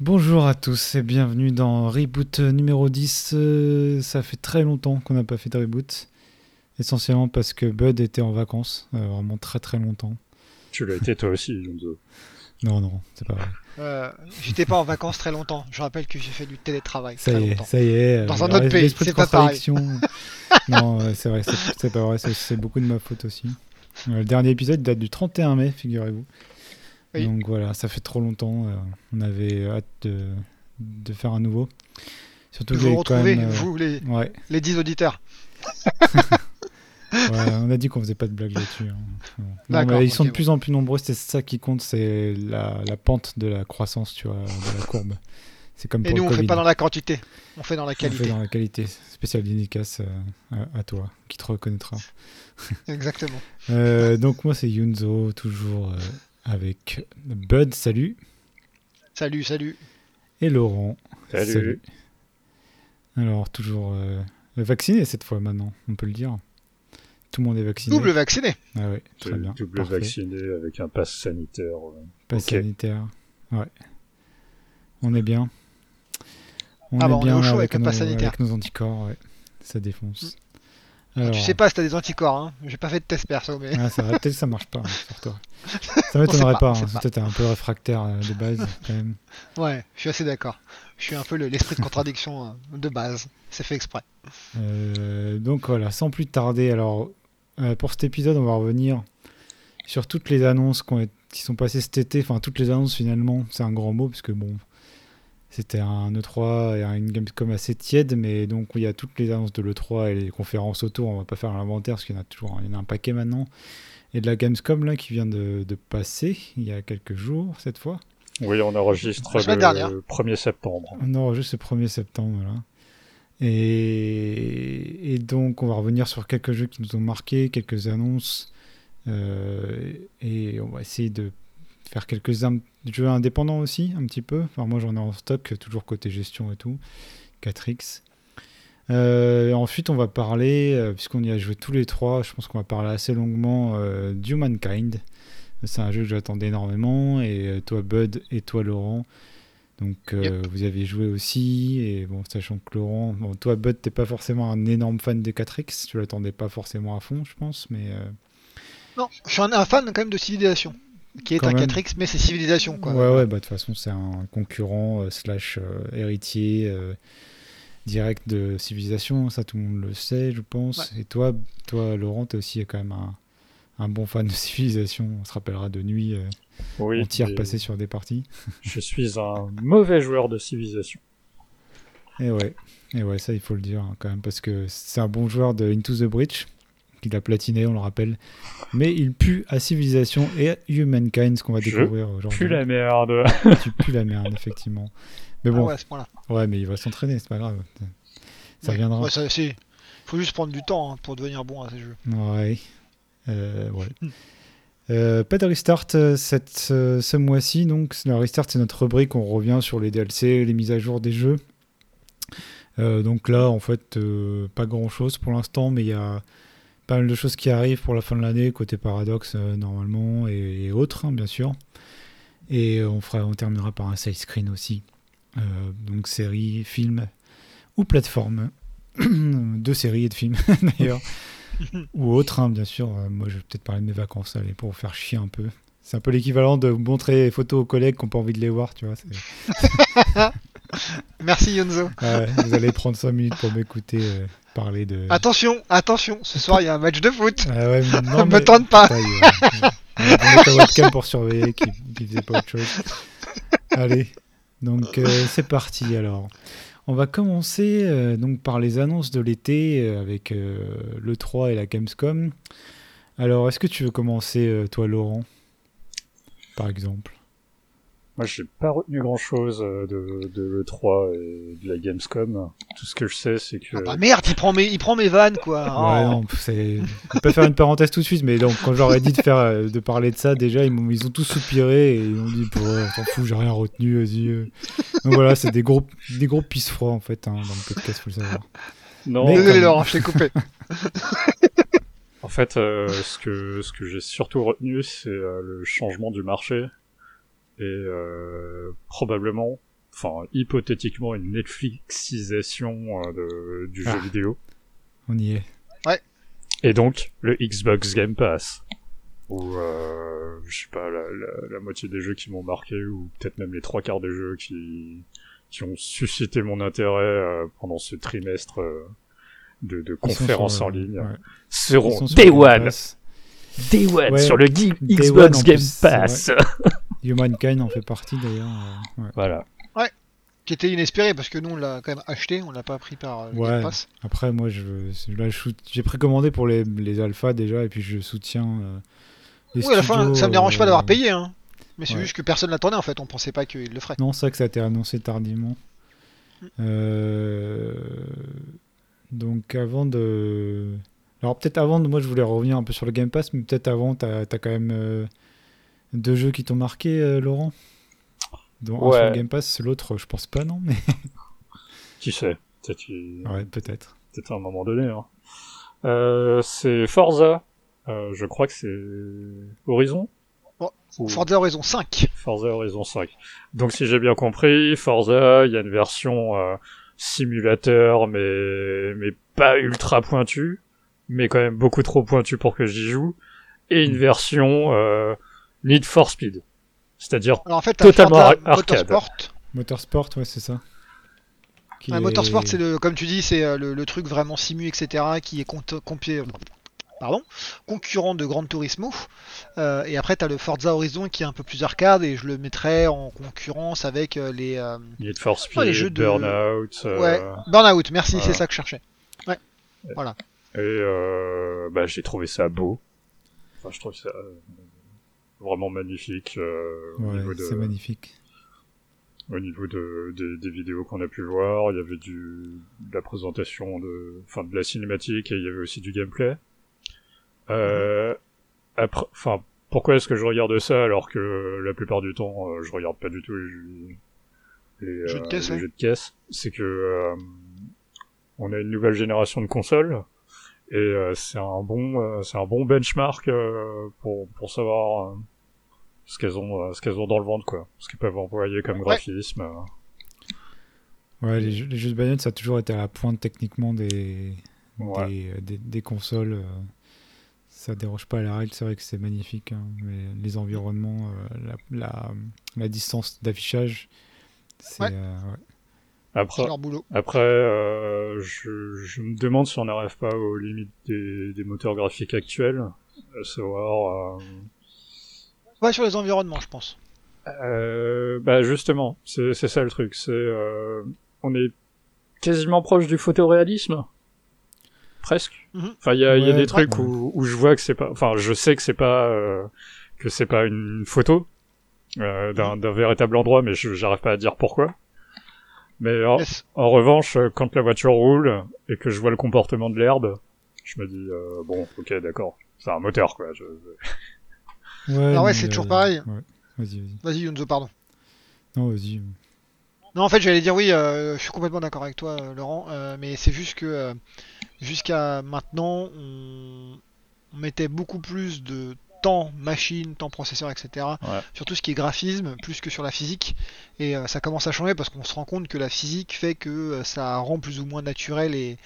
Bonjour à tous et bienvenue dans Reboot numéro 10. Euh, ça fait très longtemps qu'on n'a pas fait de reboot. Essentiellement parce que Bud était en vacances, euh, vraiment très très longtemps. Tu l'as été toi aussi, Yonzo. Non, non, c'est pas vrai. Euh, J'étais pas en vacances très longtemps. Je rappelle que j'ai fait du télétravail Ça très y est, longtemps. ça y est. Dans un autre l'esprit pays, de c'est pas pareil. contradiction. non, c'est vrai, c'est c'est pas vrai, c'est- beaucoup de ma faute aussi. Le dernier épisode date du 31 mai, figurez-vous. Oui. Donc voilà, ça fait trop longtemps. euh, on avait hâte de, de faire un nouveau. Surtout vous retrouver, même, euh, vous, les, Ouais, les 10 auditeurs. Ouais, on a dit qu'on faisait pas de blagues là-dessus. hein. Non, mais ils sont de plus en plus nombreux, c'est ça qui compte, c'est la, la pente de la croissance, tu vois, de la courbe. C'est comme Et pour nous, on fait Covid. pas dans la quantité, on fait dans la On fait qualité. dans la qualité. Spécial dédicace euh, à, à toi, qui te reconnaîtra. Exactement. Euh, donc moi c'est Yunzo, toujours avec Bud, salut, Salut, salut. et Laurent. Salut. Alors toujours euh, vacciné cette fois maintenant, on peut le dire. Tout le monde est vacciné. Double vacciné. Ah ouais, très bien. Double parfait. vacciné avec un pass sanitaire. euh. Pass sanitaire. Ouais. On est bien. On Ah bah, on est au chaud avec le nos, pass sanitaire. avec nos anticorps, ouais. Ça défonce. Alors, Tu sais pas si t'as des anticorps, hein. J'ai pas fait de test perso, mais. Ah, ça va, peut-être que ça marche pas hein, sur toi. Ça On m'étonnerait pas, pas, hein, toi t'es un peu réfractaire euh, de base quand même. Ouais, je suis assez d'accord. Je suis un peu le- l'esprit de contradiction de base. C'est fait exprès. Euh, donc voilà, sans plus tarder, alors euh, pour cet épisode, on va revenir sur toutes les annonces qui sont passées cet été. Enfin, toutes les annonces finalement, c'est un grand mot, parce que bon, c'était un E3 et une Gamescom assez tiède, mais donc il y a toutes les annonces de l'E3 et les conférences autour. On va pas faire l'inventaire, parce qu'il y en a toujours il y en a un paquet maintenant. Et de la Gamescom là qui vient de, de passer il y a quelques jours cette fois. Oui, on enregistre dernière. le 1er septembre. Non, juste le 1er septembre, voilà. Et, et donc, on va revenir sur quelques jeux qui nous ont marqué, quelques annonces. euh, et on va essayer de faire quelques jeux indépendants aussi, un petit peu. Enfin, moi, j'en ai en stock, toujours côté gestion et tout. 4X. Euh, ensuite, on va parler, euh, puisqu'on y a joué tous les trois, je pense qu'on va parler assez longuement euh, d'Humankind. C'est un jeu que j'attendais énormément, et euh, toi Bud et toi Laurent. Donc euh, Yep. vous avez joué aussi, et bon, sachant que Laurent, bon, toi Bud, t'es pas forcément un énorme fan des 4X, tu l'attendais pas forcément à fond, je pense, mais Non, je suis un, un fan quand même de Civilisation. Qui est Quand un même. 4X, mais c'est Civilisation, quoi. ouais, ouais, bah de toute façon c'est un concurrent euh, slash euh, héritier euh, direct de Civilisation, ça tout le monde le sait, je pense. Et toi, toi Laurent, t'es aussi quand même un, un bon fan de Civilisation. On se rappellera de nuit euh, Oui, entière mais passée sur des parties. je suis un mauvais joueur de civilisation. Et ouais, et ouais, ça il faut le dire hein, quand même parce que c'est un bon joueur de Into the Breach qu'il a platiné, on le rappelle. Mais il pue à Civilisation et à Humankind, ce qu'on va Je découvrir aujourd'hui. Plus la merde. Tu pues la merde, effectivement. Mais Ah bon, ouais, à ce point-là. ouais, mais il va s'entraîner, c'est pas grave. Ça Ouais. viendra. Ouais, ça, c'est- Faut juste prendre du temps hein, pour devenir bon à ces jeux. Ouais. Euh, ouais. Euh, pas de restart euh, cette, euh, ce mois-ci, donc le restart c'est notre rubrique, on revient sur les DLC, les mises à jour des jeux. Euh, donc là en fait euh, pas grand-chose pour l'instant, mais il y a pas mal de choses qui arrivent pour la fin de l'année, côté Paradox euh, normalement et, et autres hein, bien sûr. Et on, fera, on terminera par un side screen aussi. Euh, donc série, film ou plateforme. de séries et de films d'ailleurs ou autre, hein, bien sûr. Euh, moi, je vais peut-être parler de mes vacances, allez, pour vous faire chier un peu. C'est un peu l'équivalent de montrer les photos aux collègues qui n'ont pas envie de les voir, tu vois. Merci Yonzo. Ouais, vous allez prendre 5 minutes pour m'écouter euh, parler de. Attention, attention, ce soir il y a un match de foot. Ah ouais, mais non, Me mais- tente pas. Ouais. On webcam pour surveiller qui, qui faisait pas autre chose. Allez, donc euh, c'est parti alors. On va commencer euh, donc par les annonces de l'été euh, avec le 3 et la Gamescom. Alors, est-ce que tu veux commencer, toi, Laurent, par exemple Moi, j'ai pas retenu grand chose de, de l'E3 et de la Gamescom. Tout ce que je sais, c'est que. Ah bah merde, il prend mes, il prend mes vannes quoi. Ouais, Oh. non, c'est. On peut faire une parenthèse tout de suite, mais donc quand j'aurais dit de faire, euh, de parler de ça, déjà ils, m'ont- ils ont tous soupiré et ils ont dit, Bon, s'en fout, j'ai rien retenu, vas-y. euh. Donc voilà, c'est des gros, des gros pisse froids en fait hein, dans le podcast, faut le savoir. non, Mais Désolé comme- Laurent, je t'ai coupé. En fait, euh, ce que ce que j'ai surtout retenu, c'est euh, le changement du marché et euh, probablement, enfin hypothétiquement une Netflixisation euh, de, du Ah. jeu vidéo. On y est. Et donc le Xbox Game Pass, où euh, je sais pas la, la, la moitié des jeux qui m'ont marqué, ou peut-être même les trois quarts des jeux qui qui ont suscité mon intérêt euh, pendant ce trimestre euh, de, de conférences sur, en ligne, ouais. Seront Day One, Pass. Day One Ouais, sur le Gi- Day Xbox One Game plus, Pass. Humankind en fait partie d'ailleurs. euh, ouais. Voilà. Qui était inespéré parce que nous on l'a quand même acheté, on l'a pas pris par euh, le Ouais. Game Pass. Après, moi, je, là, j'ai précommandé pour les, les alphas déjà, et puis je soutiens. euh, les Oui, à la fin, ça me dérange pas d'avoir payé, hein. Mais c'est ouais. juste que personne l'attendait en fait, on pensait pas qu'il le ferait. Non, c'est vrai que ça a été annoncé tardivement. Mm. Euh, Donc, avant de. Alors, peut-être avant, moi, je voulais revenir un peu sur le Game Pass, mais peut-être avant, t'as as quand même euh, deux jeux qui t'ont marqué, euh, Laurent Dont un sur Ouais. le Game Pass, l'autre, je pense pas, non, mais Qui sait Peut-être ouais, peut-être. peut-être à un moment donné. Hein. Euh, c'est Forza. Euh, je crois que c'est Horizon. Bon, Ou- Forza Horizon 5. Forza Horizon 5. Donc si j'ai bien compris, Forza, il y a une version euh, simulateur, mais mais pas ultra pointue, mais quand même beaucoup trop pointue pour que j'y joue, et une Mm. version euh, Need for Speed, c'est-à-dire en fait, Totalement arcade. Motorsport. Motorsport, ouais, c'est ça. Qui Ouais, est- Motorsport, c'est le, comme tu dis, c'est euh, le, le truc vraiment simu, etc., qui est compte- compi- pardon, concurrent de Gran Turismo. Euh, et après, t'as le Forza Horizon qui est un peu plus arcade, et je le mettrais en concurrence avec euh, les euh, Need for Speed, Ouais, les jeux de- Burnout, euh, ouais, Burnout. Merci, voilà. c'est ça que je cherchais. Et euh, bah j'ai trouvé ça beau. Enfin, je trouve ça euh, vraiment magnifique euh, au Ouais, niveau de c'est magnifique. au niveau de, des, des vidéos qu'on a pu voir, il y avait du, de la présentation de, enfin, de la cinématique et il y avait aussi du gameplay. Euh, après, enfin, pourquoi est-ce que je regarde ça alors que la plupart du temps, euh, je regarde pas du tout les, les, Jeux de euh, caisse, les ouais. jeux de caisse? C'est que euh, on a une nouvelle génération de consoles et euh, c'est un bon, euh, c'est un bon benchmark euh, pour pour savoir. euh, ce qu'elles ont, euh, ce qu'elles ont dans le ventre, quoi. Ce qu'elles peuvent envoyer comme graphisme. euh. Ouais, les jeux, les jeux de bagnole, ça a toujours été à la pointe techniquement des, Ouais. des, des, des consoles. euh, Ça déroge pas à la règle, c'est vrai que c'est magnifique. hein, mais les environnements, euh, la, la, la distance d'affichage, c'est. Ouais. euh, ouais. Après, leur boulot. après euh, je, je me demande si on n'arrive pas aux limites des, des moteurs graphiques actuels. À savoir, euh, Ouais, sur les environnements, je pense. euh, bah justement, c'est ça le truc. C'est, euh, on est quasiment proche du photoréalisme, presque. Mhm. Enfin, il y a, il y a Ouais, des trucs ouais. où, où je vois que c'est pas, enfin, je sais que c'est pas, euh, que c'est pas une photo euh, d'un véritable endroit, mais je j'arrive pas à dire pourquoi. Mais en, Yes. en revanche, euh, quand la voiture roule et que je vois le comportement de l'herbe, je me dis euh, bon, ok, d'accord, c'est un moteur quoi. Je... Ouais, Alors ouais, c'est toujours euh, pareil. ouais. Vas-y, vas-y. Vas-y, Yunzo, pardon. Non, vas-y. Non, en fait, j'allais dire oui, euh, je suis complètement d'accord avec toi, Laurent, euh, mais c'est juste que euh, jusqu'à maintenant, on... on mettait beaucoup plus de temps machine, temps processeur, etc. Ouais. sur tout ce qui est graphisme, plus que sur la physique. Et euh, ça commence à changer parce qu'on se rend compte que la physique fait que euh, ça rend plus ou moins naturel et,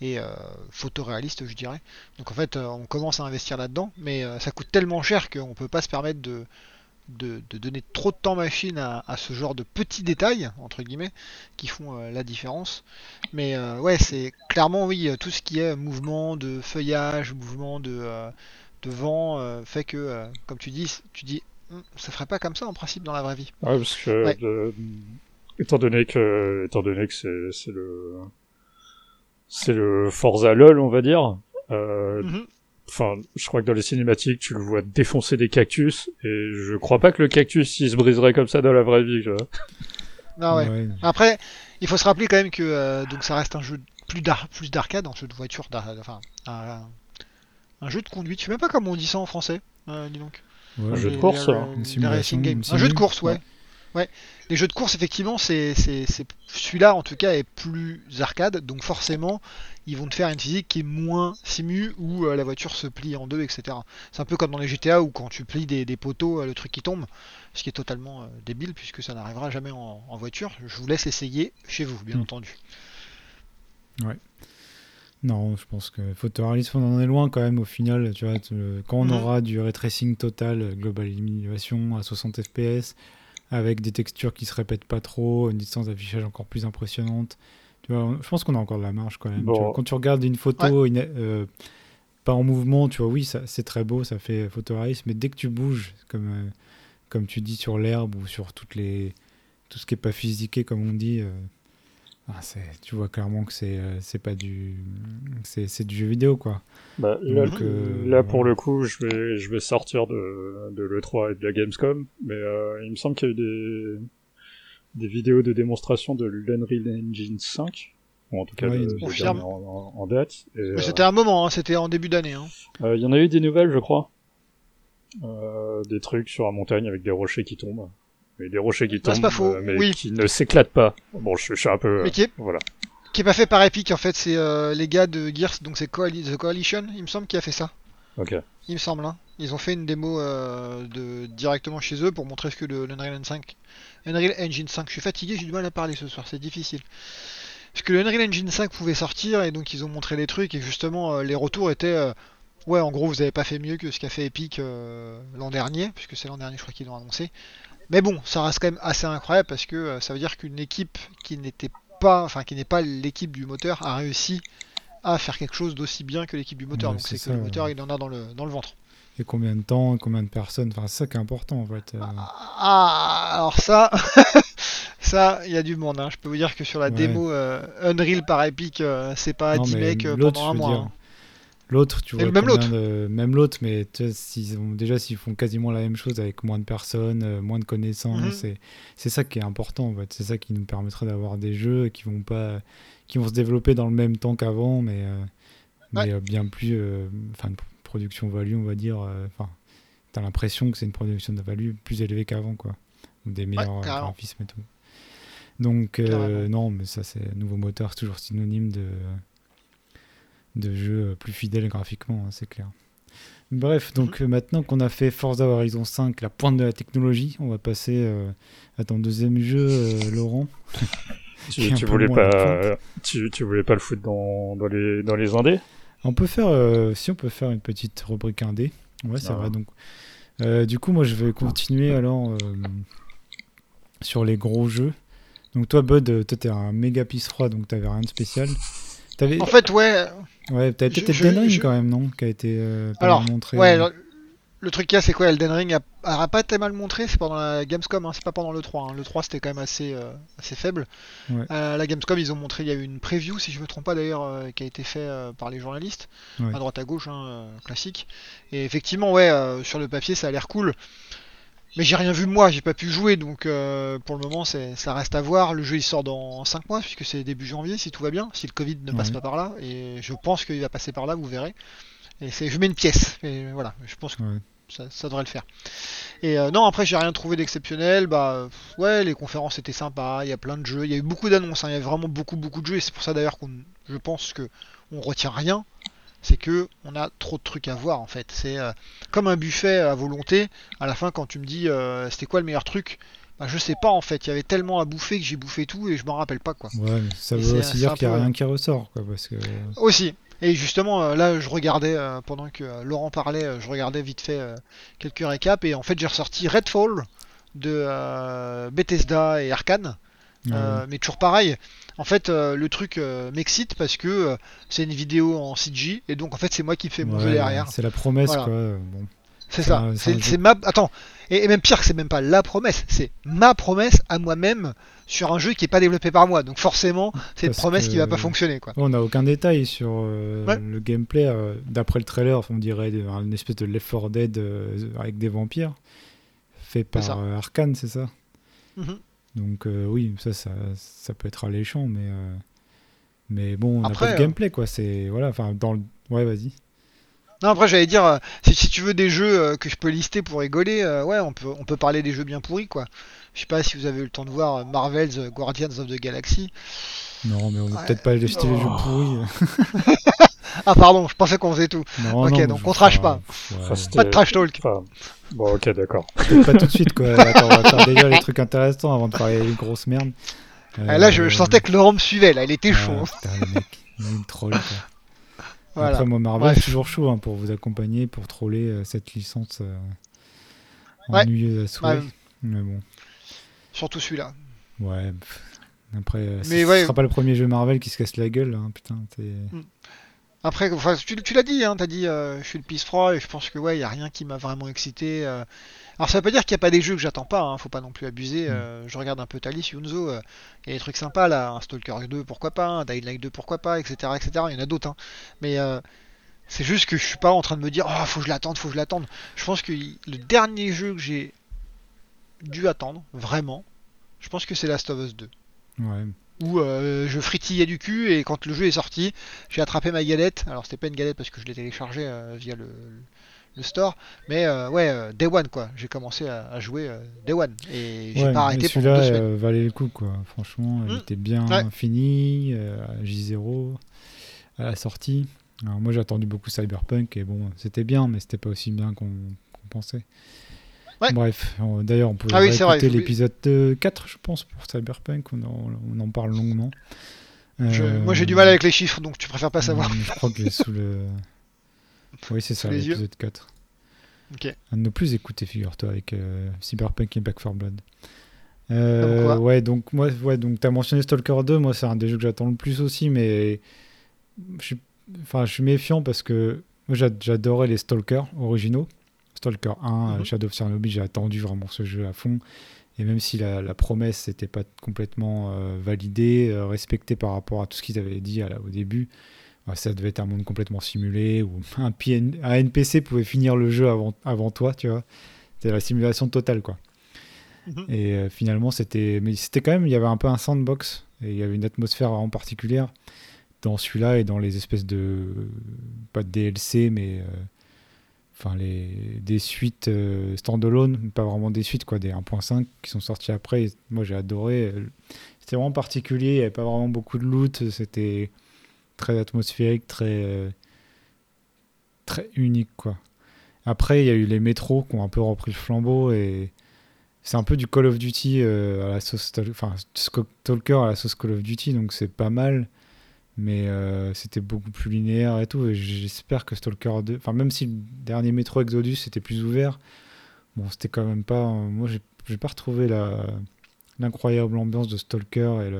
et euh, photoréaliste, je dirais. Donc en fait, on commence à investir là-dedans, mais ça coûte tellement cher qu'on peut pas se permettre de, de, de donner trop de temps machine à, à ce genre de petits détails, entre guillemets, qui font euh, la différence. Mais euh, ouais, c'est clairement, oui, tout ce qui est mouvement de feuillage, mouvement de, euh, de vent, euh, fait que, euh, comme tu dis, tu dis, Hum, ça ferait pas comme ça en principe dans la vraie vie. Ouais, parce que Ouais. étant donné que étant donné que c'est c'est le c'est le Forza LOL, on va dire. Euh, Mhm. Enfin, je crois que dans les cinématiques, tu le vois défoncer des cactus, et je crois pas que le cactus il se briserait comme ça dans la vraie vie. tu vois. Ah ouais. Ouais. Après, il faut se rappeler quand même que euh, donc ça reste un jeu plus d'ar- plus d'arcade, un jeu de voiture, enfin un, un jeu de conduite. Je sais même pas comment on dit ça en français. euh, dis donc. Ouais, Un jeu de Les- course, les- hein. Une racing Un jeu de course, ouais. Ouais, les jeux de course, effectivement, c'est c'est- c'est- celui-là en tout cas est plus arcade, donc forcément ils vont te faire une physique qui est moins simu où euh, la voiture se plie en deux, etc. C'est un peu comme dans les GTA où quand tu plies des, des poteaux, euh, le truc qui tombe, ce qui est totalement euh, débile puisque ça n'arrivera jamais en, en voiture. Je vous laisse essayer chez vous, bien Mm. entendu. Non, je pense que photoréalisme, on en est loin quand même au final. Tu vois, tu- quand on Mhm. aura du ray tracing total, global illumination à 60 fps, avec des textures qui se répètent pas trop, une distance d'affichage encore plus impressionnante. Tu vois, on- je pense qu'on a encore de la marge quand même. Tu Bon. vois, quand tu regardes une photo, une- euh, pas en mouvement, tu vois, oui, ça- c'est très beau, ça fait photoréalisme, mais dès que tu bouges, comme, euh, comme tu dis sur l'herbe ou sur toutes les, tout ce qui est pas physiqué, comme on dit, euh, ah, c'est- tu vois clairement que c'est euh, c'est pas du c'est c'est du jeu vidéo quoi. Bah, là, Donc, euh, là, pour le coup, je vais, je vais sortir de, de l'E3 et de la Gamescom, mais euh, il me semble qu'il y a eu des, des vidéos de démonstration de l'Unreal Engine 5, ou en tout cas Ouais, le, le en, en- en date. Euh, C'était un moment, hein, c'était en début d'année. hein. euh, il y en a eu des nouvelles, je crois. Euh, des trucs sur la montagne avec des rochers qui tombent. Mais des rochers qui tombent, pas faux, euh, mais oui. qui ne s'éclatent pas. Bon, je, je suis un peu... Mais qui est, Voilà. qui est pas fait par Epic en fait, c'est euh, les gars de Gears, donc c'est Coali- The Coalition, il me semble, qui a fait ça. Ok. Il me semble. Hein. Ils ont fait une démo euh, de, directement chez eux pour montrer ce que le, le Unreal Engine 5. Unreal Engine 5. Je suis fatigué, j'ai du mal à parler ce soir, c'est difficile. Parce que le Unreal Engine 5 pouvait sortir et donc ils ont montré les trucs et justement euh, les retours étaient euh, ouais en gros vous avez pas fait mieux que ce qu'a fait Epic euh, l'an dernier puisque c'est l'an dernier je crois qu'ils l'ont annoncé. Mais bon ça reste quand même assez incroyable parce que euh, ça veut dire qu'une équipe qui n'était pas enfin qui n'est pas l'équipe du moteur a réussi à faire quelque chose d'aussi bien que l'équipe du moteur. Ouais, donc c'est que le moteur il en a dans le dans le ventre. Et combien de temps, combien de personnes, enfin c'est ça qui est important en fait. euh. Ah, alors ça, ça, il y a du monde. hein. Je peux vous dire que sur la Ouais. démo euh, Unreal par Epic, c'est pas Non, 10 mais mecs pendant un mois. dire, hein. L'autre, tu vois, même combien de- même l'autre, mais tu vois, s'ils ont, déjà s'ils font quasiment la même chose avec moins de personnes, euh, moins de connaissances, Mhm. c'est c'est ça qui est important en fait. C'est ça qui nous permettrait d'avoir des jeux qui vont pas, qui vont se développer dans le même temps qu'avant, mais euh, mais Ouais. euh, bien plus, enfin une production value, on va dire. Enfin, t'as l'impression que c'est une production de value plus élevée qu'avant, quoi, des meilleurs carrément. graphismes et tout. Donc euh, non, mais ça c'est nouveau moteur, c'est toujours synonyme de de jeux plus fidèles graphiquement, hein, c'est clair. Bref, donc Mhm. euh, maintenant qu'on a fait Forza Horizon 5, la pointe de la technologie, on va passer euh, à ton deuxième jeu, euh, Laurent. Tu, tu voulais pas, tu, tu voulais pas le foutre dans, dans les, dans les indés? On peut faire, euh, si on peut faire une petite rubrique indé. Ouais, ça Ah. va. Donc, Euh, du coup, moi, je vais continuer alors euh, sur les gros jeux. Donc toi, Bud, euh, toi, t'es un méga pisse froid, donc t'avais rien de spécial. En fait, ouais, ouais, peut-être je- Elden Ring je- quand même, non Qui a été euh, pas Alors, mal montré. ouais, euh. le, truc qu'il y a, c'est quoi Elden Ring a, a pas été mal montré, c'est pendant la Gamescom, hein, c'est pas pendant le 3. Le 3 c'était quand même assez, euh, assez faible. Ouais. La Gamescom, ils ont montré, il y a eu une preview, si je me trompe pas d'ailleurs, qui a été fait euh, par les journalistes, Ouais. à droite à gauche, hein, classique. Et effectivement, ouais, sur le papier, ça a l'air cool. Mais j'ai rien vu moi, j'ai pas pu jouer, donc euh, pour le moment, ça reste à voir. Le jeu il sort dans 5 mois, puisque c'est début janvier, si tout va bien, si le Covid ne passe Ouais. pas par là, et je pense qu'il va passer par là, vous verrez. Et c'est, je mets une pièce, et voilà, je pense que Ouais. ça, ça devrait le faire. Et euh, non, après, j'ai rien trouvé d'exceptionnel. Bah, ouais, les conférences étaient sympas. Il y a plein de jeux. Il y a eu beaucoup d'annonces. hein, Il y a vraiment beaucoup, beaucoup de jeux. Et c'est pour ça d'ailleurs qu'on, je pense que on retient rien. C'est que on a trop de trucs à voir en fait. C'est euh, comme un buffet à volonté. À la fin, quand tu me dis euh, c'était quoi le meilleur truc, bah, je sais pas en fait. Il y avait tellement à bouffer que j'ai bouffé tout et je m'en rappelle pas quoi. Ouais, mais ça Et veut aussi dire qu'il n'y a rien qui ressort, quoi, parce que Aussi. Et justement, euh, là, je regardais, euh, pendant que euh, Laurent parlait, euh, je regardais vite fait euh, quelques récaps, et en fait, j'ai ressorti Redfall de euh, Bethesda et Arkane, euh, mais toujours pareil. En fait, euh, le truc euh, m'excite parce que euh, c'est une vidéo en CG, et donc en fait, c'est moi qui fais mon jeu derrière. C'est la promesse, Voilà. quoi. Bon. C'est ça. c'est ma. Attends. Et, et même pire, c'est même pas la promesse, c'est ma promesse à moi-même sur un jeu qui est pas développé par moi. Donc forcément, c'est une promesse qui va que- pas fonctionner, quoi. On n'a aucun détail sur Ouais. le gameplay. D'après le trailer, on dirait une espèce de Left 4 Dead avec des vampires, fait par Arkane, c'est ça Mhm. Donc euh, oui, ça, ça, ça peut être alléchant, mais euh, mais bon, on n'a Après, pas de euh, gameplay, quoi. C'est voilà, enfin dans le... ouais, vas-y. Non, après, j'allais dire, euh, si, si tu veux des jeux que je peux lister pour rigoler, euh, ouais, on peut, on peut parler des jeux bien pourris, quoi. Je sais pas si vous avez eu le temps de voir Marvel's Guardians of the Galaxy. Non, mais on va Ouais. peut-être pas acheter les jeux Oh. pourris. Ah, pardon, je pensais qu'on faisait tout. Non, Ok, non, donc on trash pas. ouais, Pas de trash talk. Enfin, bon, ok, d'accord. pas tout de suite, quoi. Attends, on va faire déjà les trucs intéressants avant de parler des grosses merdes. Ah, Là, je, Euh, je sentais que Laurent me suivait, là, il était chaud. putain, le mec, il est une troll, quoi. Voilà. Après, moi, Marvel, suis toujours chaud hein, pour vous accompagner, pour troller euh, cette licence euh, Ouais. ennuyeuse à souhait. Ouais, Mais bon, surtout celui-là. ouais. pff. Après, ce ouais. sera pas le premier jeu Marvel qui se casse la gueule, hein, putain. t'es- Après, enfin, tu, tu l'as dit, hein, t'as dit, euh, je suis le pisse froid et je pense que ouais, y a rien qui m'a vraiment excité. euh. Alors ça veut pas dire qu'il y a pas des jeux que j'attends pas, hein, faut pas non plus abuser. Mm. euh, je regarde un peu Talis, Yunzo, il y a des trucs sympas là, un Stalker 2 pourquoi pas, un Dying Light 2 pourquoi pas, etc. etc. Il y en a d'autres, hein. mais c'est juste que je suis pas en train de me dire, oh faut que je l'attende, faut que je l'attende. Je pense que le dernier jeu que j'ai dû attendre, vraiment, je pense que c'est Last of Us 2 Ouais. Où euh, je fritillais du cul et quand le jeu est sorti, j'ai attrapé ma galette. Alors c'était pas une galette parce que je l'ai téléchargé euh, via le, le store, mais euh, ouais, Day One quoi. J'ai commencé à, à jouer Day One et j'ai Ouais, pas arrêté celui-là deux semaines. valait le coup, quoi. Franchement, il Mm. était bien Ouais. fini, à J0, à la sortie. Alors, moi, j'ai attendu beaucoup Cyberpunk, et bon, c'était bien, mais c'était pas aussi bien qu'on qu'on pensait. Ouais. Bref, d'ailleurs, on pouvait Ah oui, écouter l'épisode euh, 4, je pense, pour Cyberpunk, on en, on en parle longuement. Je- Euh, Moi j'ai du mal avec les chiffres donc tu préfères pas savoir. Je crois que sous le. Oui, c'est ça, l'épisode 4. Ok. Un de nos plus écoutés, figure-toi, avec euh, Cyberpunk et Back 4 Blood. Euh, ouais, donc moi, ouais, donc t'as mentionné Stalker 2, moi c'est un des jeux que j'attends le plus aussi, mais je suis, enfin, je suis méfiant parce que moi j'a- j'adorais les Stalker originaux. Stalker 1, Mhm. euh, Shadow of Chernobyl, j'ai attendu vraiment ce jeu à fond. Et même si la, la promesse n'était pas complètement euh, validée, euh, respectée par rapport à tout ce qu'ils avaient dit à au début, bah, ça devait être un monde complètement simulé où un, PN un NPC pouvait finir le jeu avant, avant toi, tu vois. C'était la simulation totale, quoi. Mhm. Et euh, finalement, c'était, mais c'était quand même, il y avait un peu un sandbox et il y avait une atmosphère vraiment particulière dans celui-là et dans les espèces de pas de DLC, mais enfin les des suites euh, standalone, pas vraiment des suites quoi, des 1.5 qui sont sortis après. Moi, j'ai adoré. C'était vraiment particulier. Il n'y avait pas vraiment beaucoup de loot. C'était très atmosphérique, très euh, très unique quoi. Après, il y a eu les métros qui ont un peu repris le flambeau et c'est un peu du Call of Duty euh, à la sauce enfin Stalker à la sauce Call of Duty, donc c'est pas mal. Mais euh, c'était beaucoup plus linéaire et tout. J'espère que Stalker 2, enfin même si le dernier métro Exodus était plus ouvert, bon c'était quand même pas. moi j'ai pas retrouvé l'incroyable ambiance de Stalker et.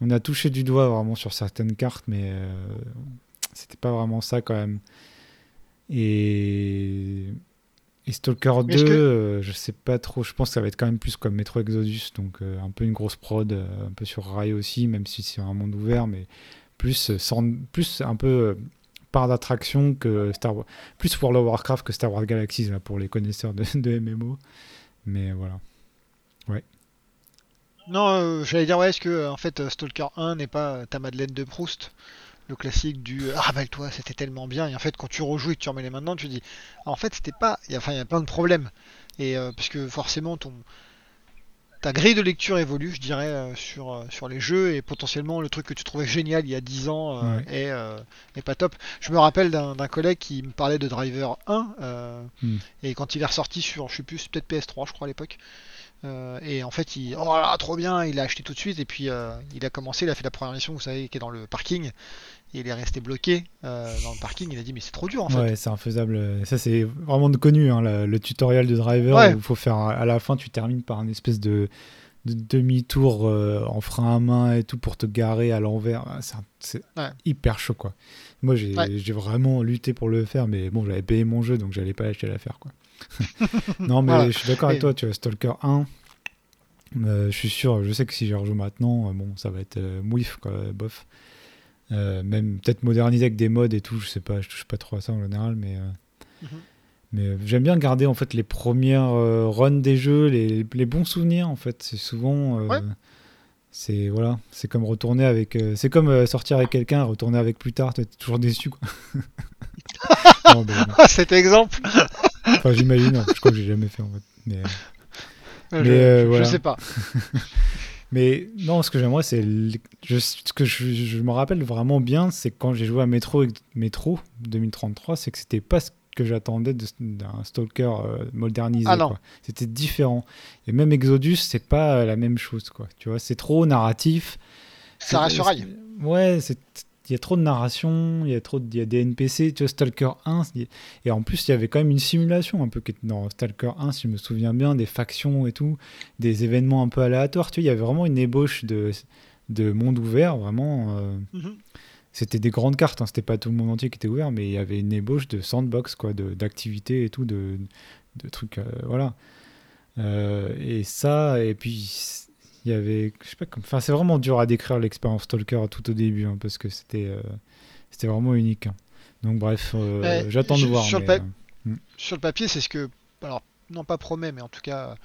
On a touché du doigt vraiment sur certaines cartes, mais euh, c'était pas vraiment ça quand même. Et, et Stalker Mais 2, est-ce que- euh, je sais pas trop. Je pense que ça va être quand même plus comme Metro Exodus, donc euh, un peu une grosse prod, euh, un peu sur rail aussi, même si c'est un monde ouvert, mais plus, euh, sans, plus un peu part d'attraction que Star Wars. Plus World of Warcraft que Star Wars Galaxies, là, pour les connaisseurs de, de MMO. Mais voilà. Non, euh, j'allais dire ouais, est-ce que en fait Stalker 1 n'est pas ta Madeleine de Proust, le classique du euh, ah rappelle-toi c'était tellement bien et en fait quand tu rejoues et que tu remets les mains dedans tu dis ah, en fait c'était pas il y a enfin il y a plein de problèmes et euh, puisque forcément ton ta grille de lecture évolue je dirais euh, sur euh, sur les jeux et potentiellement le truc que tu trouvais génial il y a 10 ans euh, Ouais. est, est pas top. Je me rappelle d'un collègue qui me parlait de Driver 1 euh, Hmm. et quand il est ressorti sur je sais plus peut-être PS3 je crois à l'époque euh, et en fait, il, oh là, trop bien, il a acheté tout de suite et puis euh, il a commencé, il a fait la première mission, vous savez, qui est dans le parking. Et il est resté bloqué euh, dans le parking. Il a dit mais c'est trop dur en fait. Ouais, c'est infaisable. Ça, c'est vraiment de connu, hein, le, le tutoriel de driver Ouais. où il faut faire à la fin, tu termines par une espèce de, de demi-tour en frein à main et tout pour te garer à l'envers. Ah, C'est Ouais. hyper chaud, quoi. Moi, j'ai vraiment lutté pour le faire, mais bon, j'avais payé mon jeu, donc j'allais pas acheter l'affaire, quoi. non, mais Voilà. je suis d'accord avec toi, tu vois, Stalker 1. euh, je suis sûr, je sais que si j'y rejoue maintenant, euh, bon, ça va être euh, mouif, quoi, bof. Euh, même peut-être moderniser avec des modes et tout, je sais pas, je touche pas trop à ça en général, mais, Mhm. mais j'aime bien garder en fait les premières runs des jeux, les, les bons souvenirs en fait. C'est souvent, Ouais. c'est voilà, c'est comme retourner avec, c'est comme sortir avec quelqu'un, et retourner avec plus tard, t'es toujours déçu quoi. Non, mais. Cet exemple, Enfin, j'imagine, je crois que j'ai jamais fait en fait. Mais, euh, je, Mais, euh, je- je voilà. sais pas. mais non, ce que j'aimerais, c'est. je- Ce que je, je me rappelle vraiment bien, c'est quand j'ai joué à Metro, Metro 2033, c'est que c'était pas ce que j'attendais d'un Stalker euh, modernisé. Ah. C'était différent. Et même Exodus, c'est pas euh, la même chose. Quoi. Tu vois, c'est trop narratif. Ça reste sur rail. Ouais, c'est il y a trop de narration, il y a trop de- il y a des NPC, tu vois Stalker 1 c'est- et en plus il y avait quand même une simulation un peu qui était dans Stalker 1 si je me souviens bien, des factions et tout, des événements un peu aléatoires, tu vois, il y avait vraiment une ébauche de de monde ouvert vraiment euh, Mhm. c'était des grandes cartes, hein, c'était pas tout le monde entier qui était ouvert, mais il y avait une ébauche de sandbox, quoi, d'activités et tout, de, de trucs, euh, voilà. Euh, et ça, et puis il y avait, je sais pas, comme, enfin, c'est vraiment dur à décrire l'expérience Stalker tout au début, hein, parce que c'était, euh, c'était vraiment unique. hein. Donc bref, euh, Ouais, j'attends de voir. sur le pa- euh, Sur le papier, c'est ce que. Alors, non pas promet, mais en tout cas,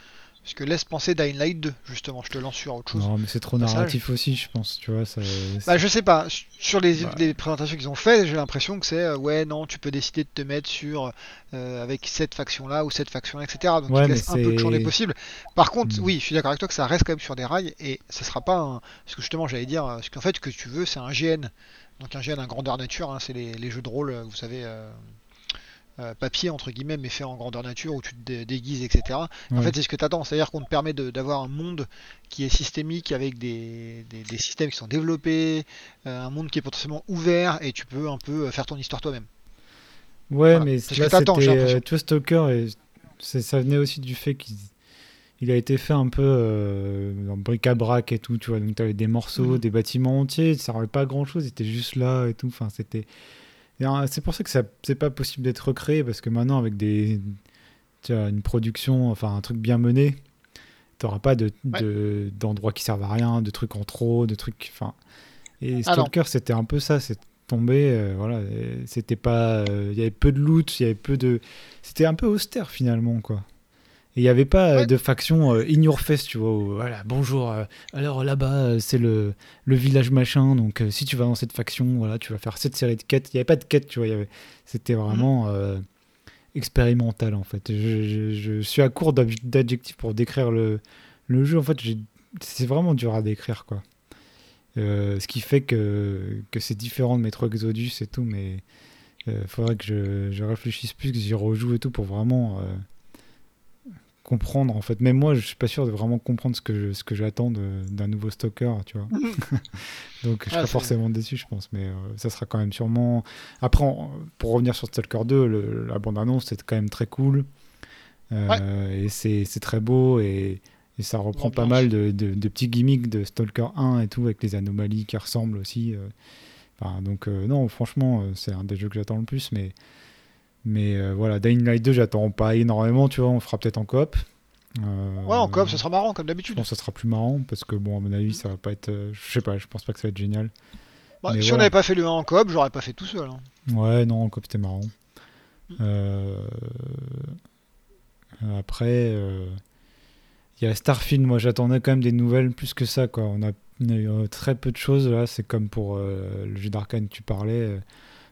ce que laisse penser Dying Light 2, justement. Je te lance sur autre chose. non, mais c'est trop Passage. narratif aussi, je pense, tu vois. Ça, Bah, je sais pas. Sur les, Bah. les présentations qu'ils ont fait, j'ai l'impression que c'est euh, ouais, non, tu peux décider de te mettre sur euh, avec cette faction-là ou cette faction-là, etc. Donc Ouais, laissent un peu de des possibles. Par contre, Hmm. oui, je suis d'accord avec toi que ça reste quand même sur des rails et ce sera pas un. Parce que justement, j'allais dire, ce qu'en fait, ce que tu veux, c'est un GN. Donc un GN, un grandeur nature, hein, c'est les, les jeux de rôle, euh, vous savez. euh, euh, papier entre guillemets mais fait en grandeur nature où tu te dé- déguises etc en fait c'est ce que tu attends c'est à dire qu'on te permet d'avoir un monde qui est systémique avec des, des- des systèmes qui sont développés euh, un monde qui est potentiellement ouvert et tu peux un peu euh, faire ton histoire toi-même Ouais, Voilà. mais C'est ce que t'attends, j'ai tu vois, Stalker, et ça venait aussi du fait qu'il il a été fait un peu euh, en bric-à-brac et tout, tu vois. Donc, tu avais des morceaux, Mhm. des bâtiments entiers, ça servait pas à grand-chose, c'était juste là et tout. Enfin, c'était. C'est pour ça que c'est pas possible d'être recréé, parce que maintenant, avec des. Tu vois, une production, enfin, un truc bien mené, t'auras pas de, Ouais. de- d'endroits qui servent à rien, de trucs en trop, de trucs. Enfin. Et Ah. Stalker, c'était un peu ça, c'est tombé, euh, voilà, c'était pas, euh, il y avait peu de loot, il y avait peu de, c'était un peu austère finalement quoi. Et il y avait pas euh, Ouais. de faction euh, in your face, tu vois, où, voilà, bonjour, euh, alors là-bas euh, c'est le, le village machin, donc si tu vas dans cette faction, voilà, tu vas faire cette série de quêtes. Il y avait pas de quêtes, tu vois, c'était vraiment euh, expérimental en fait. Je, je- je suis à court d'adjectifs pour décrire le, le jeu, en fait, c'est vraiment dur à décrire quoi. Euh, ce qui fait que, que c'est différent de Metro Exodus et tout, mais il faudrait que je, je réfléchisse plus, que j'y rejoue et tout pour vraiment euh, comprendre. En fait, même moi, je suis pas sûr de vraiment comprendre ce que je- ce que j'attends d'un nouveau Stalker, tu vois. Donc, je Ah, serai c'est- forcément déçu, je pense, mais euh, ça sera quand même sûrement. Après, pour revenir sur Stalker 2, le- la bande-annonce, c'est quand même très cool. Euh, Et c'est très beau et, et ça reprend pas mal de, de- de petits gimmicks de Stalker 1 et tout, avec les anomalies qui ressemblent aussi. euh. Enfin, donc, non, franchement, c'est un des jeux que j'attends le plus, mais, mais euh, voilà, Dying Light 2, j'attends pas énormément, tu vois, on fera peut-être en coop. Euh, ouais en coop ça sera marrant comme d'habitude que ça sera plus marrant parce que, bon, à mon avis, ça va pas être. euh, je sais pas, je pense pas que ça va être génial. Bah, si on n'avait pas fait le 1 en coop j'aurais pas fait tout seul hein. Ouais, non, en coop, c'était marrant. Euh, Après, il y a Starfield, moi j'attendais quand même des nouvelles plus que ça. Quoi. On, a, on a eu très peu de choses là, c'est comme pour le jeu d'Arkane que tu parlais.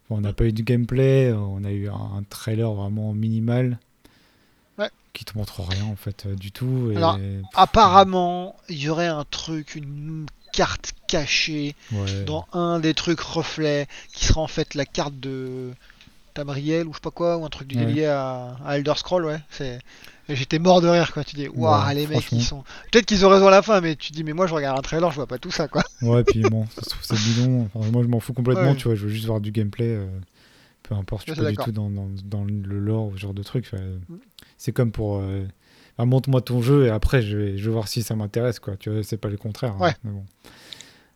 Bon, on n'a pas eu de gameplay, on a eu un, trailer vraiment minimal Ouais. qui te montre rien en fait euh, du tout. Et, Alors, apparemment il y aurait un truc une carte cachée ouais. dans un des trucs reflets qui sera en fait la carte de Tamriel ou je sais pas quoi ou un truc Ouais. lié à, à Elder Scroll ouais c'est j'étais mort de rire quand tu dis waouh Ouais, les mecs ils sont peut-être qu'ils ont raison à la fin mais tu dis mais moi je regarde un trailer je vois pas tout ça quoi Ouais, puis bon, ça se trouve c'est bidon. Enfin, moi, je m'en fous complètement, Ouais. tu vois. Je veux juste voir du gameplay. euh, peu importe, je suis pas du tout dans, dans, dans le lore ou ce genre de truc. enfin, Mm. C'est comme pour. euh, bah, montre-moi ton jeu et après, je vais, je vais voir si ça m'intéresse, quoi. Tu vois, c'est pas le contraire. hein, Ouais. mais bon.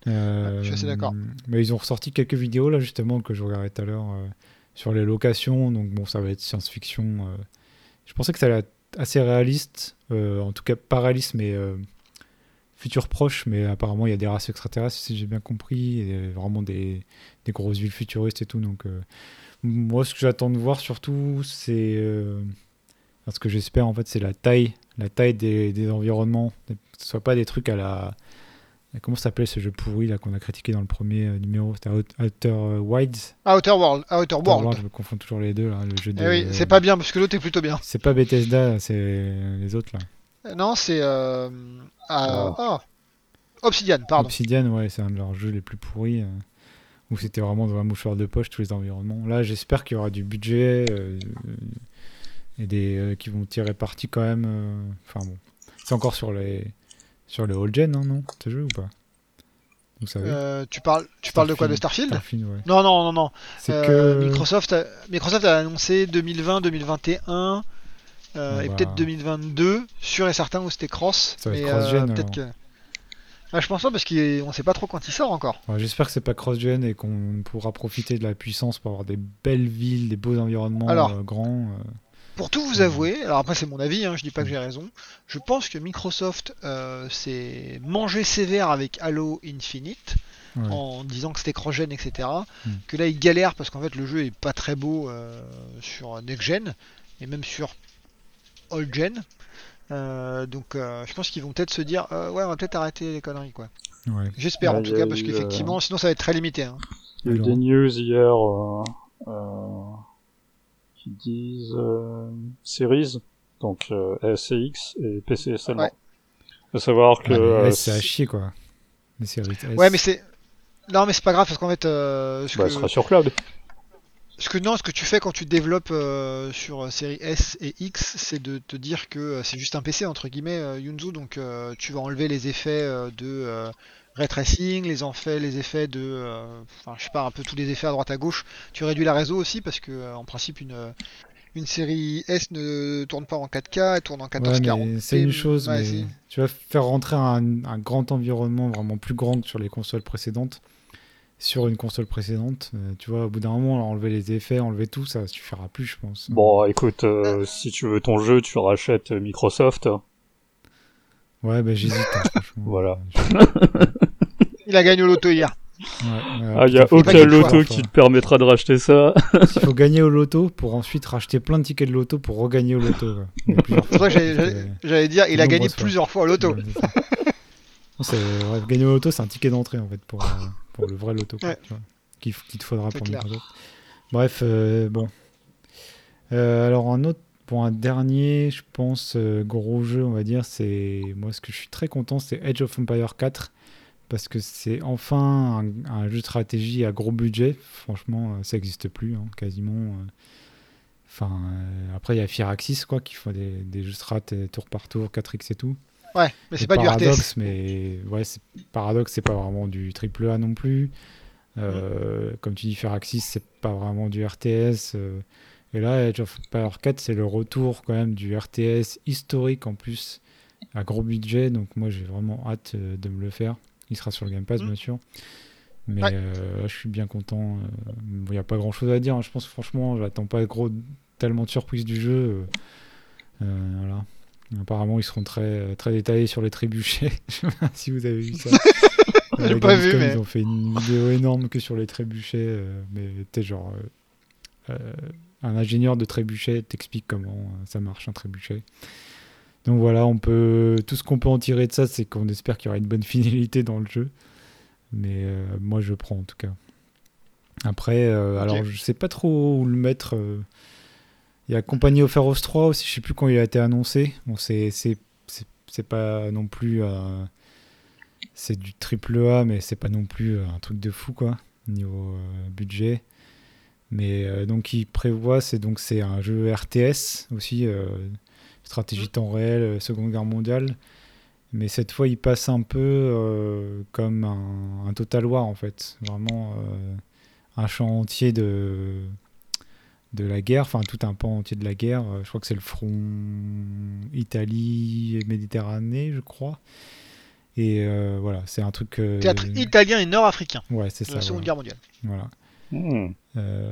Euh, je suis assez d'accord. Mais ils ont ressorti quelques vidéos, là, justement, que je regardais tout à l'heure, euh, sur les locations. Donc, bon, ça va être science-fiction. euh. Je pensais que ça allait être assez réaliste. euh, en tout cas, pas réaliste, mais. euh, futur proche, mais apparemment il y a des races extraterrestres, si j'ai bien compris, et vraiment des, grosses villes futuristes et tout. Donc, euh, moi, ce que j'attends de voir surtout, c'est. euh, ce que j'espère en fait, c'est la taille, la taille des, des environnements. Que ce soit pas des trucs à la. Comment s'appelait ce jeu pourri là qu'on a critiqué dans le premier euh, numéro? C'était Out- Outer euh, Wilds? Outer World. Outer Outer World. World, Je me confonds toujours les deux là. Le jeu de... Eh oui, c'est pas bien parce que l'autre est plutôt bien. C'est pas Bethesda, c'est les autres là. Euh, Non, c'est. Euh... ah, Oh. Obsidian, pardon. Obsidian, ouais, c'est un de leurs jeux les plus pourris. euh, où c'était vraiment dans un mouchoir de poche tous les environnements. Là, j'espère qu'il y aura du budget et des qui vont tirer parti quand même. Enfin bon, c'est encore sur les sur le all gen, hein, non Ce jeu ou pas Vous savez Euh, tu parles, tu parles de quoi De Starfield Starfield, ouais. Non, non, non, non. C'est Euh, que Microsoft, a... Microsoft a annoncé 2020, 2021 euh, On et va- peut-être 2022, sûr et certain où c'était cross. Ça va être peut-être que. alors. Ah, je pense pas parce qu'on sait pas trop quand il sort encore. Ouais, J'espère que c'est pas cross-gen et qu'on pourra profiter de la puissance pour avoir des belles villes, des beaux environnements Alors. euh, grands. Pour tout vous Mhm. avouer, alors après c'est mon avis, hein, je dis pas que j'ai raison, je pense que Microsoft euh, s'est mangé sévère avec Halo Infinite Ouais. en disant que c'était cross-gen, etc. Mhm. Que là il galère parce qu'en fait le jeu est pas très beau euh, sur next-gen et même sur old-gen. Euh, donc euh, je pense qu'ils vont peut-être se dire euh, ouais on va peut-être arrêter les conneries quoi. Ouais. J'espère en tout cas parce qu'effectivement sinon ça va être très limité. hein. Il y a eu des news hier euh, euh, qui disent euh, Series, donc euh, S et X et PC seulement. Ouais. Faut savoir que Ouais, mais euh, c'est à chier quoi. Les séries S. Ouais mais c'est non mais c'est pas grave parce qu'en fait euh, ce bah, que- ce sera sur cloud. Ce que non, ce que tu fais quand tu développes euh, sur série S et X, c'est de te dire que c'est juste un PC entre guillemets euh, Yunzu, donc euh, tu vas enlever les effets euh, de euh, ray tracing, les effets, les effets de, euh, enfin je sais pas, un peu tous les effets à droite à gauche. Tu réduis la réseau aussi parce que euh, en principe une euh, une série S ne tourne pas en 4K, elle tourne en Ouais, 1440. mais c'est une chose, Ouais, mais tu vas faire rentrer un, un grand environnement vraiment plus grand que sur les consoles précédentes. Sur une console précédente, euh, tu vois, au bout d'un moment, enlever les effets, enlever tout, ça suffira plus, je pense. Bon, écoute, euh, si tu veux ton jeu, tu rachètes Microsoft. Ouais, bah j'hésite, hein. Voilà. Il a gagné au loto hier. Ouais, ouais, Ah, il y a putain, faut aucun loto qui te permettra de racheter ça. Il faut gagner au loto pour ensuite racheter plein de tickets de loto pour regagner au loto. a C'est vrai que j'allais- dire, il a gagné fois. plusieurs fois au loto. Ouais, ouais, gagner au loto, c'est un ticket d'entrée en fait pour, euh, pour le vrai loto Ouais. qu'il te faudra. Microsoft. Bref, euh, bon. Euh, alors un autre, pour un dernier, je pense, euh, gros jeu, on va dire, c'est moi ce que je suis très content, c'est Edge of Empire 4 parce que c'est enfin un, un jeu de stratégie à gros budget. Franchement, euh, ça n'existe plus, hein, quasiment. euh. Enfin, euh, après il y a Firaxis quoi, qui font des, des jeux strat tour par tour, 4x et tout. Ouais, mais c'est pas du paradoxe, RTS. mais ouais, c'est paradoxe, c'est pas vraiment du triple A non plus. Euh, Comme tu dis, Firaxis, c'est pas vraiment du RTS. euh, et là, Edge of Empire 4, c'est le retour quand même du RTS historique en plus, à gros budget. Donc moi, j'ai vraiment hâte de me le faire. Il sera sur le Game Pass, Mm. bien sûr. Mais Ouais. euh, je suis bien content. Il n'y a pas grand chose à dire. hein. Je pense franchement, j'attends pas gros, tellement de surprises du jeu. euh, euh, voilà. Apparemment, ils seront très, très détaillés sur les trébuchets. Je sais pas si vous avez vu ça. J'ai pas vu, mais- Ils ont fait une vidéo énorme que sur les trébuchets. euh, mais t'es genre. euh, euh, un ingénieur de trébuchet t'explique comment euh, ça marche un trébuchet. Donc voilà, on peut tout ce qu'on peut en tirer de ça, c'est qu'on espère qu'il y aura une bonne finalité dans le jeu. Mais euh, moi, je prends en tout cas. Après, euh, alors je sais pas trop où le mettre. euh. Il y a Compagnie of Heroes 3 aussi, je sais plus quand il a été annoncé. Bon, c'est pas non plus euh, c'est du triple A, mais c'est pas non plus un truc de fou quoi niveau budget. Mais donc il prévoit, c'est donc c'est un jeu RTS aussi, stratégie temps réel, euh, Seconde Guerre mondiale. Mais cette fois, il passe un peu euh, comme un, un Total War en fait, vraiment euh, un champ entier de de la guerre, enfin tout un pan entier de la guerre. Je crois que c'est le front Italie et Méditerranée, je crois. Et euh, voilà, c'est un truc. euh, Théâtre italien et nord-africain Ouais, c'est ça. la Seconde voilà. Guerre mondiale. Voilà. Euh,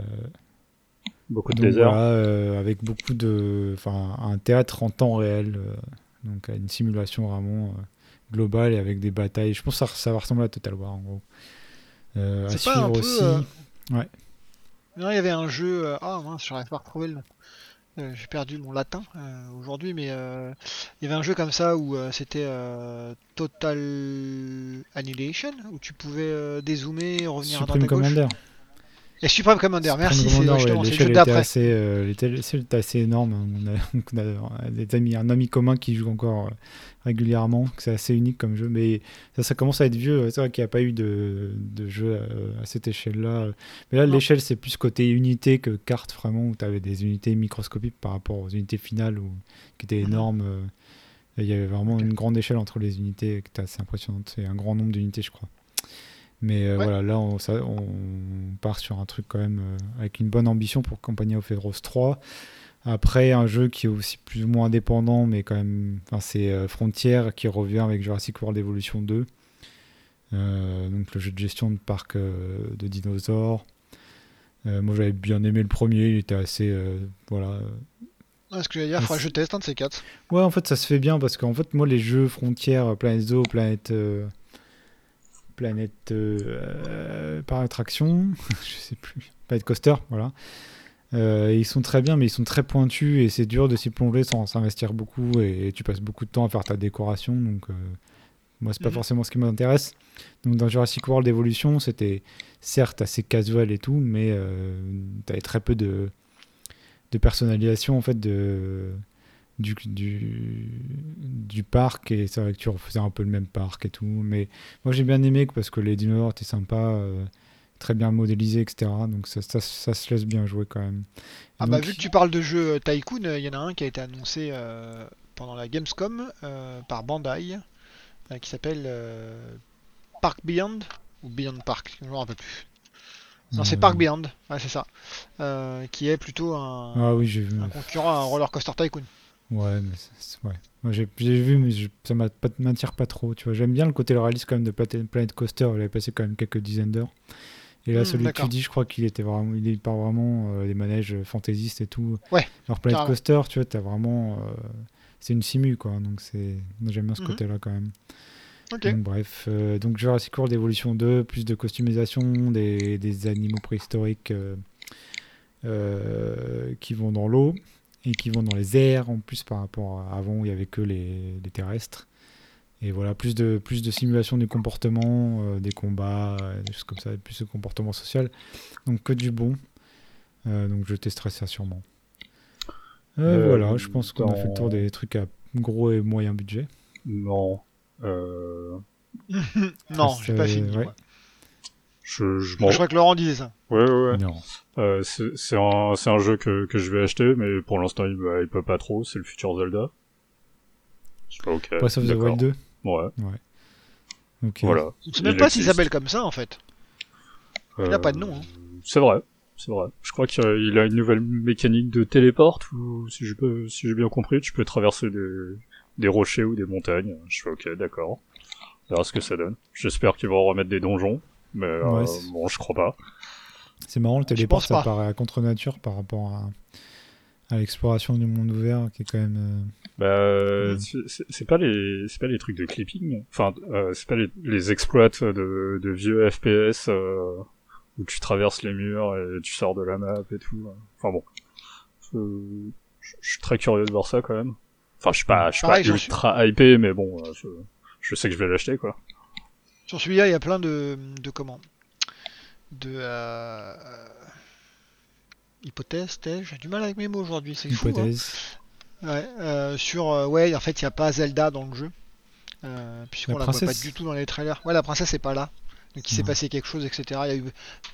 Beaucoup de donc voilà, euh, avec beaucoup de, enfin, un théâtre en temps réel, euh, donc une simulation vraiment euh, globale et avec des batailles. Je pense que ça, ça va ressembler à Total War en gros. Euh, à suivre peu, aussi. euh, Non, il y avait un jeu. Ah mince, j'arrive pas à retrouver le nom. Euh, J'ai perdu mon latin euh, aujourd'hui, mais euh, il y avait un jeu comme ça où euh, c'était euh, Total Annihilation, où tu pouvais euh, dézoomer, revenir à droite Supreme à gauche. Commander. Et Supreme Commander, merci, c'est justement, ouais, c'est jeu d'après. assez, euh, assez énorme. On a, on a des amis, un ami commun qui joue encore euh, régulièrement. C'est assez unique comme jeu, mais ça, ça commence à être vieux. C'est vrai qu'il n'y a pas eu de, de jeu à, à cette échelle-là. Mais là, l'échelle, c'est plus côté unité que carte, vraiment, où tu avais des unités microscopiques par rapport aux unités finales, où, qui étaient Mhm. énormes. euh, Il y avait vraiment une grande échelle entre les unités qui était assez impressionnante. C'est un grand nombre d'unités, je crois. Mais euh, Ouais. voilà, là, on, ça- on part sur un truc quand même euh, avec une bonne ambition pour Compagnie of Heroes 3. Après, un jeu qui est aussi plus ou moins indépendant, mais quand même, enfin, c'est euh, Frontier qui revient avec Jurassic World Evolution 2. Euh, donc le jeu de gestion de parc de dinosaures. Moi, j'avais bien aimé le premier, il était assez, voilà, Ouais, ce que j'allais dire, faudra que je teste un de ces quatre. Ouais, en fait, ça se fait bien parce qu'en fait, moi, les jeux frontières, Planète Zoo, Planète. Planète. euh, euh, par attraction, je sais plus. Planète Coaster, voilà. Euh, ils sont très bien, mais ils sont très pointus et c'est dur de s'y plonger sans s'investir beaucoup et, tu passes beaucoup de temps à faire ta décoration. Donc, euh, moi, c'est pas Mhm. forcément ce qui m'intéresse. Donc, dans Jurassic World Evolution, c'était certes assez casual et tout, mais tu avais très peu de, de personnalisation en fait de, du, du, du parc et c'est vrai que tu refaisais un peu le même parc et tout. Mais moi, j'ai bien aimé parce que les dinosaures étaient sympas. euh, très bien modélisés, etc. Donc ça, ça, ça se laisse bien jouer quand même. Et Ah bah donc, vu que tu parles de jeu euh, Tycoon, euh, il y en a un qui a été annoncé euh, pendant la Gamescom euh, par Bandai, qui s'appelle Park Beyond ou Beyond Park, je me rappelle plus. Non, c'est Park Beyond, ouais, c'est ça, qui est plutôt un, Ah oui, un concurrent à un Roller Coaster Tycoon. Ouais, mais c'est- ouais. Moi, j'ai j'ai vu, mais je- ça m'a pas- m'attire pas trop. Tu vois, j'aime bien le côté réaliste quand même de Planet Coaster. J'avais passé quand même quelques dizaines d'heures. Et là, Hmm, celui que tu dis, je crois qu'il était vraiment, il pas vraiment euh, des manèges fantaisistes et tout. Ouais, Alors Planet carrément. Coaster, tu vois, t'as vraiment, euh, c'est une simu quoi. Donc c'est, j'aime bien ce Mhm. côté-là quand même. Ok. Donc bref, euh, donc Jurassic World Evolution 2, plus de customisation, des, des animaux préhistoriques euh, euh, qui vont dans l'eau et qui vont dans les airs en plus par rapport à avant où il y avait que les, les terrestres. Et voilà, plus de, plus de simulation du comportement, euh, des combats, euh, des choses comme ça, plus de comportement social. Donc que du bon. Euh, donc je testerai ça sûrement. Euh, Euh, voilà, je pense qu'on a fait le tour des trucs à gros et moyen budget. Non. Euh, non, j'ai pas fini. ouais. Je, je Je m'en. crois que Laurent disait ça. Ouais, ouais, ouais. Non. Euh, c'est c'est un, c'est un jeu que, que je vais acheter, mais pour l'instant, il, bah, il peut pas trop. C'est le futur Zelda. Je sais pas, ok. Breath of the. Wild 2 Ouais, Ok. voilà. Je sais Il même pas s'il s'appelle comme ça en fait. Il a pas de nom, hein. C'est vrai, c'est vrai. Je crois qu'il a- une nouvelle mécanique de téléporte, ou si j'ai peux- si j'ai bien compris, tu peux traverser des, des rochers ou des montagnes. Je fais ok, d'accord. On verra ce que ça donne. J'espère qu'ils vont remettre des donjons, mais euh, Ouais, bon, je crois pas. C'est marrant, le Je téléport, ça paraît à contre-nature par rapport à, à l'exploration du monde ouvert, qui est quand même. euh, Bah, Mm. c'est- pas les, c'est pas les trucs de clipping. Enfin, euh, c'est pas les, les exploits de, de vieux FPS euh, où tu traverses les murs et tu sors de la map et tout. Enfin bon, Euh, je je suis très curieux de voir ça quand même. Enfin, je suis pas, je suis pas ultra hypé, mais bon, euh, je, je sais que je vais l'acheter quoi. Sur celui-là, il y a plein de, de comment? De euh, hypothèses, thèses. J'ai du mal avec mes mots aujourd'hui, c'est fou. hein. Ouais, euh, sur euh, ouais, en fait, il n'y a pas Zelda dans le jeu, euh, puisqu'on La la voit pas du tout dans les trailers. Ouais, la princesse est pas là. Donc il s'est passé quelque chose, etc. Il y a eu...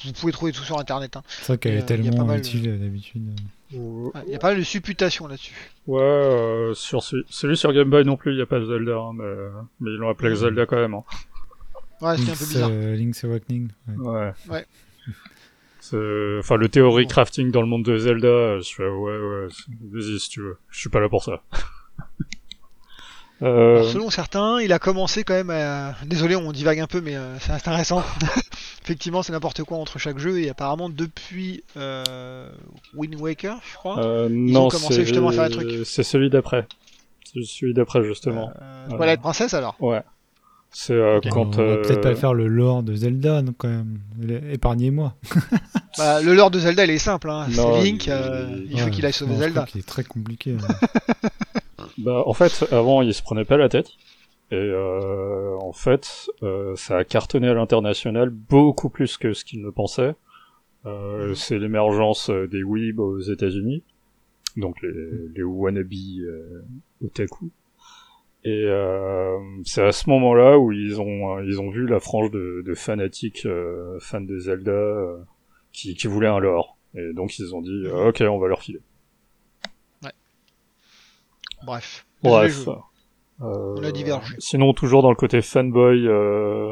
Vous pouvez trouver tout sur internet. hein. C'est vrai qu'elle est euh, y a pas tellement mal, utile euh, d'habitude. Ouais, Il y a pas mal de supputation là-dessus. Ouais, euh, sur celui, celui sur Game Boy non plus, il y a pas de Zelda, hein, mais, mais ils l'ont appelé. Zelda quand même. Hein. Ouais, c'était un peu bizarre. euh, Link's Awakening. ouais. Ouais. Ouais. C'est- Enfin, le théorie crafting dans le monde de Zelda, euh, je fais ouais, ouais, vas-y si tu veux. Je suis pas là pour ça. euh, Alors, selon certains, il a commencé quand même à... Désolé, on divague un peu, mais euh, c'est intéressant. Effectivement, c'est n'importe quoi entre chaque jeu, et apparemment, depuis euh, Wind Waker, je crois, euh, ont non, commencé justement à faire des trucs. C'est celui d'après. C'est celui d'après justement. euh, voilà. Twilight Princess alors? Ouais. C'est euh, Ok. quand. on va euh, peut-être pas faire le lore de Zelda, donc quand même. Épargnez-moi. Bah, le lore de Zelda, il est simple. Hein. C'est Link, il- euh, il faut Ouais, qu'il aille sauver Zelda. qu'il est très compliqué. hein. Bah, en fait, avant, il se prenait pas la tête. Et euh, en fait, euh, ça a cartonné à l'international beaucoup plus que ce qu'il ne pensait. Euh, c'est l'émergence euh, des weeb aux États-Unis, donc les, les wannabe euh, otaku. Et euh, c'est à ce moment-là où ils ont euh, ils ont vu la frange de, de fanatiques euh, fans de Zelda euh, qui, qui voulaient un lore. Et donc ils ont dit euh, ok, on va leur filer. Bref. Désolé, Bref. je- Euh, On a divergé. Sinon, toujours dans le côté fanboy, euh,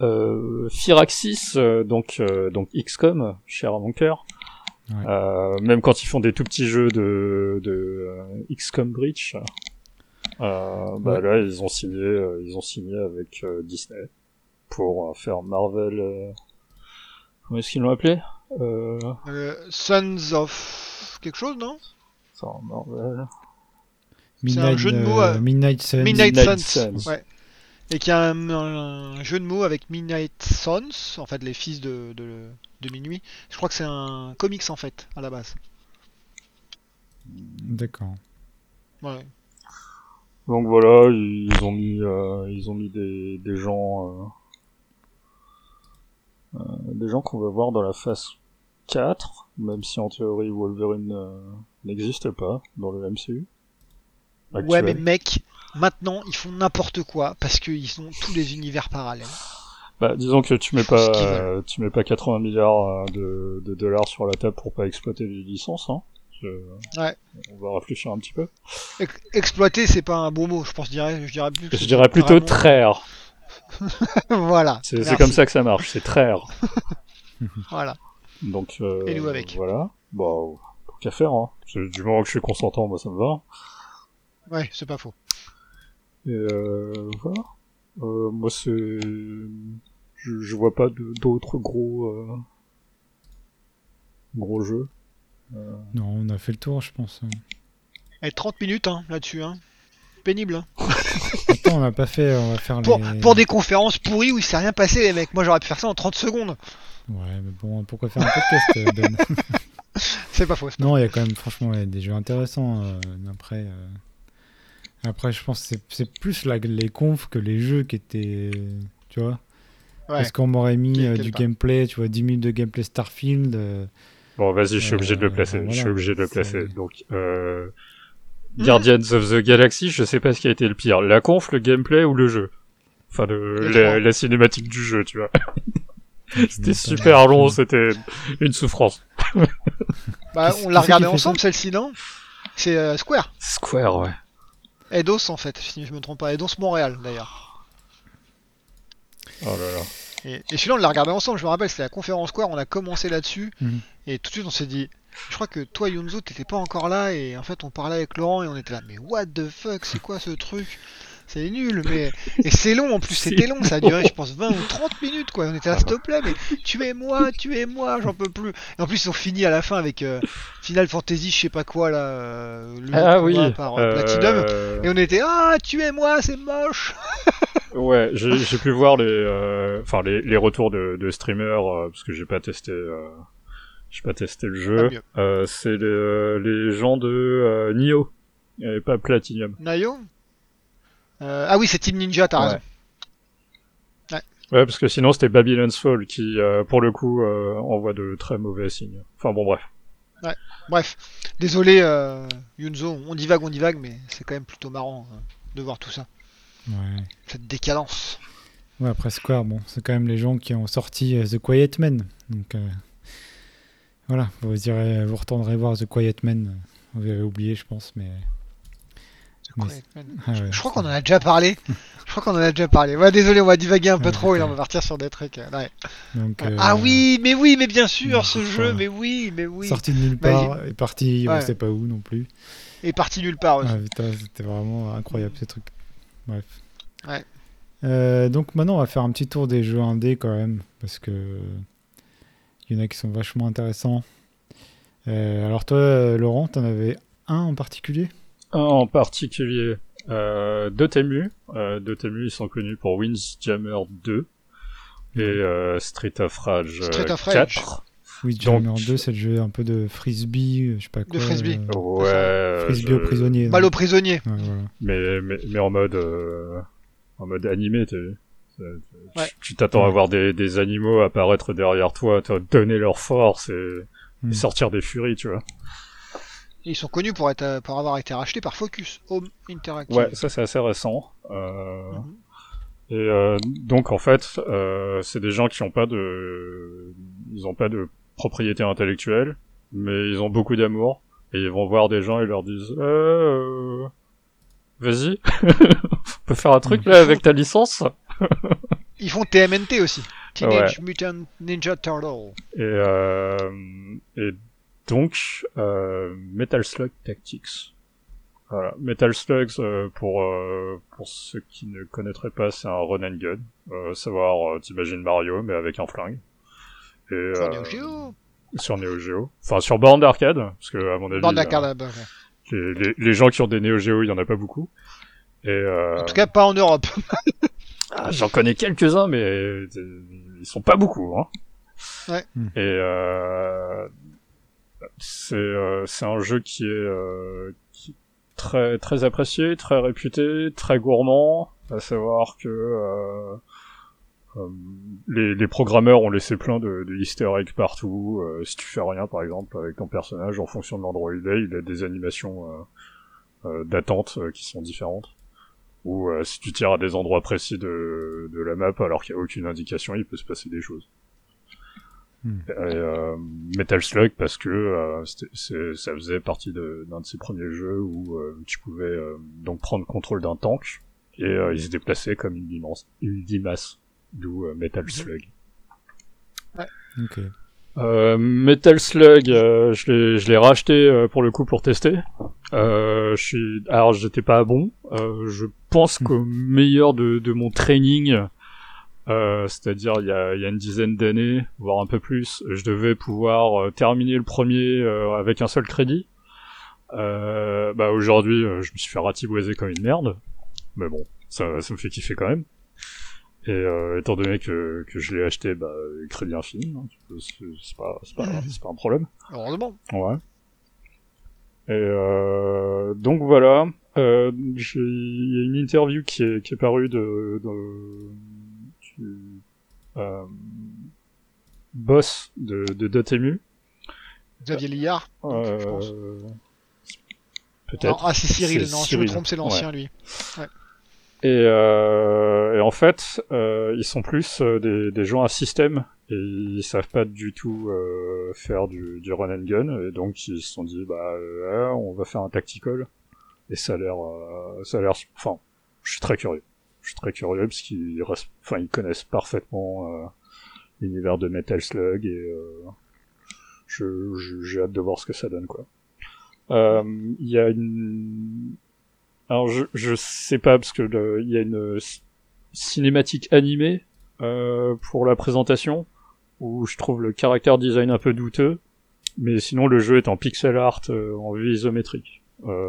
euh, Firaxis, euh, donc donc, donc XCOM, cher à mon cœur. Ouais. Euh, même quand ils font des tout petits jeux de, de euh, XCOM Breach, euh, bah Ouais. là ils ont signé, euh, ils ont signé avec euh, Disney pour euh, faire Marvel. euh, comment est-ce qu'ils l'ont appelé? Euh, Euh, Sons of quelque chose, non? Attends, Marvel. C'est un jeu de mots, euh, euh, Midnight Suns. Midnight, Midnight Suns. Suns. Ouais. Et qui a un, un jeu de mots avec Midnight Suns, en fait les fils de, de, de minuit. Je crois que c'est un comics en fait, à la base. D'accord. Ouais. Donc voilà, ils ont mis, euh, ils ont mis des, des gens, euh, euh, des gens qu'on va voir dans la phase 4, même si en théorie Wolverine euh, n'existe pas dans le MCU. Ouais, mais mec, maintenant ils font n'importe quoi parce qu'ils ont tous les univers parallèles. Bah, disons que tu mets pas, euh, tu mets pas 80 milliards euh, de, de dollars sur la table pour pas exploiter les licences, hein. Ouais. On va réfléchir un petit peu. Ex- Exploiter, c'est pas un bon mot, je pense. Je dirais, je dirais plus. Je dirais plutôt vraiment- traire. voilà. C'est comme ça que ça marche, c'est traire. Voilà. Donc euh, Et nous avec. Voilà. Bon, pour qu'à faire, hein. Du moment que je suis consentant, moi ça me va. Ouais, c'est pas faux. Et euh, voilà. Euh, moi c'est, je, je vois pas d'autres gros euh, gros jeux. Non, on a fait le tour, je pense. Et 30 minutes hein, là-dessus. Hein. Pénible. Hein. Attends, on n'a pas fait. On va faire Pour, les. pour des conférences pourries où il s'est rien passé, les mecs. Moi, j'aurais pu faire ça en 30 secondes. Ouais, mais bon, pourquoi faire un podcast, euh, Ben C'est pas faux. pas Non, il y a quand même, franchement, des jeux intéressants. euh, après, euh, après, je pense que c'est- plus la- les confs que les jeux qui étaient. Tu vois. Ouais. Parce qu'on m'aurait mis euh, du pas. gameplay, tu vois, 10 minutes de gameplay Starfield. Bon, vas-y, je suis Euh, obligé de le placer. voilà. Je suis obligé de le placer. Donc, euh. Guardians of the Galaxy, je sais pas ce qui a été le pire, la conf, le gameplay ou le jeu? Enfin, le, la, cinématique du jeu, tu vois. C'était super long, c'était une souffrance. Bah, on l'a regardé ensemble, celle-ci, non? C'est euh, Square. Square, ouais. Eidos, en fait, si je me trompe pas. Eidos Montréal, d'ailleurs. Oh là là. Et, et celui-là, on l'a regardé ensemble, je me rappelle, c'était la conférence Square, on a commencé là-dessus, Mhm. et tout de suite on s'est dit, je crois que toi Yunzo, t'étais pas encore là, et en fait on parlait avec Laurent, et on était là, mais what the fuck, c'est quoi ce truc? C'est nul, mais... Et c'est long en plus, c'était long, ça a duré je pense 20 ou 30 minutes quoi, on était là, s'il te plaît, mais tuez-moi, tuez-moi, j'en peux plus. Et en plus ils ont fini à la fin avec euh, Final Fantasy, je sais pas quoi là, euh, le Ah oui. par euh, Platinum, euh, et on était, ah tuez-moi, c'est moche Ouais, j'ai pu voir les, enfin les, les retours de, de streamers parce que j'ai pas testé, j'ai pas testé le jeu. Euh, c'est les, les gens de euh, Nioh et pas Platinum. Nayo Euh, Ah oui, c'est Team Ninja, t'as Ouais. raison. Ouais, parce que sinon c'était Babylon's Fall qui, euh, pour le coup, euh, envoie de très mauvais signes. Enfin bon, bref. Bref, désolé euh, Yunzo, on divague, on divague, mais c'est quand même plutôt marrant euh, de voir tout ça. Ouais. Cette décadence. Ouais, après Square, bon, c'est quand même les gens qui ont sorti The Quiet Man. Donc euh, voilà, vous irez, vous retournerez voir The Quiet Man. euh, Vous avez oublié, je pense, mais. The Mais Quiet Man. Ah ouais, Je crois qu'on en a déjà parlé. Je crois qu'on en a déjà parlé. Ouais, désolé, on va divaguer un peu Ouais, trop et là, on va partir sur des trucs. euh, ouais. donc, euh, Ah oui, mais oui, mais bien sûr, non, ce jeu, pas- mais oui, mais oui. Sorti de nulle Bah, part, est parti, on Ouais. sait pas où non plus. Et parti nulle part aussi. Ah, putain, c'était vraiment incroyable ces trucs. Bref. Ouais. Euh, donc maintenant, on va faire un petit tour des jeux indés quand même, parce que il y en a qui sont vachement intéressants. Euh, alors toi, Laurent, t'en avais un en particulier? Un en particulier. Euh, Dotemu. Euh, Dotemu, ils sont connus pour Windjammer 2 et euh, Street of Rage, Street of 4. Oui, Jammer 2, c'est le jeu un peu de frisbee, je sais pas quoi. De frisbee. euh, Ouais. frisbee je- au prisonnier. Mal aux prisonniers. Ouais, voilà. mais, mais, mais en mode euh, en mode animé t'as vu tu- Ouais. tu t'attends à voir des, des animaux apparaître derrière toi te donner leur force et, et sortir des furies tu vois Et ils sont connus pour, être, euh, pour avoir été rachetés par Focus Home Interactive. ouais ça c'est assez récent euh, Mhm. et euh, donc en fait euh, c'est des gens qui ont pas de ils ont pas de propriété intellectuelle mais ils ont beaucoup d'amour et ils vont voir des gens et leur disent euh, vas-y on peut faire un truc là avec ta licence? Ils font TMNT aussi. Teenage Mutant Ninja Turtle. Et, euh, et donc, euh, Metal Slug Tactics. Voilà. Metal Slugs, euh, pour, euh, pour ceux qui ne connaîtraient pas, c'est un run and gun. Euh, savoir, euh, t'imagines Mario, mais avec un flingue. Et, Sur euh, Neo Geo. sur Neo Geo. Enfin, sur borne d'arcade, parce que, à mon avis, Bande euh, d'arcade, les, les, les gens qui ont des Neo Geo, il y en a pas beaucoup. Et, euh, En tout cas, pas en Europe. Ah, J'en connais quelques-uns, mais ils sont pas beaucoup. Hein. Ouais. Hmm. Et euh, c'est euh, c'est un jeu qui est, euh, qui très très apprécié, très réputé, très gourmand. À savoir que euh, euh, les, les programmeurs ont laissé plein de, de Easter eggs partout. Euh, si tu fais rien, par exemple, avec ton personnage, en fonction de l'endroit où il est, il a des animations d'attente qui sont différentes ou si tu tires à des endroits précis de, de la map alors qu'il n'y a aucune indication, il peut se passer des choses. Hmm. Et, euh, Metal Slug parce que euh, ça faisait partie de- d'un de, ses premiers jeux où euh, tu pouvais euh, donc prendre contrôle d'un tank et euh, il se déplaçait comme une limace, une limace, d'où euh, Metal Slug. Ok. Euh, Metal Slug, euh, je l'ai, je l'ai racheté euh, pour le coup pour tester. Euh, je suis, alors j'étais pas bon. Euh, je pense qu'au meilleur de, de mon training, euh, c'est-à-dire il y a, il y a une dizaine d'années, voire un peu plus, je devais pouvoir euh, terminer le premier euh, avec un seul crédit. Euh, bah aujourd'hui, euh, je me suis fait ratiboiser comme une merde, mais bon, ça, ça me fait kiffer quand même. Et euh, étant donné que, que je l'ai acheté, bah, crédit infini, hein, c'est pas, c'est pas, c'est pas un problème. Heureusement. Ouais. Et euh, donc voilà, euh, il y a une interview qui est, qui est parue de, de boss de, de Dotemu. Xavier Liard. Euh, je pense. Peut-être. Ah, c'est Cyril. Non, je Cyril. me trompe, c'est l'ancien, lui. Et, euh, et en fait, euh, ils sont plus euh, des, des gens à système et ils savent pas du tout euh, faire du, du run and gun et donc ils se sont dit bah euh, ah, on va faire un tactical et ça a l'air euh, ça a l'air enfin je suis très curieux je suis très curieux parce qu'ils connaissent parfaitement euh, l'univers de Metal Slug et euh, j'ai hâte de voir ce que ça donne quoi Euh, il y a une alors je je sais pas parce que il y a une cinématique animée euh, pour la présentation où je trouve le caractère design un peu douteux, mais sinon le jeu est en pixel art en vue isométrique,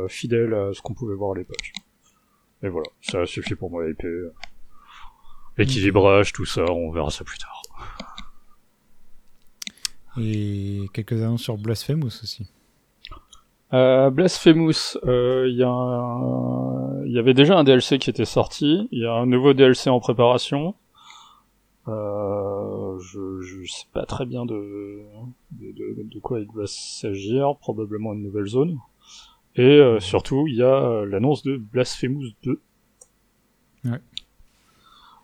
fidèle à ce qu'on pouvait voir à l'époque. Et voilà, ça suffit pour moi hyper. L'équilibrage, tout ça, on verra ça plus tard. Et quelques annonces sur Blasphemous aussi. Euh, Blasphemous, euh, il y, a un- il y avait déjà un DLC qui était sorti, il y a un nouveau DLC en préparation. Euh, je, je sais pas très bien de, de, de- de quoi il va s'agir, probablement une nouvelle zone. Et euh, surtout, il y a euh, l'annonce de Blasphemous 2. Ouais.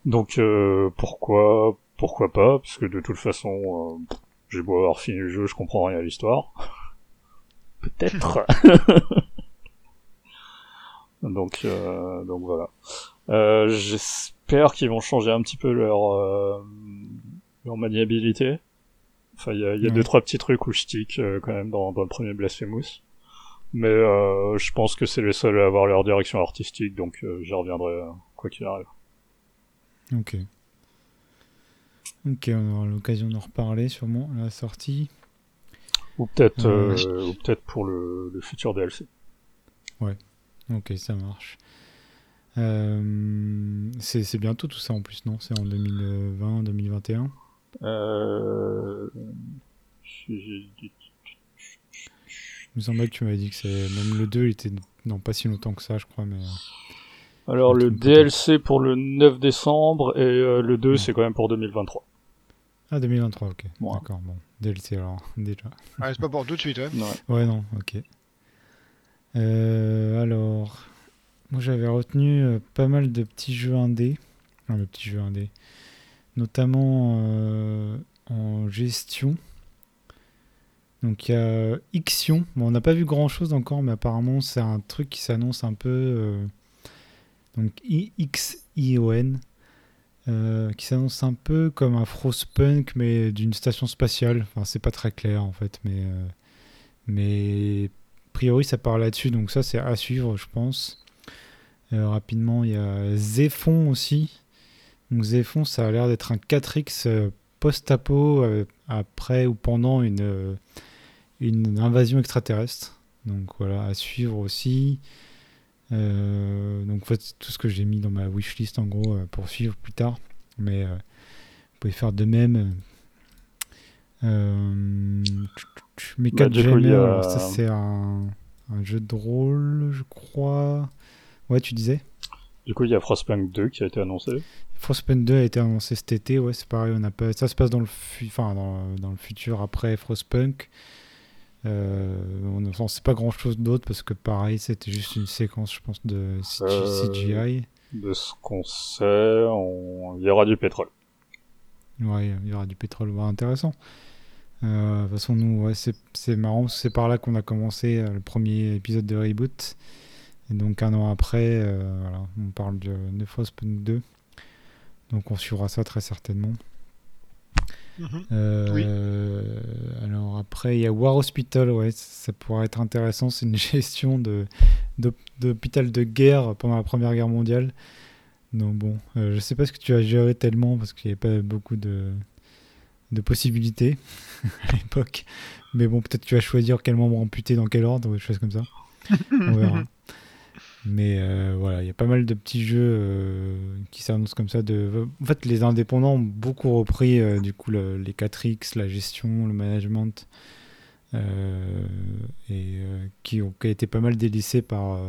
Donc euh, pourquoi pourquoi pas Parce que de toute façon, euh, j'ai beau avoir fini le jeu, je comprends rien à l'histoire. Peut-être. donc euh, donc voilà. Euh, J'espère qu'ils vont changer un petit peu leur euh, leur maniabilité. Enfin, il y a, y a Ouais. deux trois petits trucs où je tic quand même dans, dans le premier Blasphemous. Mais euh, je pense que c'est les seuls à avoir leur direction artistique, donc euh, j'y reviendrai euh, quoi qu'il arrive. Ok. Ok, on aura l'occasion d'en reparler sûrement à la sortie. Ou peut-être Ouais. euh, ou peut-être pour le, le futur DLC. Ok, ça marche. Euh, c'est bientôt tout ça en plus, non? C'est en 2020, 2021 Euh... Il me semblait que tu m'avais dit que c'est même le 2 il était non pas si longtemps que ça, je crois, mais euh, Alors le. DLC pour le 9 décembre et euh, le 2 Ouais. c'est quand même pour 2023. ah 2023, ok, Ouais. d'accord, bon DLC alors déjà. Ouais, c'est pas pour tout de suite, ouais. Ouais. Ouais, non, ok. Euh, alors, moi j'avais retenu euh, pas mal de petits jeux indés, enfin de petits jeux indés, notamment euh, en gestion. Donc il y a Ixion. On n'a pas vu grand chose encore, mais apparemment c'est un truc qui s'annonce un peu. euh, donc I-X-I-O-N. euh, qui s'annonce un peu comme un Frostpunk, mais d'une station spatiale. Enfin, c'est pas très clair en fait, mais. euh, mais a priori, ça part là-dessus, donc ça, c'est à suivre, je pense. Rapidement, il y a Zephon aussi. Donc Zephon, ça a l'air d'être un 4X euh, post-apo après ou pendant une, une invasion extraterrestre. Donc voilà, à suivre aussi. Euh, donc en fait, c'est tout ce que j'ai mis dans ma wishlist en gros euh, pour suivre plus tard. Mais euh, vous pouvez faire de même. Euh, Mecha Bah, a- ça c'est un, un jeu de rôle, je crois. Ouais, tu disais Du coup il y a Frostpunk 2 qui a été annoncé. Frostpunk 2 a été annoncé cet été, ouais, c'est pareil, on a pas... ça se passe dans le, fu- enfin, dans, dans le futur après Frostpunk. Euh, on ne sait pas grand chose d'autre parce que pareil, c'était juste une séquence, je pense, de CG Euh, CGI. De ce qu'on sait, on... il y aura du pétrole. Ouais, il y aura du pétrole, ouais, intéressant. Euh, de toute façon, nous, ouais, c'est marrant, c'est par là qu'on a commencé euh, le premier épisode de Reboot. Et donc un an après, voilà, on parle de, Frostpunk 2. Donc on suivra ça très certainement. Mhm. Euh, Alors après, il y a War Hospital, ouais, ça, pourrait être intéressant. C'est une gestion de d'hôp- d'hôpital de guerre pendant la Première Guerre mondiale. Donc bon, euh, je sais pas ce que tu as géré tellement parce qu'il n'y avait pas beaucoup de, de possibilités à l'époque. Mais bon, peut-être tu vas choisir quel membre amputé dans quel ordre ou des choses comme ça. On verra. Mais euh, voilà, il y a pas mal de petits jeux euh, qui s'annoncent comme ça. De... En fait, les indépendants ont beaucoup repris euh, du coup le- les 4X, la gestion, le management, et qui ont été pas mal délaissés par,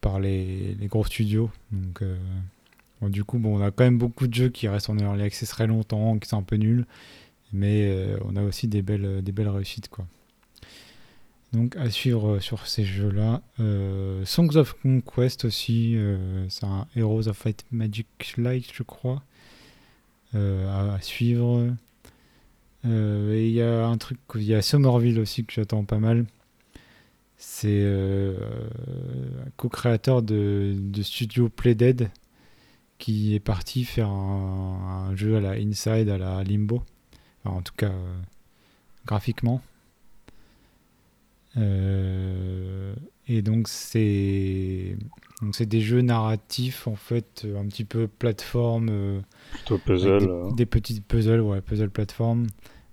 par les, gros studios. Donc, du coup, bon, on a quand même beaucoup de jeux qui restent en early access très longtemps, qui sont un peu nuls, mais on a aussi des belles, des belles réussites, quoi. Donc à suivre euh, sur ces jeux-là. Euh, Songs of Conquest aussi, euh, c'est un Heroes of Fight Magic Light, je crois. À, suivre. Et il y a un truc, il y a Somerville aussi que j'attends pas mal. C'est co-créateur de, de studio Playdead qui est parti faire un, un jeu à la Inside, à la Limbo. Enfin, en tout cas, graphiquement. Euh, et donc c'est donc c'est des jeux narratifs en fait un petit peu plateforme euh, Plutôt puzzle. des, des petites puzzles ouais puzzle plateforme.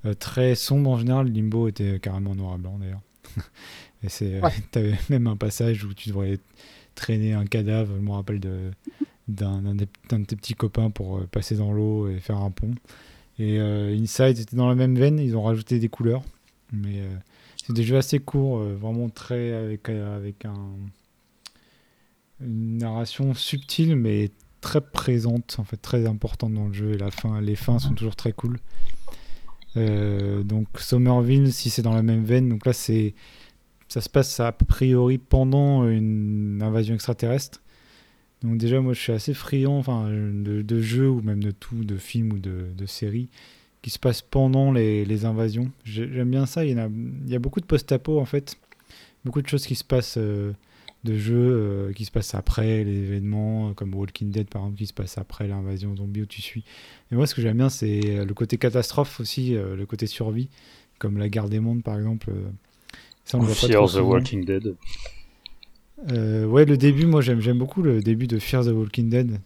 Euh, très sombre en général. Limbo était carrément noir et blanc d'ailleurs. Et c'est Ouais. t'avais même un passage où tu devrais traîner un cadavre je me rappelle de d'un de tes petits copains pour passer dans l'eau et faire un pont. Et euh, Inside était dans la même veine. Ils ont rajouté des couleurs. Mais euh, c'est des jeux assez courts, euh, vraiment très avec, euh, avec un, une narration subtile mais très présente, en fait très importante dans le jeu. Et la fin, les fins sont toujours très cool. Euh, donc Somerville, si c'est dans la même veine, donc là c'est ça se passe a priori pendant une invasion extraterrestre. Donc déjà moi je suis assez friand enfin, de, jeux ou même de tout, de films ou de séries qui se passe pendant les, les invasions. J'ai- J'aime bien ça. Il y, a, il y a beaucoup de post-apo en fait. Beaucoup de choses qui se passent, euh, de jeux euh, qui se passent après les événements, euh, comme Walking Dead par exemple, qui se passe après l'invasion zombie où tu suis. Et moi ce que j'aime bien c'est le côté catastrophe aussi, euh, le côté survie, comme la guerre des mondes par exemple. ça, on pas Fear the souvent. Walking Dead. Ouais, le début, moi j'aime j'aime beaucoup le début de Fear the Walking Dead.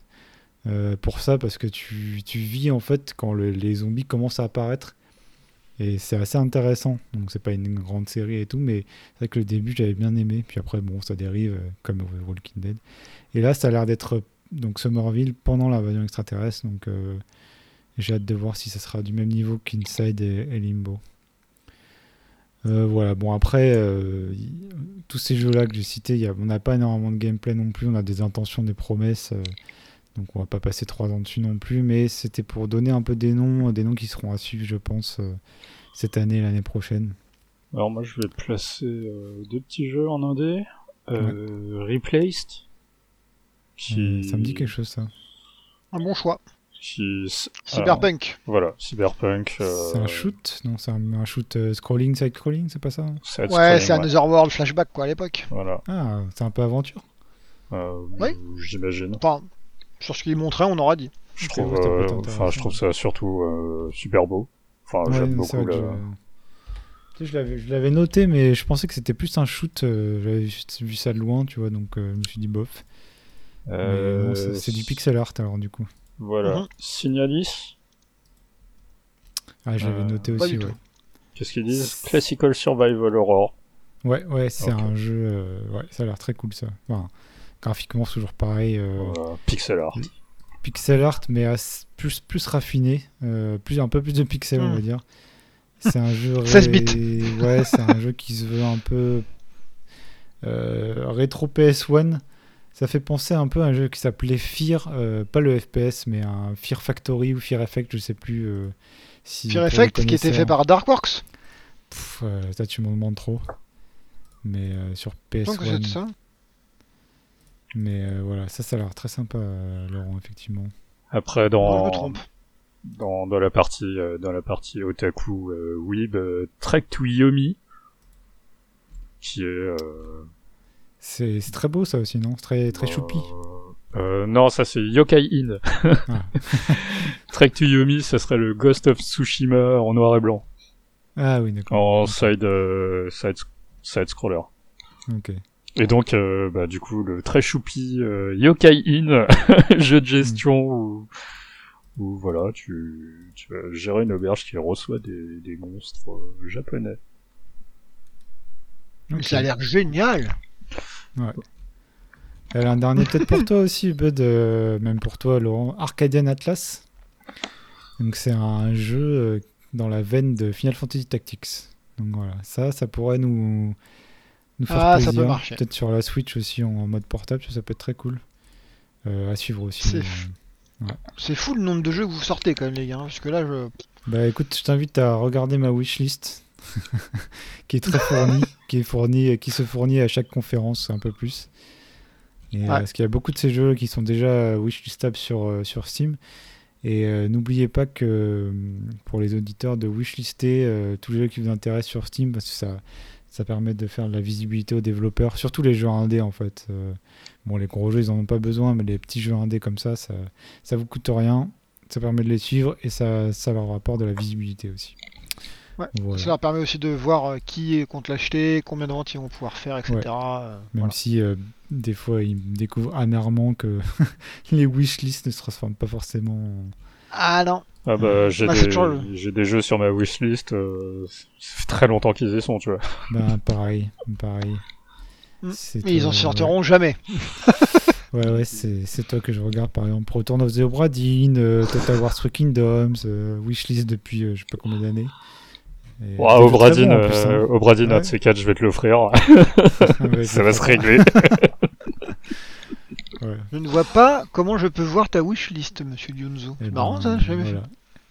Euh, pour ça, parce que tu, tu vis en fait quand le- les zombies commencent à apparaître. Et c'est assez intéressant. Donc c'est pas une grande série et tout, mais c'est vrai que le début j'avais bien aimé. Puis après, bon, ça dérive euh, comme Walking Dead. Et là, ça a l'air d'être donc Somerville pendant l'invasion extraterrestre. Donc euh, j'ai hâte de voir si ça sera du même niveau qu'Inside et, et Limbo. Voilà, bon après, tous ces jeux-là que j'ai cités, on n'a pas énormément de gameplay non plus, on a des intentions, des promesses, donc on va pas passer trois ans dessus non plus, mais c'était pour donner un peu des noms, des noms qui seront à suivre, je pense, euh, cette année, l'année prochaine. Alors moi, je vais placer euh, deux petits jeux en indé. Euh, Replaced. Qui... Euh, ça me dit quelque chose, ça. Un bon choix. Qui... Cyberpunk. Ah, voilà, Cyberpunk. euh, C'est un shoot? Non, c'est un, un shoot euh, scrolling, side-scrolling, c'est pas ça side Ouais, c'est un Otherworld flashback quoi à l'époque. Voilà, Ah, c'est un peu aventure? euh, Ouais. j'imagine. Enfin, sur ce qu'il montrait, on aura dit. Je trouve, peut euh, enfin, je trouve ça surtout euh, super beau. Enfin, Ouais, j'aime beaucoup le... je- l'avais- noté, mais je pensais que c'était plus un shoot. euh, J'avais vu ça de loin, tu vois, donc euh, je me suis dit bof. Euh, c'est du pixel art alors, du coup. Voilà. Mhm. Signalis, Ah, je l'avais Euh, noté aussi, ouais. qu'est-ce qu'ils disent Classical Survival Horror. Ouais, ouais, c'est un jeu. euh, ouais, ça a l'air très cool ça. Enfin, graphiquement, c'est toujours pareil. euh, Voilà, Pixel art. Pixel art, mais as- plus, plus raffiné. euh, plus, un peu plus de pixels, on Hmm. va dire. C'est un jeu. 16 ré- bits. Ouais, c'est un jeu qui se veut un peu. euh, rétro PS1. Ça fait penser un peu à un jeu qui s'appelait Fear, euh, pas le FPS, mais un Fear Factory ou Fear Effect, je sais plus. euh, si Fear Effect qui était fait connaisseurs- par Darkworks. Pff, euh, ça, tu m'en demandes trop. Mais euh, sur Donc c'est PS1. ça. Mais euh, voilà, ça, ça a l'air très sympa, euh, Laurent, effectivement. Après, je dans, me trompe. dans, dans la partie, euh, dans la partie otaku, euh, weeb, euh, Trek to Yomi, qui est, euh, C'est c'est très beau, ça aussi, non? C'est très, très choupi. Euh, non, ça c'est Yokai In. Ah. Trek to Yomi, ça serait le Ghost of Tsushima en noir et blanc, Ah oui, d'accord. en side, euh, side, side scroller. Ok. Et donc, euh, bah, du coup, le très choupi euh, Yokai In, jeu de gestion où, où voilà, tu, tu vas gérer une auberge qui reçoit des, des monstres euh, japonais. Ça a l'air génial. Elle a un dernier peut-être pour toi aussi, Bud, euh, même pour toi, Laurent. Arcadian Atlas. Donc c'est un jeu dans la veine de Final Fantasy Tactics. Donc voilà, ça, ça pourrait nous, nous faire Ah, ça peut marcher. Peut-être sur la Switch aussi en mode portable, ça, peut être très cool. Euh, à suivre aussi. C'est euh. C'est fou le nombre de jeux que vous sortez quand même les gars. hein, Parce que là, je... Bah écoute, je t'invite à regarder ma wishlist, qui est très fournie, qui est fournie, qui se fournit à chaque conférence un peu plus. Et, euh, Ouais. parce qu'il y a beaucoup de ces jeux qui sont déjà wishlistables sur, euh, sur Steam. Et euh, n'oubliez pas que euh, pour les auditeurs de wishlister euh, tous les jeux qui vous intéressent sur Steam, parce que ça, ça permet de faire de la visibilité aux développeurs, surtout les jeux indés en fait. Euh, bon, les gros jeux ils en ont pas besoin, mais les petits jeux indés comme ça, ça, ça vous coûte rien, ça permet de les suivre et ça, ça leur apporte de la visibilité aussi. Ouais, Voilà. ça leur permet aussi de voir euh, qui compte l'acheter, combien de ventes ils vont pouvoir faire, etc. Ouais. euh, Même voilà. si euh, des fois ils découvrent amèrement que les wishlists ne se transforment pas forcément en... Ah non, Ah bah, j'ai Bah, c'est des, toujours- j'ai des jeux sur ma wishlist, euh, ça fait très longtemps qu'ils y sont, tu vois. Ben pareil, pareil. Mm. C'est, mais ils en sortiront jamais. Ouais, ouais, c'est, c'est toi que je regarde par exemple. Return of the Obra Dinn, euh, Total War 3 Kingdoms, euh, Wishlist depuis euh, je sais pas combien d'années. Et Wow, Obradine, bon, euh, hein. Obradine, un Ouais. de ces quatre, je vais te l'offrir. Ça va se régler. Ouais. Je ne vois pas comment je peux voir ta wishlist, monsieur Lyonzo. Eh C'est marrant ben, ça, j'ai jamais voilà.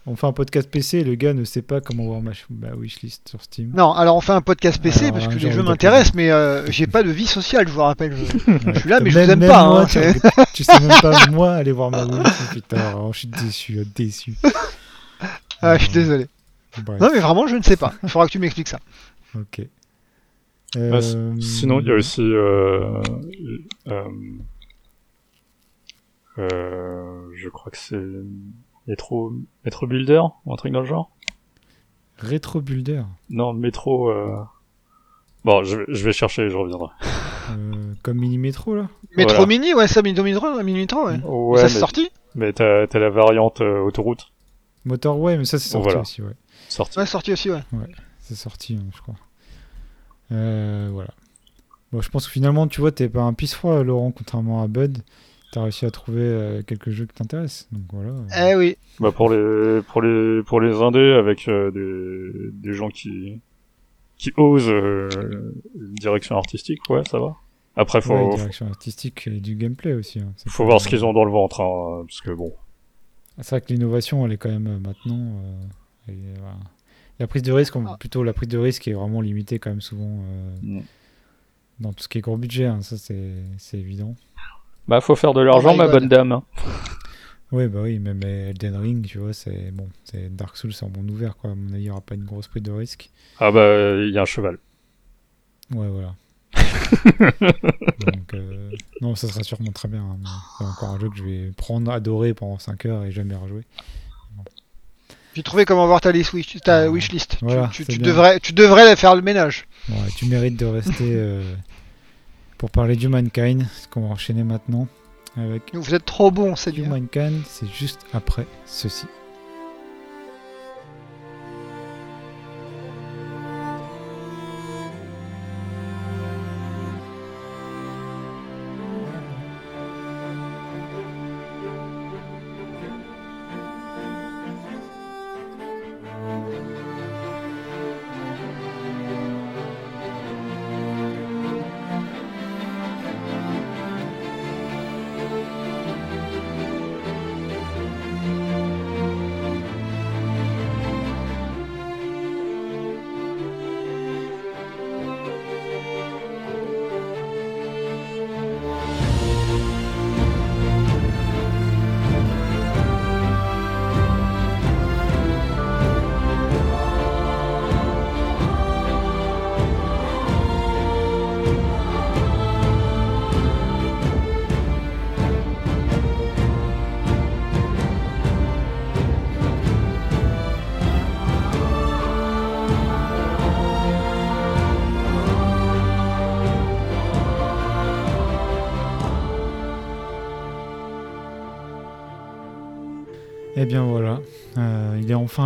On fait un podcast PC et le gars ne sait pas comment voir ma, ma wishlist sur Steam. Non, alors on fait un podcast PC Alors, parce que les jeux m'intéressent, mais euh, j'ai pas de vie sociale, je vous rappelle. Je, Ouais. je suis là, mais je vous aime même pas. moi, hein, tu, sais même pas moi aller voir ma wishlist. Putain, oh, je suis déçu, déçu. Ah, je suis désolé. Bref, Non, mais vraiment, je ne sais pas. Il faudra que tu m'expliques ça. ok. Bah, Euh, Sinon, il y a aussi euh, euh, euh, je crois que c'est Metro Metro Builder ou un truc dans le genre. Retro Builder. Non, Metro. Euh... Bon, je, vais- je vais chercher et je reviendrai. Euh, comme Mini Metro là Métro Voilà. Mini, ouais, ça, Mini Metro, Mini Metro, ouais. Ouais, ça mais, c'est sorti mais t'as t'as la variante euh, autoroute. Motorway, mais ça c'est sorti Voilà. aussi, ouais. Sorti. Ouais, sorti aussi, ouais. C'est sorti, hein, je crois. Euh, voilà. Bon, je pense que finalement, tu vois, t'es pas un pisse froid, Laurent, contrairement à Bud. T'as réussi à trouver euh, quelques jeux qui t'intéressent. Donc voilà. Eh oui. Bah pour les pour les pour les indés avec euh, des des gens qui qui osent euh, une direction artistique, ouais, ça va. Après faut Ouais, direction artistique et du gameplay aussi. hein. Faut voir ce qu'ils ont dans le ventre hein, parce que bon. C'est vrai que l'innovation, elle est quand même euh, maintenant. euh, voilà. La prise de risque, on- Ah. plutôt la prise de risque est vraiment limitée quand même souvent euh, Mm. dans tout ce qui est gros budget. hein, ça, c'est c'est évident. Bah faut faire de l'argent ma bonne dame. hein. Oui, bah oui, même Elden Ring, tu vois, c'est bon, c'est Dark Souls en monde ouvert, quoi. À mon avis, il n'y aura pas une grosse prise de risque. Ah bah il y a un cheval. Ouais, voilà. Donc, euh, non, ça sera sûrement très bien. hein, mais c'est encore un jeu que je vais prendre, adorer pendant 5 heures et jamais rejouer. J'ai trouvé comment voir ta list, wish, ta Ah, wishlist. Tu- voilà, tu, c'est tu bien. devrais, tu devrais faire le ménage. Ouais, tu mérites de rester euh, pour parler d'Humankind, ce qu'on va enchaîner maintenant avec Vous êtes trop bon, c'est. Humankind, c'est juste après ceci.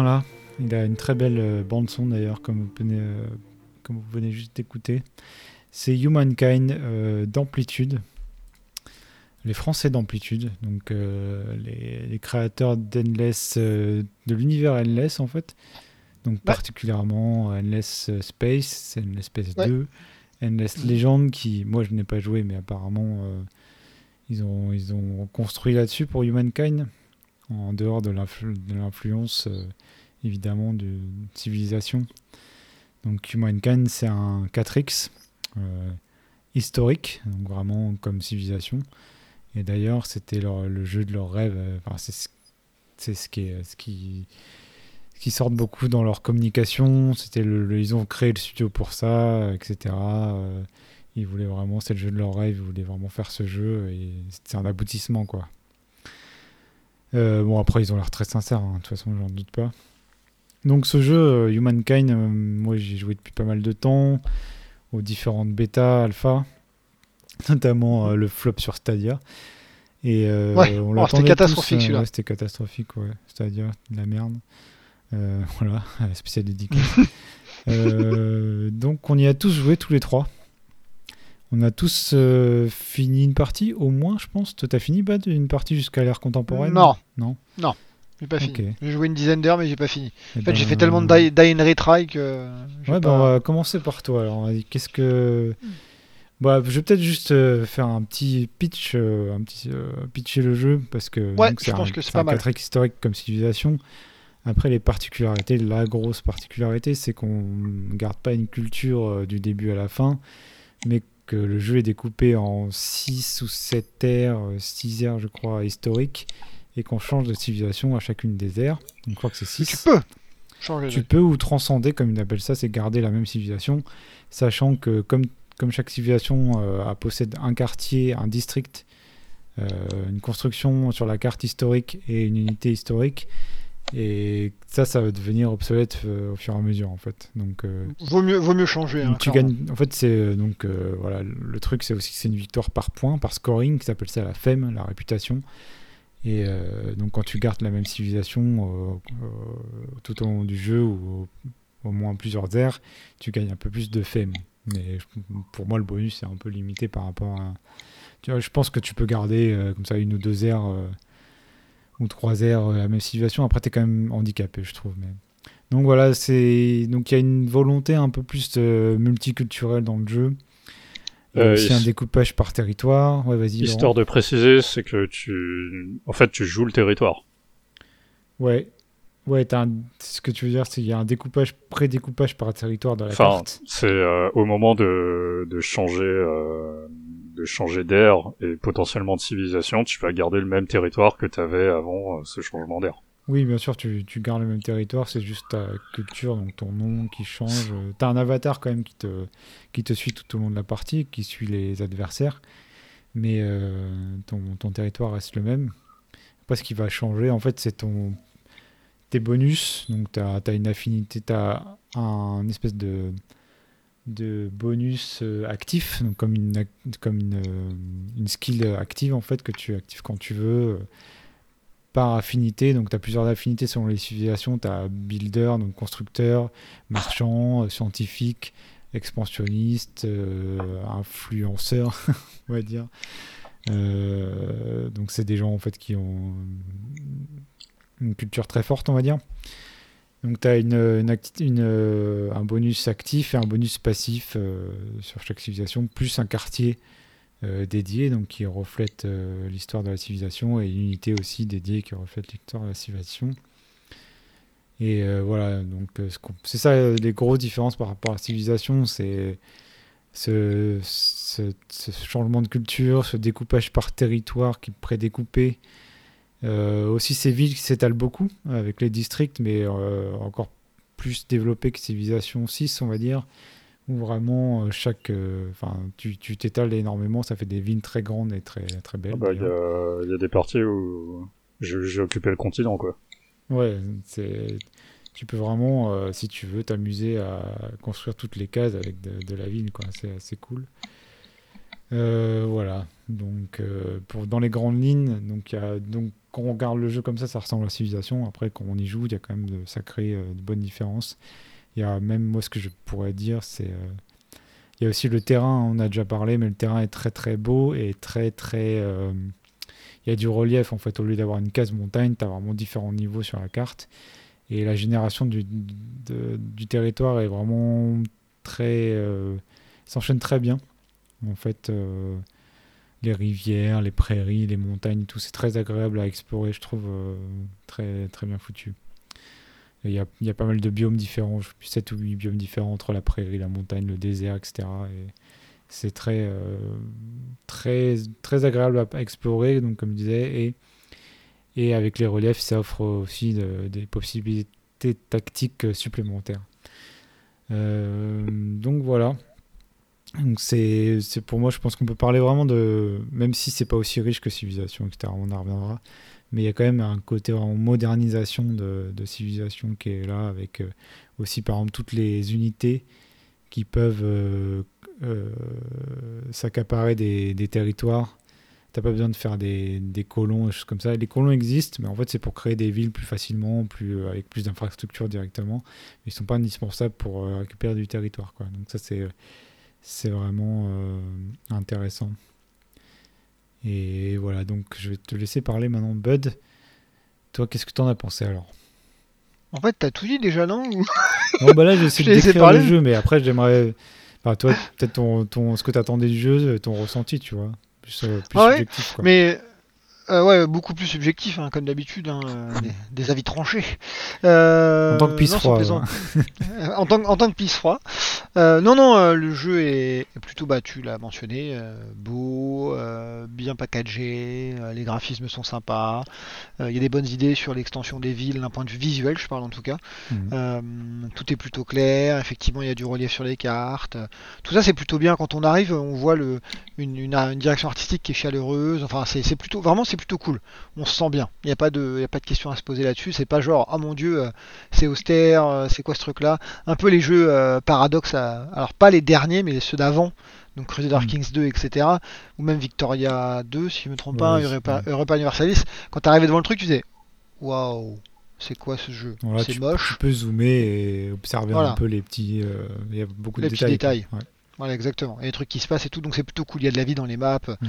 Là. Il a une très belle euh, bande son d'ailleurs, comme vous venez, euh, comme vous venez juste d'écouter. C'est Humankind euh, d'Amplitude. Les Français d'Amplitude, donc euh, les, les créateurs d'Endless, de l'univers Endless en fait. Donc particulièrement Endless Space, Endless Space Ouais. 2, Endless Legend qui, moi je n'ai pas joué, mais apparemment ils, ont, ils ont construit là-dessus pour Humankind en dehors de l'influ- de l'influence euh, évidemment de civilisation. Donc Humankind c'est un 4X euh, historique, donc vraiment comme civilisation. Et d'ailleurs c'était le jeu de leur rêve, euh, c'est ce, qui est, ce qui ce qui sort beaucoup dans leur communication. C'était le, ils ont créé le studio pour ça, etc. Ils voulaient vraiment, c'est le jeu de leur rêve, ils voulaient vraiment faire ce jeu et c'est un aboutissement quoi. Euh, bon, après, ils ont l'air très sincères, hein, de toute façon, j'en doute pas. Donc, ce jeu, euh, Humankind, euh, moi, j'y ai joué depuis pas mal de temps, aux différentes bêta, alpha, notamment euh, le flop sur Stadia. Et Ouais, on oh, c'était catastrophique, celui-là. ouais, c'était catastrophique, ouais. Stadia, de la merde. Voilà, spécial dédicace. Donc, on y a tous joué, tous les trois. On a tous euh, fini une partie, au moins, je pense. Toi, t'as fini, Bad, une partie jusqu'à l'ère contemporaine Non. Non J'ai pas fini. J'ai joué une dizaine d'heures, mais j'ai pas fini. Eh En fait, j'ai ben, fait tellement de die, die and retry que. Ouais, bah, pas- on va commencer par toi. Alors, qu'est-ce que. Bah, je vais peut-être juste euh, faire un petit pitch, euh, un petit euh, pitcher le jeu parce que Ouais, je un- pense que c'est un pas mal. 4X historique comme civilisation. Après, les particularités, la grosse particularité, c'est qu'on garde pas une culture du début à la fin, mais que le jeu est découpé en 6 ou 7 ères, 6 ères, je crois, historiques, et qu'on change de civilisation à chacune des ères. Donc, je crois que c'est 6. Tu peux changer. Tu peux ou transcender, comme ils appellent ça, c'est garder la même civilisation, sachant que comme, comme chaque civilisation euh, a- possède un quartier, un district, euh, une construction sur la carte historique et une unité historique, et ça, ça va devenir obsolète euh, au fur et à mesure, en fait. Donc, euh, Vaut mieux, vaut mieux changer. hein, tu gagnes. En fait, c'est euh, donc euh, voilà, le truc, c'est aussi que c'est une victoire par point, par scoring, qui s'appelle ça la FEM, la réputation. Et donc quand tu gardes la même civilisation tout au long du jeu ou au moins plusieurs aires, tu gagnes un peu plus de fame. Mais pour moi, le bonus c'est un peu limité par rapport à. Tu vois, je pense que tu peux garder comme ça une ou deux aires ou trois aires la même civilisation. Après, tu es quand même handicapé, je trouve. Mais... Donc voilà, c'est donc il y a une volonté un peu plus multiculturelle dans le jeu. A aussi un découpage par territoire. Ouais, vas-y. Histoire de préciser, c'est que tu, en fait, tu joues le territoire. Ouais. Ouais, un... ce que tu veux dire, c'est qu'il y a un découpage, pré-découpage par territoire dans la enfin, carte. C'est euh, au moment de, de changer, euh, changer d'air et potentiellement de civilisation, tu vas garder le même territoire que tu avais avant euh, ce changement d'air. Oui, bien sûr, tu, gardes le même territoire, c'est juste ta culture, donc ton nom qui change. Tu as un avatar quand même qui te, qui te suit tout au long de la partie, qui suit les adversaires, mais euh, ton, territoire reste le même. Après, ce qui va changer, en fait, c'est ton tes bonus. Donc, tu as, une affinité, tu as un espèce de, de bonus euh, actif, donc comme, une, comme une, euh, une skill active, en fait, que tu actives quand tu veux par affinité. Donc, tu as plusieurs affinités selon les civilisations. Tu as builder, donc constructeur, marchand, euh, scientifique, expansionniste, euh, influenceur, on va dire. Euh, donc, c'est des gens en fait qui ont une culture très forte, on va dire. Donc, tu as une, un bonus actif et un bonus passif sur chaque civilisation, plus un quartier euh, dédié, donc qui reflète euh, l'histoire de la civilisation, et une unité aussi dédiée qui reflète l'histoire de la civilisation. Et euh, voilà, donc c'est ça les grosses différences par rapport à la civilisation, c'est ce, changement de culture, ce découpage par territoire qui est prédécoupé. Aussi ces villes qui s'étalent beaucoup avec les districts, mais encore plus développées que Civilisation 6, on va dire où vraiment euh, chaque. Euh, enfin, tu t'étales énormément, ça fait des villes très grandes et très, très belles. Ah bah, il y, a des parties où j'ai occupé le continent, quoi. Ouais, c'est. Tu peux vraiment, euh, si tu veux, t'amuser à construire toutes les cases avec de, la ville, quoi. C'est assez cool. voilà. Donc, pour, dans les grandes lignes, donc, y a, donc, quand on regarde le jeu comme ça, ça ressemble à la civilisation. Après, quand on y joue, il y a quand même de sacrées, de bonnes différences. Il y a même, moi, ce que je pourrais dire, c'est. Euh, il y a aussi le terrain, on a déjà parlé, mais le terrain est très très beau et très très. Euh, il y a du relief en fait, au lieu d'avoir une case montagne, tu as vraiment différents niveaux sur la carte. Et la génération du, territoire est vraiment très. Euh, s'enchaîne très bien. En fait, les rivières, les prairies, les montagnes, tout, c'est très agréable à explorer, je trouve, très, très bien foutu. Il y, a, pas mal de biomes différents, 7 ou 8 biomes différents entre la prairie, la montagne, le désert, etc. Et c'est très, euh, très, très agréable à explorer, donc comme je disais, et, avec les reliefs, ça offre aussi des possibilités tactiques supplémentaires. Euh, donc voilà. Donc c'est, pour moi, je pense qu'on peut parler vraiment de, même si c'est pas aussi riche que Civilisation, etc. On en reviendra mais il y a quand même un côté en modernisation de, civilisation qui est là, avec euh, aussi par exemple toutes les unités qui peuvent euh, euh, s'accaparer des, des, territoires. T'as pas besoin de faire des, des, colons, des choses comme ça. Les colons existent, mais en fait c'est pour créer des villes plus facilement, plus, avec plus d'infrastructures directement. Ils sont pas indispensables pour récupérer du territoire. Quoi. Donc ça c'est, c'est vraiment intéressant. Et voilà, donc je vais te laisser parler maintenant, Bud. Toi, qu'est-ce que t'en as pensé alors? En fait, t'as tout dit déjà, non? Non, bah là, j'essaie de décrire le jeu, mais après, j'aimerais. Enfin, toi, peut-être ton, ton, ce que t'attendais du jeu, ton ressenti, tu vois. Plus, euh, plus ah subjectif. Quoi. Mais euh, ouais, beaucoup plus subjectif, hein, comme d'habitude, hein, des, avis tranchés. Euh, en tant que pisse froid. en, tant, en tant que pisse froid. Euh, non, non, euh, le jeu est, plutôt, bah, tu l'as mentionné, beau, bien packagé, les graphismes sont sympas, il y a des bonnes idées sur l'extension des villes d'un point de vue visuel, je parle en tout cas. Mhm. tout est plutôt clair, effectivement, il y a du relief sur les cartes. Tout ça, c'est plutôt bien. Quand on arrive, on voit le, une, une, direction artistique qui est chaleureuse. Enfin, c'est plutôt, vraiment, c'est plutôt cool. On se sent bien. Il n'y a pas de, il a pas de question à se poser là-dessus. C'est pas genre, oh mon dieu, euh, c'est austère, euh, c'est quoi ce truc-là? Un peu les jeux euh, paradoxes, alors pas les derniers, mais ceux d'avant, donc Crusader Mm. Kings 2, etc. Ou même Victoria 2, si je me trompe pas, Europa, Europa Universalis. Quand t'arrivais devant le truc, tu disais Waouh, c'est quoi ce jeu? Voilà, C'est tu, moche. tu peux zoomer et observer Voilà. un peu les petits. euh, Il y a beaucoup Les de petits détails. détails. Ouais. Voilà, exactement. Et les trucs qui se passent et tout, donc c'est plutôt cool. Il y a de la vie dans les maps. Mm.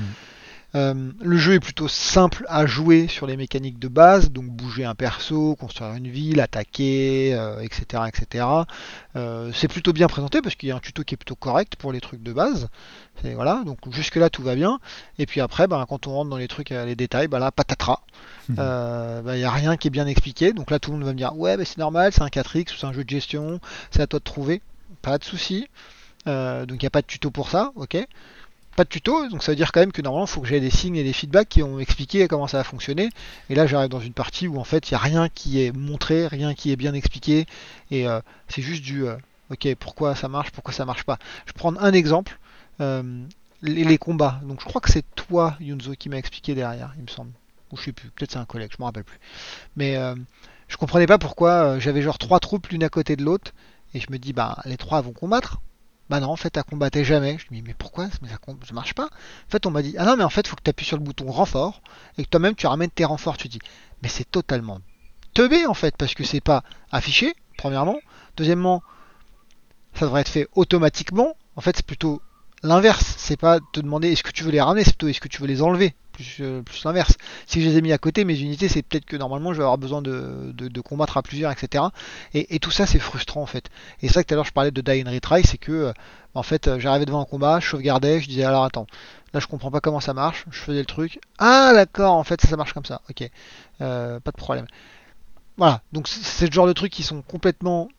Euh, le jeu est plutôt simple à jouer sur les mécaniques de base, donc bouger un perso, construire une ville, attaquer, euh, etc. etc. Euh, c'est plutôt bien présenté parce qu'il y a un tuto qui est plutôt correct pour les trucs de base. C'est- Voilà, donc jusque là tout va bien. Et puis après, ben, quand on rentre dans les trucs, les détails, ben là, patatras. Mhm. Euh, ben, Il n'y a rien qui est bien expliqué. Donc là, tout le monde va me dire Ouais, ben, c'est normal, c'est un 4X ou c'est un jeu de gestion, c'est à toi de trouver. Pas de souci. Donc il n'y a pas de tuto pour ça, ok Pas de tuto, donc ça veut dire quand même que normalement il faut que j'ai des signes et des feedbacks qui ont expliqué comment ça va fonctionner. Et là j'arrive dans une partie où en fait il n'y a rien qui est montré, rien qui est bien expliqué. Et euh, c'est juste du euh, ok pourquoi ça marche, pourquoi ça marche pas. Je prendre un exemple. euh, les, combats. Donc je crois que c'est toi Yunzo qui m'a expliqué derrière, il me semble. Ou je sais plus, peut-être c'est un collègue, je me rappelle plus. Mais je comprenais pas pourquoi j'avais genre trois troupes l'une à côté de l'autre. Et je me dis, bah les trois vont combattre. Bah non, en fait, elle combattait jamais. Je me dis, mais pourquoi? Ça, ça marche pas En fait, on m'a dit, ah non, mais en fait, faut que tu appuies sur le bouton renfort et que toi-même tu ramènes tes renforts. Tu dis, mais c'est totalement teubé en fait, parce que c'est pas affiché, premièrement. Deuxièmement, ça devrait être fait automatiquement. En fait, c'est plutôt l'inverse. C'est pas te demander est-ce que tu veux les ramener, c'est plutôt est-ce que tu veux les enlever. Plus, euh, l'inverse. Si je les ai mis à côté, mes unités, c'est peut-être que normalement je vais avoir besoin de, combattre à plusieurs, etc. Et, tout ça, c'est frustrant en fait. Et c'est ça que tout à l'heure je parlais de Die and Retry, c'est que euh, en fait euh, j'arrivais devant un combat, je sauvegardais, je disais alors attends, là je comprends pas comment ça marche, je faisais le truc, ah d'accord, en fait ça, marche comme ça, ok, pas de problème. Voilà, donc c'est le genre de trucs qui sont complètement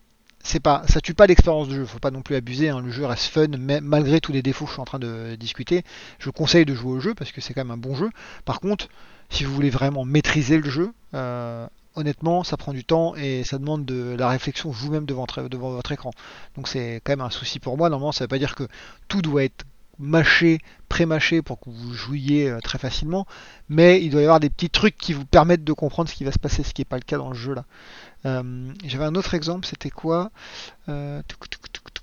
c'est pas, ça tue pas l'expérience de jeu, faut pas non plus abuser, hein, le jeu reste fun, mais malgré tous les défauts que je suis en train de discuter, je conseille de jouer au jeu parce que c'est quand même un bon jeu. Par contre, si vous voulez vraiment maîtriser le jeu, euh, honnêtement, ça prend du temps et ça demande de la réflexion vous-même devant, devant votre écran. Donc c'est quand même un souci pour moi. Normalement, ça veut pas dire que tout doit être mâché, pré-mâché pour que vous jouiez euh, très facilement, mais il doit y avoir des petits trucs qui vous permettent de comprendre ce qui va se passer, ce qui n'est pas le cas dans le jeu là. Euh, J'avais un autre exemple, c'était quoi Euh,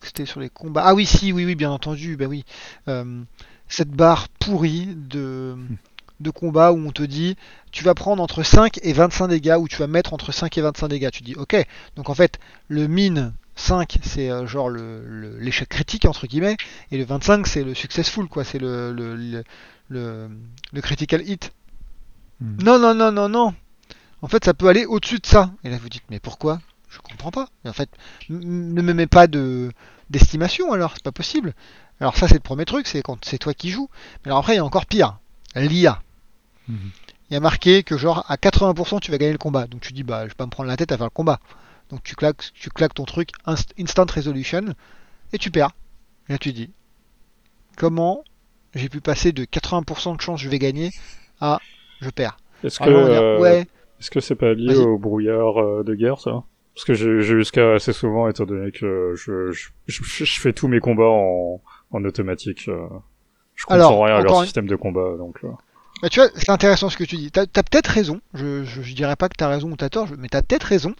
C'était sur les combats. Ah oui, si, oui, oui, bien entendu, bah oui. Cette barre pourrie de, de combat où on te dit tu vas prendre entre 5 et 25 dégâts, ou tu vas mettre entre 5 et 25 dégâts. Tu dis ok, donc en fait, le mine 5 c'est euh, genre l'échec critique entre guillemets, et le 25 c'est le successful, quoi, c'est le, le, le, le- le critical hit. Hmm. Non, non, non, non, non. En fait, ça peut aller au-dessus de ça. Et là, vous dites, mais pourquoi? Je comprends pas. Et en fait, ne me mets pas de d'estimation alors, c'est pas possible. Alors ça, c'est le premier truc, c'est quand c'est toi qui joues. Mais alors après, il y a encore pire. L'IA. Mhm. Il y a marqué que genre à 80% tu vas gagner le combat. Donc tu dis bah je vais pas me prendre la tête à faire le combat. Donc tu claques, tu claques ton truc inst- instant resolution et tu perds. Et là tu dis comment j'ai pu passer de 80% de chance je vais gagner à je perds. Est-ce que euh, ouais, est-ce que c'est pas lié au brouillard euh, de guerre ça? Parce que j'ai eu ce cas assez souvent étant donné que je, je, je, je fais tous mes combats en, en automatique. euh. Je comprends Alors, rien à leur une- système de combat donc. Bah, tu vois, c'est intéressant ce que tu dis. T'as as, peut-être raison. Je, je, je dirais pas que t'as raison ou t'as tort, mais t'as peut-être raison.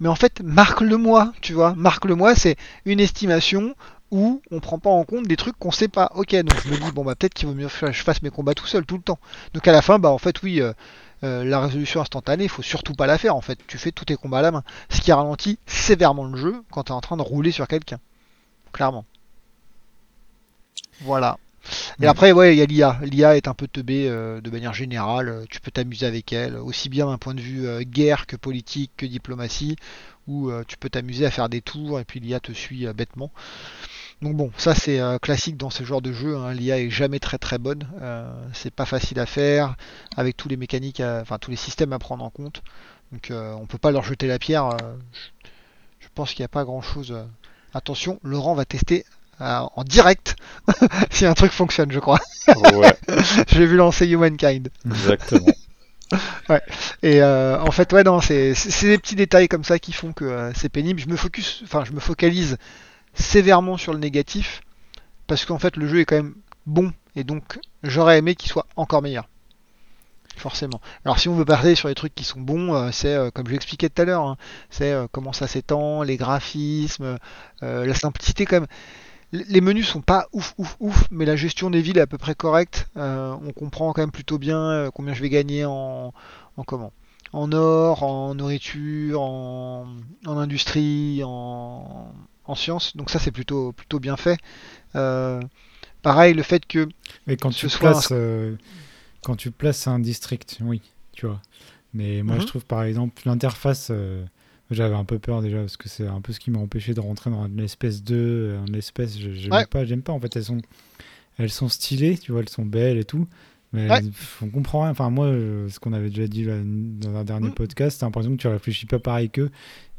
Mais en fait, marque-le-moi, tu vois. Marque-le-moi, c'est une estimation où on prend pas en compte des trucs qu'on sait pas. Ok, donc je me dis, bon, bah peut-être qu'il vaut mieux que je fasse mes combats tout seul tout le temps. Donc à la fin, bah en fait, oui, euh, euh, la résolution instantanée, faut surtout pas la faire. En fait, tu fais tous tes combats à la main. Ce qui ralentit sévèrement le jeu quand t'es en train de rouler sur quelqu'un. Clairement. Voilà. Et Ouais. après, ouais, il y a l'IA. L'IA est un peu teubée euh, de manière générale. Euh, Tu peux t'amuser avec elle, aussi bien d'un point de vue euh, guerre que politique que diplomatie, où euh, tu peux t'amuser à faire des tours et puis l'IA te suit bêtement. Donc bon, ça c'est classique dans ce genre de jeu. hein. L'IA est jamais très très bonne. C'est pas facile à faire avec tous les mécaniques, à- enfin tous les systèmes à prendre en compte. Donc on peut pas leur jeter la pierre. je, pense qu'il n'y a pas grand chose. Attention, Laurent va tester en direct si un truc fonctionne, je crois. Ouais, J'ai vu lancer Humankind. exactement. Et euh, en fait, ouais, non, c'est des petits détails comme ça qui font que euh, c'est pénible. Je me focus, enfin, je me focalise sévèrement sur le négatif parce qu'en fait, le jeu est quand même bon et donc j'aurais aimé qu'il soit encore meilleur. Forcément. Alors, si on veut parler sur les trucs qui sont bons, euh, c'est euh, comme je l'expliquais tout à l'heure, hein, c'est euh, comment ça s'étend, les graphismes, euh, la simplicité quand même. Les menus sont pas ouf, ouf, ouf, mais la gestion des villes est à peu près correcte. Euh, on comprend quand même plutôt bien euh, combien je vais gagner en, en comment? En or, en nourriture, en, en industrie, en, en sciences. Donc ça, c'est plutôt, plutôt bien fait. Euh, pareil, le fait que. Mais quand tu un- places, euh, quand tu places un district, oui, tu vois. Mais moi, Mhm. je trouve par exemple l'interface, j'avais un peu peur déjà parce que c'est un peu ce qui m'a empêché de rentrer dans une espèce 2, un espèce, je- j'aime Ouais. pas, j'aime pas. En fait, elles sont, elles sont stylées, tu vois, elles sont belles et tout. Mais Ouais. on comprend rien. Enfin, moi, euh, ce qu'on avait déjà dit là, dans un dernier Mhm. podcast, t'as l'impression que tu réfléchis pas pareil qu'eux.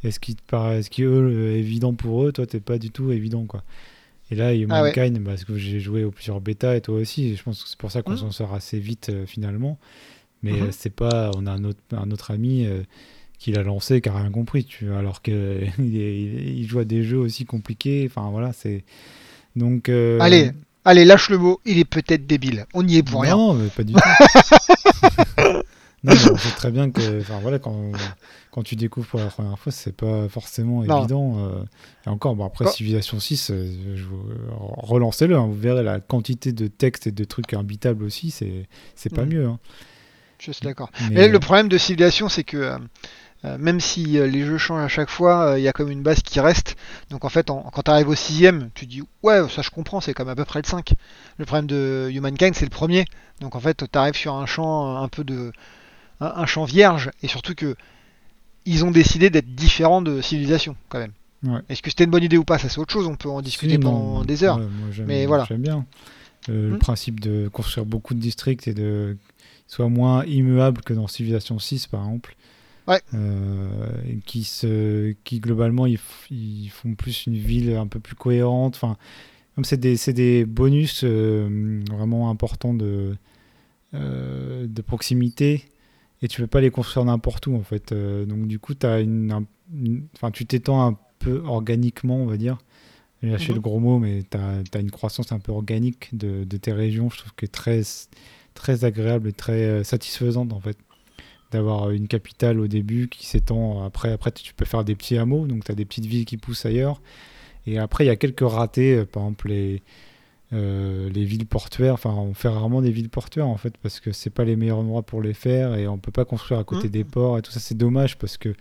Est-ce qui te paraît, est-ce qu'eux, est évident pour eux, toi, t'es pas du tout évident, quoi. Et là, Ah ouais. Humankind, parce que j'ai joué aux plusieurs bêtas et toi aussi, et je pense que c'est pour ça qu'on Mhm. s'en sort assez vite euh, finalement. Mais Mhm. euh, c'est pas, on a un autre, un autre ami euh, qui l'a lancé, qui a rien compris, tu vois, alors que il, joue à des jeux aussi compliqués. Enfin voilà, c'est donc. euh, Allez, allez, lâche le mot, il est peut-être débile. On y est pour rien. non, mais pas du tout. non, mais on sait très bien que, enfin voilà, quand, quand tu découvres pour la première fois, c'est pas forcément Non. évident. euh, et encore, bon après Oh. Civilization 6, euh, vous- relancez-le, hein, vous verrez la quantité de textes et de trucs imbitables aussi, c'est pas Mhm. mieux. hein. Je suis d'accord. Mais, Mais le problème de Civilization, c'est que même si euh, les jeux changent à chaque fois, euh, il y a comme une base qui reste. Donc en fait, en- quand tu arrives au sixième, tu dis ouais, ça je comprends, c'est comme à peu près le 5. Le problème de Humankind, c'est le premier. Donc en fait, tu arrives sur un champ euh, un peu de un, un champ vierge et surtout que ils ont décidé d'être différents de Civilization quand même. Ouais. Est-ce que c'était une bonne idée ou pas? Ça c'est autre chose. On peut en discuter Si, pendant des heures. ouais, moi, j'aime- Mais voilà. J'aime bien Euh, le Hmm? principe de construire beaucoup de districts et de soient moins immuables que dans Civilization 6 par exemple. Ouais. Euh, qui se qui globalement ils, font plus une ville un peu plus cohérente. Enfin, comme c'est des c'est des bonus euh, vraiment importants de euh, de proximité et tu peux pas les construire n'importe où en fait. Donc du coup, as une, un- une- enfin, tu t'étends un peu organiquement, on va dire. J'ai lâché Mhm. le gros mot, mais tu as, une croissance un peu organique de, de tes régions. Je trouve que très, très agréable et très satisfaisante en fait. D'avoir une capitale au début qui s'étend. Après, après, tu peux faire des petits hameaux, donc tu as des petites villes qui poussent ailleurs. Et après, il y a quelques ratés, euh, par exemple les, euh, les villes portuaires. Enfin, on fait rarement des villes portuaires en fait, parce que c'est pas les meilleurs endroits pour les faire et on peut pas construire à côté Mhm. des ports et tout ça. C'est dommage parce que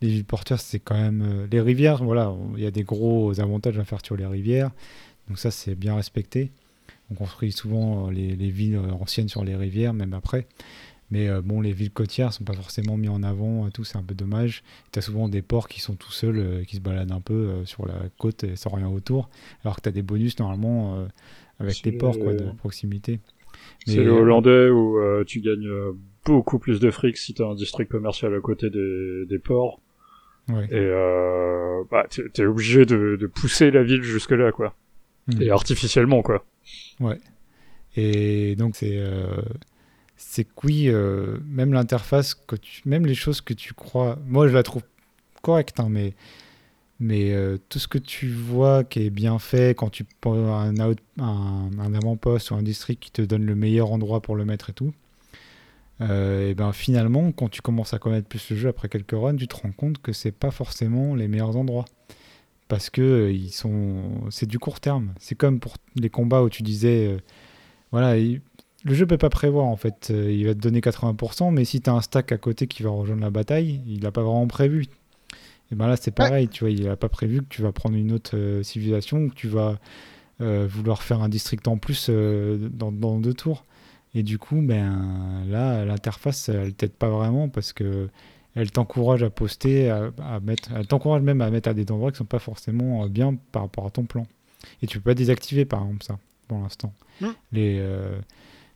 les villes portuaires, c'est quand même. euh, les rivières, voilà, il y a des gros avantages à faire sur les rivières. Donc ça, c'est bien respecté. On construit souvent les, les villes anciennes sur les rivières, même après. Mais euh, bon, les villes côtières sont pas forcément mis en avant, et tout, c'est un peu dommage. Tu as souvent des ports qui sont tout seuls, euh, qui se baladent un peu euh, sur la côte et sans rien autour, alors que tu as des bonus normalement euh, avec les ports quoi, de proximité. C'est le euh, hollandais où euh, tu gagnes euh, beaucoup plus de fric si t'as un district commercial à côté des, des ports. ouais. Et euh, bah, t'es t'es obligé de, de pousser la ville jusque-là, quoi. Mm. Et artificiellement, quoi. Et donc c'est euh, c'est que oui, euh, même l'interface, que tu, même les choses que tu crois, moi je la trouve correcte, hein, mais mais euh, tout ce que tu vois qui est bien fait quand tu prends un, un, un avant-poste ou un district qui te donne le meilleur endroit pour le mettre et tout, euh, et ben finalement quand tu commences à connaître plus le jeu après quelques runs, tu te rends compte que c'est pas forcément les meilleurs endroits parce que ils sont c'est du court terme. C'est comme pour les combats où tu disais voilà, il- le jeu peut pas prévoir en fait. Euh, il va te donner 80%, mais si tu as un stack à côté qui va rejoindre la bataille, il l'a pas vraiment prévu. Et ben là, c'est pareil, tu vois, il a pas prévu que tu vas prendre une autre euh, civilisation, que tu vas euh, vouloir faire un district en plus euh, dans, dans deux tours. Et du coup, ben là, l'interface, elle t'aide pas vraiment parce que elle t'encourage à poster, à, à mettre, elle t'encourage même à mettre à des endroits qui sont pas forcément bien par rapport à ton plan. Et tu peux pas désactiver par exemple ça pour l'instant. Mm. Les, euh,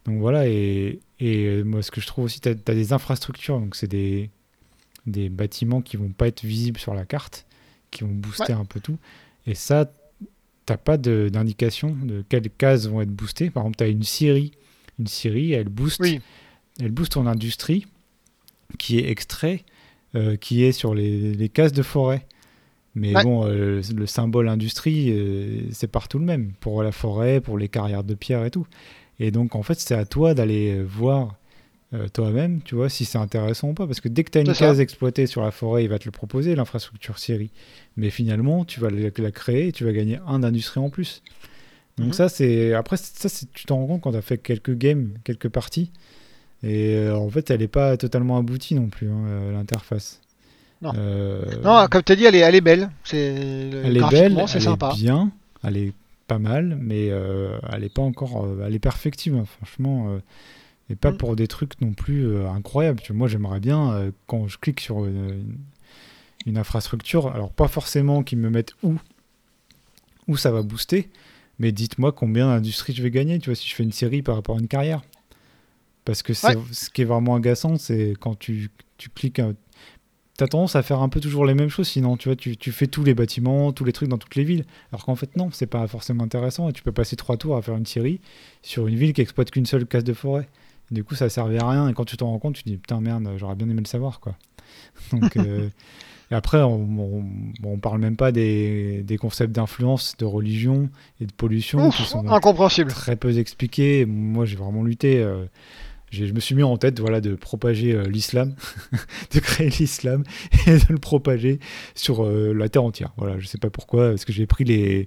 donc voilà, et, et euh, moi ce que je trouve aussi, tu as, des infrastructures, donc c'est des, des bâtiments qui vont pas être visibles sur la carte, qui vont booster un peu tout. Et ça, t'as pas de- d'indication de, quelles cases vont être boostées. Par exemple, tu as une scierie, une scierie, elle booste, Oui. elle booste ton industrie qui est extrait, euh, qui est sur les, les cases de forêt. Mais Ouais. bon, euh, le symbole industrie, euh, c'est partout le même, pour la forêt, pour les carrières de pierre et tout. Et donc, en fait, c'est à toi d'aller voir euh, toi-même, tu vois, si c'est intéressant ou pas. Parce que dès que tu as une case exploitée sur la forêt, il va te le proposer, l'infrastructure Siri. Mais finalement, tu vas la, la créer et tu vas gagner un d'industrie en plus. Donc Mhm. ça, c'est... Après, ça, tu t'en rends compte quand tu as fait quelques games, quelques parties. Et euh, en fait, elle n'est pas totalement aboutie non plus, hein, euh, l'interface. Non. Euh, Non, comme tu as dit, elle est, elle est belle. C'est elle est belle, c'est elle sympa. est bien, elle est pas mal, mais euh, elle est pas encore, euh, elle est perfectible, hein, franchement, euh, et pas Mm. pour des trucs non plus incroyables. Tu vois, moi, j'aimerais bien quand je clique sur une, infrastructure, alors pas forcément qu'ils me mettent où, où ça va booster, mais dites-moi combien d'industries je vais gagner. Tu vois, si je fais une série par rapport à une carrière, parce que c'est Ouais. ce qui est vraiment agaçant, c'est quand tu, tu cliques. T'as tendance à faire un peu toujours les mêmes choses, sinon tu vois, tu, tu fais tous les bâtiments, tous les trucs dans toutes les villes. Alors qu'en fait, non, c'est pas forcément intéressant et tu peux passer trois tours à faire une série sur une ville qui exploite qu'une seule case de forêt. Du coup, ça servait à rien et quand tu t'en rends compte, tu te dis putain, merde, j'aurais bien aimé le savoir quoi. Donc, euh, et après, on, parle même pas des, des concepts d'influence, de religion et de pollution Ouf, qui sont très peu expliqués. Moi, j'ai vraiment lutté. euh, je me suis mis en tête voilà, de propager euh, l'islam, de créer l'islam et de le propager sur euh, la terre entière. Voilà, je sais pas pourquoi, parce que j'ai pris les,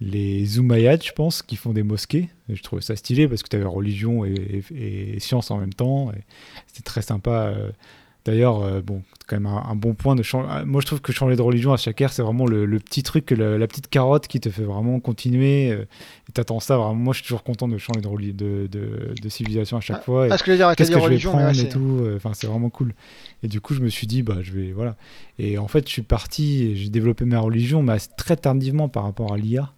les Umayyads, je pense, qui font des mosquées. Je trouvais ça stylé parce que tu avais religion et, et- science en même temps. C'était très sympa. euh. D'ailleurs, euh, bon, c'est quand même un, un bon point de changer. Moi, je trouve que changer de religion à chaque ère, c'est vraiment le, le petit truc, le- la petite carotte qui te fait vraiment continuer. euh, et t'attends ça vraiment. Moi, je suis toujours content de changer de, de, de, de civilisation à chaque fois. Parce que dire, t'as Qu'est-ce que je vais prendre ouais, et tout. euh, Enfin, c'est vraiment cool. Et du coup, je me suis dit, bah, je vais. Voilà. Et en fait, je suis parti et j'ai développé ma religion, mais très tardivement par rapport à l'IA.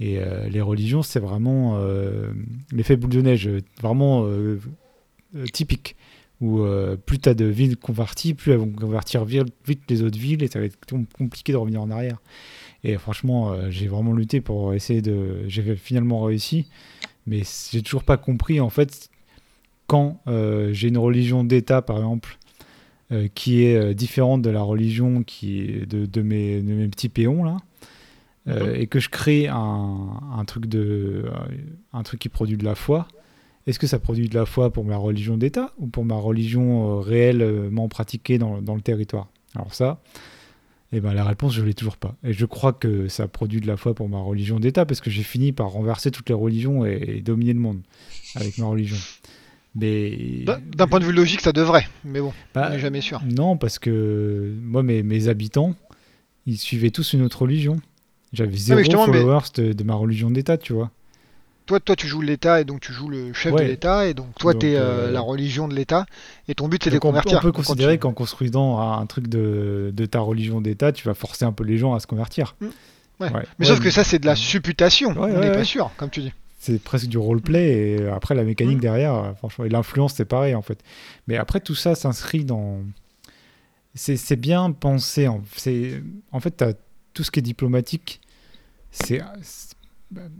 Et euh, les religions, c'est vraiment euh, l'effet boule de neige, euh, vraiment euh, euh, typique. Où euh, plus tu as de villes converties, plus elles vont convertir vi- vite les autres villes et ça va être com- compliqué de revenir en arrière. Et franchement, euh, j'ai vraiment lutté pour essayer de. J'ai finalement réussi, mais j'ai toujours pas compris en fait quand euh, j'ai une religion d'État, par exemple, qui est différente de la religion qui est de, de mes, de mes petits péons là, et que je crée un, un truc de, un truc qui produit de la foi. Est-ce que ça produit de la foi pour ma religion d'État ou pour ma religion euh, réellement pratiquée dans, dans le territoire? Alors ça, eh ben, la réponse, je l'ai toujours pas. Et je crois que ça produit de la foi pour ma religion d'État parce que j'ai fini par renverser toutes les religions et, et dominer le monde avec ma religion. Mais D'un point de vue logique, ça devrait. Mais bon, bah, on n'est jamais sûr. non, parce que moi, mes, mes habitants, ils suivaient tous une autre religion. J'avais zéro justement, mais- followers de, de ma religion d'État, tu vois. Toi, toi, tu joues l'État et donc tu joues le chef Ouais. de l'État et donc toi, Donc, t'es euh, euh, la religion de l'État et ton but c'est de convertir. on peut considérer tu- qu'en construisant un truc de, de ta religion d'État, tu vas forcer un peu les gens à se convertir. Ouais. Ouais. Mais sauf que ça, c'est de la supputation. On n'est pas sûr, comme tu dis. c'est presque du roleplay et après la mécanique Mm. derrière euh, franchement et l'influence c'est pareil en fait mais après tout ça s'inscrit dans c'est bien pensé en, en fait tout ce qui est diplomatique c'est-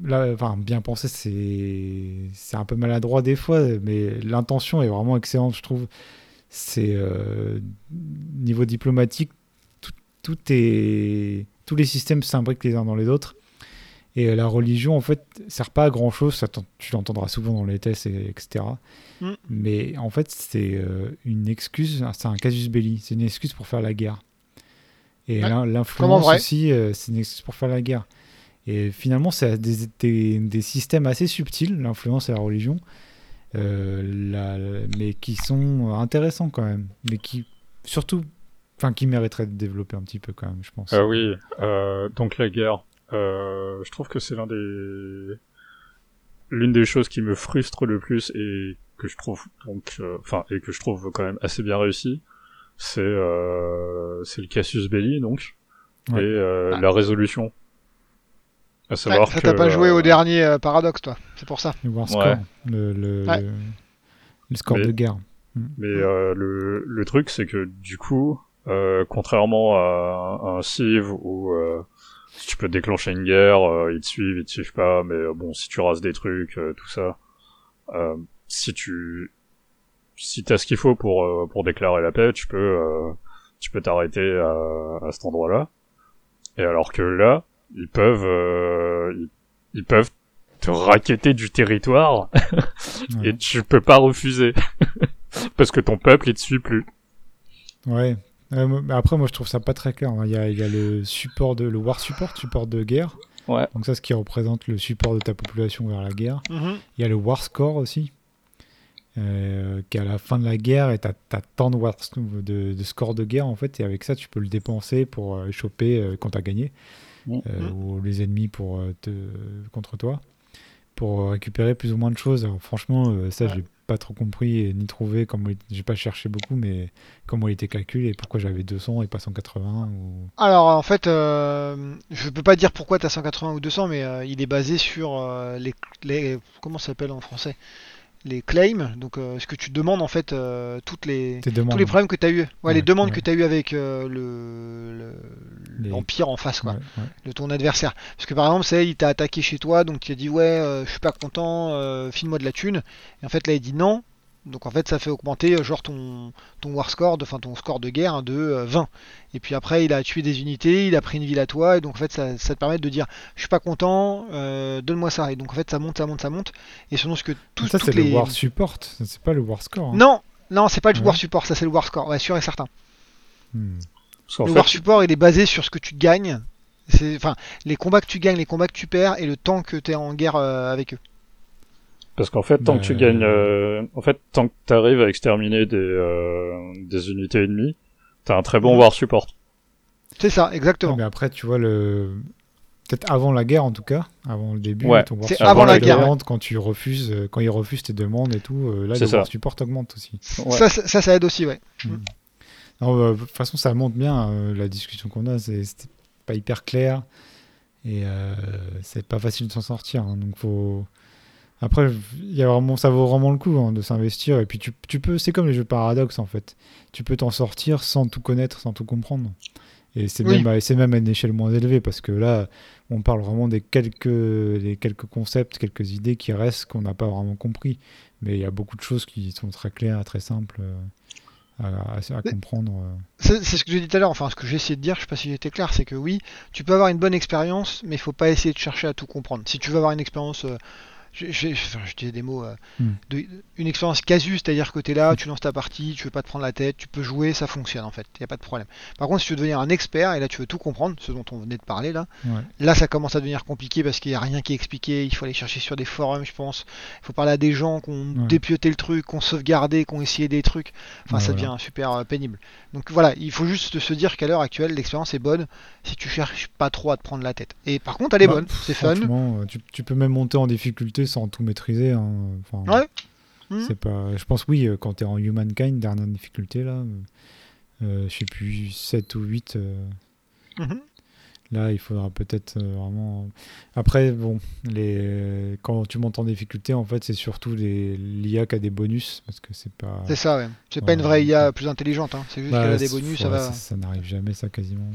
là enfin bien pensé c'est un peu maladroit des fois mais l'intention est vraiment excellente je trouve c'est euh, niveau diplomatique tout, tout est tous les systèmes s'imbriquent les uns dans les autres et euh, la religion, en fait, sert pas à grand chose. Ça, tu l'entendras souvent dans les tests, et, etc. Mm. Mais en fait, c'est euh, une excuse, c'est un casus belli. C'est une excuse pour faire la guerre. Et Ouais. l'influence aussi, euh, c'est une excuse pour faire la guerre. Et finalement, c'est des, des, des systèmes assez subtils, l'influence et la religion, euh, la- mais qui sont intéressants quand même. Mais qui, surtout, enfin, qui mériteraient de développer un petit peu quand même, je pense. Ah oui, euh, donc la guerre. Euh, je trouve que c'est l'un des l'une des choses qui me frustre le plus et que je trouve donc euh, enfin et que je trouve quand même assez bien réussi, c'est euh, c'est le casus belli donc Ouais. et euh, Ah. la résolution. À Ouais, savoir ça que t'a pas joué au euh, dernier euh, paradoxe, toi. C'est pour ça. Le War Ouais. Score, le, le, Ouais. le, le score Mais- de guerre. Mais euh, le, le truc, c'est que du coup, euh, contrairement à, à un Civ où euh, si tu peux déclencher une guerre, euh, ils te suivent, ils te suivent pas, mais euh, bon, si tu rases des trucs, euh, tout ça, euh, si tu si t'as ce qu'il faut pour euh, pour déclarer la paix, tu peux euh, tu peux t'arrêter à, à cet endroit-là. Et alors que là, ils peuvent euh, ils, ils peuvent te raqueter du territoire et tu peux pas refuser parce que ton peuple il te suit plus. Ouais. après, moi, je trouve ça pas très clair. Il y a, il y a le support de le war support, support de guerre. Ouais. Donc ça, ce qui représente le support de ta population vers la guerre. Mhm. Il y a le war score aussi, euh, qui est à la fin de la guerre et tu as, tant de, war, de, de, score de guerre en fait, et avec ça, tu peux le dépenser pour euh, choper euh, quand tu as gagné, Euh, ou les ennemis pour euh, te, contre toi, pour récupérer plus ou moins de choses. Alors, franchement, euh, ça, Ouais. j'ai pas trop compris et ni trouvé comment il- j'ai pas cherché beaucoup, mais comment il était calculé et pourquoi j'avais 200 et pas 180 ou... Alors en fait, euh, je peux pas dire pourquoi tu as 180 ou 200, mais euh, il est basé sur euh, les, les comment ça s'appelle en français? Les claims. Donc euh, ce que tu demandes en fait, euh, toutes les tous les problèmes que tu as eu, ouais, Ouais, les demandes ouais. que tu as eu avec euh, le le- Les- l'empire en face quoi. De ton adversaire. Parce que par exemple, c'est il t'a attaqué chez toi, donc tu as dit ouais, je suis pas content, file-moi de la thune. Et en fait là il dit non. Donc en fait ça fait augmenter euh, genre ton, ton war score, de- enfin ton score de guerre hein, de euh, 20. Et puis après il a tué des unités, il a pris une ville à toi, et donc en fait ça, ça te permet de dire je suis pas content, euh, donne-moi ça. Et donc en fait ça monte, ça monte, ça monte. Et selon ce que tous ça, c'est les... le war support, c'est pas le war score. hein. Non, non c'est pas le Ouais. war support, ça c'est le war score, ouais sûr et certain. Hmm. Le fait, war support il est basé sur ce que tu gagnes. C'est, enfin, les combats que tu gagnes, les combats que tu perds et le temps que tu es en guerre euh, avec eux. Parce qu'en fait, tant que tu Euh, gagnes, euh, en fait, tant que t'arrives à exterminer des, euh, des unités ennemies, t'as un très bon war support. C'est ça, exactement. Mais après, tu vois, le... peut-être avant la guerre en tout cas, avant le début, Ouais, ton war c'est support avant la guerre, quand tu refuses, quand ils refusent tes demandes et tout, là le ça. war support augmente aussi. Ouais. Ça, ça, aide aussi, ouais. Non, bah, de toute façon, ça montre bien euh, la discussion qu'on a, c'est pas hyper clair et euh, c'est pas facile de s'en sortir. hein, donc faut. Après, y a vraiment, ça vaut vraiment le coup hein, de s'investir. Et puis tu, tu peux, c'est comme les jeux paradoxes en fait. Tu peux t'en sortir sans tout connaître, sans tout comprendre. Et c'est Oui. même, c'est même à une échelle moins élevée parce que là, on parle vraiment des quelques, des quelques concepts, quelques idées qui restent qu'on n'a pas vraiment compris. Mais il y a beaucoup de choses qui sont très claires, très simples euh, à, à- à Mais- comprendre. euh. C'est c'est ce que j'ai dit tout à l'heure, enfin ce que j'ai essayé de dire, je sais pas si j'étais clair, c'est que oui, tu peux avoir une bonne expérience, mais il faut pas essayer de chercher à tout comprendre. Si tu veux avoir une expérience, euh, je, je, enfin, je dis des mots, euh, Hmm. de- une expérience casu, c'est-à-dire que tu es là, tu lances ta partie, tu veux pas te prendre la tête, tu peux jouer, ça fonctionne en fait, il n'y a pas de problème. Par contre, si tu veux devenir un expert, et là tu veux tout comprendre, ce dont on venait de parler là, Ouais. Là, ça commence à devenir compliqué parce qu'il n'y a rien qui est expliqué. Il faut aller chercher sur des forums, je pense. Il faut parler à des gens qui ont Ouais. dépioté le truc, qui ont sauvegardé, qui ont essayé des trucs. Enfin, Ouais, ça voilà. devient super euh, pénible. Donc voilà, il faut juste se dire qu'à l'heure actuelle, l'expérience est bonne si tu cherches pas trop à te prendre la tête. Et par contre, elle est Bah, bonne, c'est fun. Euh, tu, tu peux même monter en difficulté sans tout maîtriser. hein. Enfin, Ouais. C'est pas. Je pense oui, euh, quand tu es en Humankind, dernière difficulté là, euh, euh, je sais plus 7 ou 8. euh, Mhm. Là, il faudra peut-être euh, vraiment. Après, bon, les... quand tu montes en difficulté, en fait, c'est surtout les... l'IA qui a des bonus parce que c'est pas. C'est ça, ouais. C'est pas une vraie IA plus intelligente, hein. c'est juste Bah, qu'elle a des bonus, ouais, ça va. Ça, ça n'arrive jamais, ça quasiment.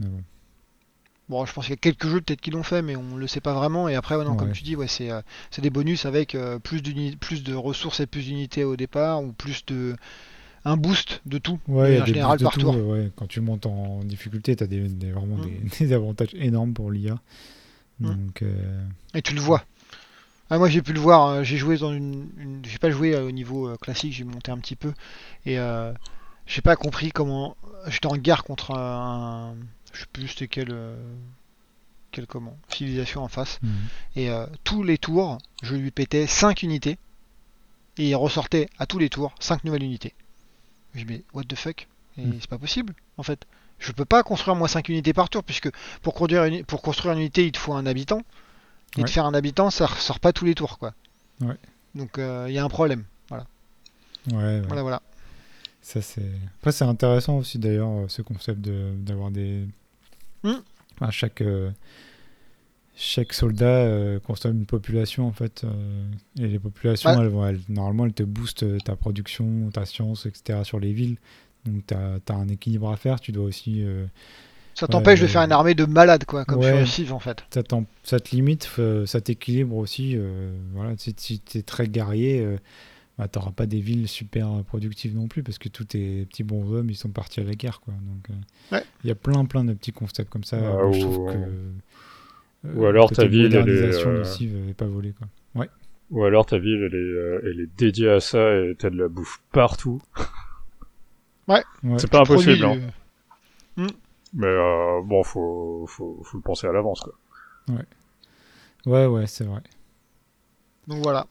Mais bon. Bon, je pense qu'il y a quelques jeux peut-être qui l'ont fait, mais on le sait pas vraiment. Et après, ouais, non, comme tu dis, ouais, c'est euh, c'est des bonus avec euh, plus, plus de ressources et plus d'unités au départ, ou plus de. un boost de tout, Ouais, en général par tour. ouais. Quand tu montes en difficulté, tu as des, des- vraiment Mm. des, des avantages énormes pour l'IA. Mm. Donc, euh, Et tu le vois. Ah, moi j'ai pu le voir, hein, j'ai joué dans une. une- J'ai pas joué euh, au niveau classique, j'ai monté un petit peu. Et j'ai pas compris comment. J'étais en guerre contre un. Je sais plus c'était quelle. euh, Quelle comment Civilisation en face. mm. Et euh, tous les tours, je lui pétais 5 unités. Et il ressortait à tous les tours 5 nouvelles unités. Je dis mais what the fuck? Et Mm. c'est pas possible en fait. Je peux pas construire moi 5 unités par tour puisque pour construire une, pour construire une unité il te faut un habitant. Et de faire un habitant ça ressort pas tous les tours quoi. Ouais. Donc euh, il y a un problème. ouais. Voilà voilà. Ça, c'est... Après, c'est intéressant aussi d'ailleurs, euh, ce concept de, d'avoir des. Mm. Enfin, chaque, euh, chaque soldat euh, consomme une population en fait. euh, et les populations, Ouais. elles vont, elles- normalement, elles te boostent ta production, ta science, etc. sur les villes. Donc, tu as, un équilibre à faire. Tu dois aussi. Ça t'empêche Ouais, de faire une armée de malades quoi, comme Ouais. sur en fait. ça, ça te limite, ça t'équilibre aussi. voilà, si tu es très guerrier, bah, tu n'auras pas des villes super productives non plus parce que tous tes petits bonshommes ils sont partis à la guerre. Quoi. Donc, euh, Ouais. il y a plein plein de petits concepts comme ça. Ah, je ou- trouve que euh, Ou alors ta ville, elle est, euh, pas volé quoi. Ouais. Ou alors ta ville, elle est, euh, elle est dédiée à ça et t'as de la bouffe partout. ouais. C'est pas impossible, Produit, hein. euh, Mais euh, bon, faut, faut, faut le penser à l'avance, quoi. Ouais, ouais, c'est vrai. Donc voilà.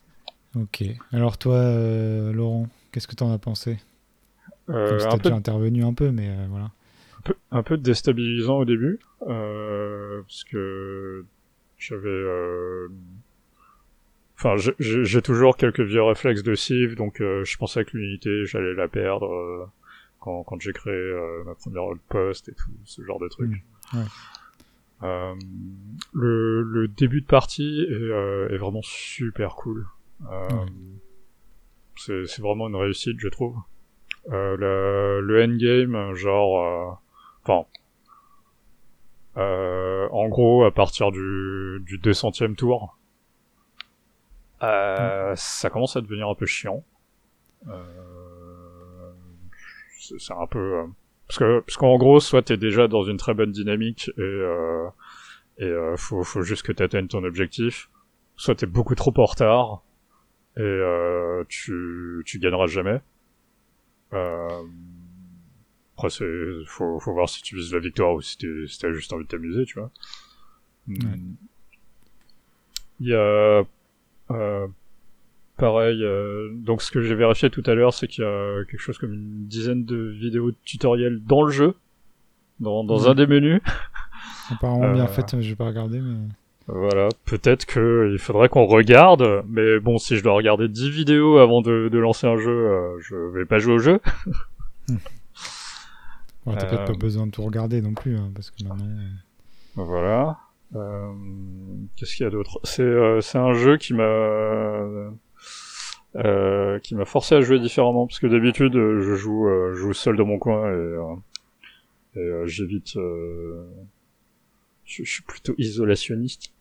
Ok. Alors toi, euh, Laurent, qu'est-ce que t'en as pensé? Euh, un, peu, déjà intervenu un peu, mais euh, voilà. un peu, un peu déstabilisant au début, euh, parce que j'avais, enfin, j'ai- toujours quelques vieux réflexes de Civ, donc je pensais que l'unité, j'allais la perdre quand, quand j'ai créé ma première poste et tout ce genre de trucs. Mm, ouais. Euh, le, le début de partie est, euh, est vraiment super cool. Euh, Ouais. c'est, vraiment une réussite, je trouve. Euh, le, le endgame, genre, euh, enfin, euh, en gros, à partir du, du 200e tour, euh, ça commence à devenir un peu chiant. Euh, c'est, un peu, euh, parce que, parce qu'en gros, soit t'es déjà dans une très bonne dynamique et, euh, et euh, faut, faut juste que t'atteignes ton objectif, soit t'es beaucoup trop en retard et euh, tu, tu gagneras jamais. Euh, après, c'est, faut, faut voir si tu vises la victoire ou si, t'es- si t'as juste envie de t'amuser, tu vois. Hmm. Il y a, euh, pareil, euh, donc ce que j'ai vérifié tout à l'heure, c'est qu'il y a quelque chose comme une dizaine de vidéos de tutoriels dans le jeu, dans, dans Mhm. un des menus. Apparemment bien Euh, fait, j'ai pas regardé, mais. Voilà, peut-être que il faudrait qu'on regarde, mais bon, si je dois regarder 10 vidéos avant de, de lancer un jeu, euh, je vais pas jouer au jeu. Ouais, t'as peut-être Euh, pas besoin de tout regarder non plus, hein, parce que maintenant. euh, Voilà. Euh, Qu'est-ce qu'il y a d'autre? C'est euh, c'est un jeu qui m'a euh, qui m'a forcé à jouer différemment parce que d'habitude euh, je joue euh, je joue seul dans mon coin et, euh, et euh, j'évite euh, je suis plutôt isolationniste.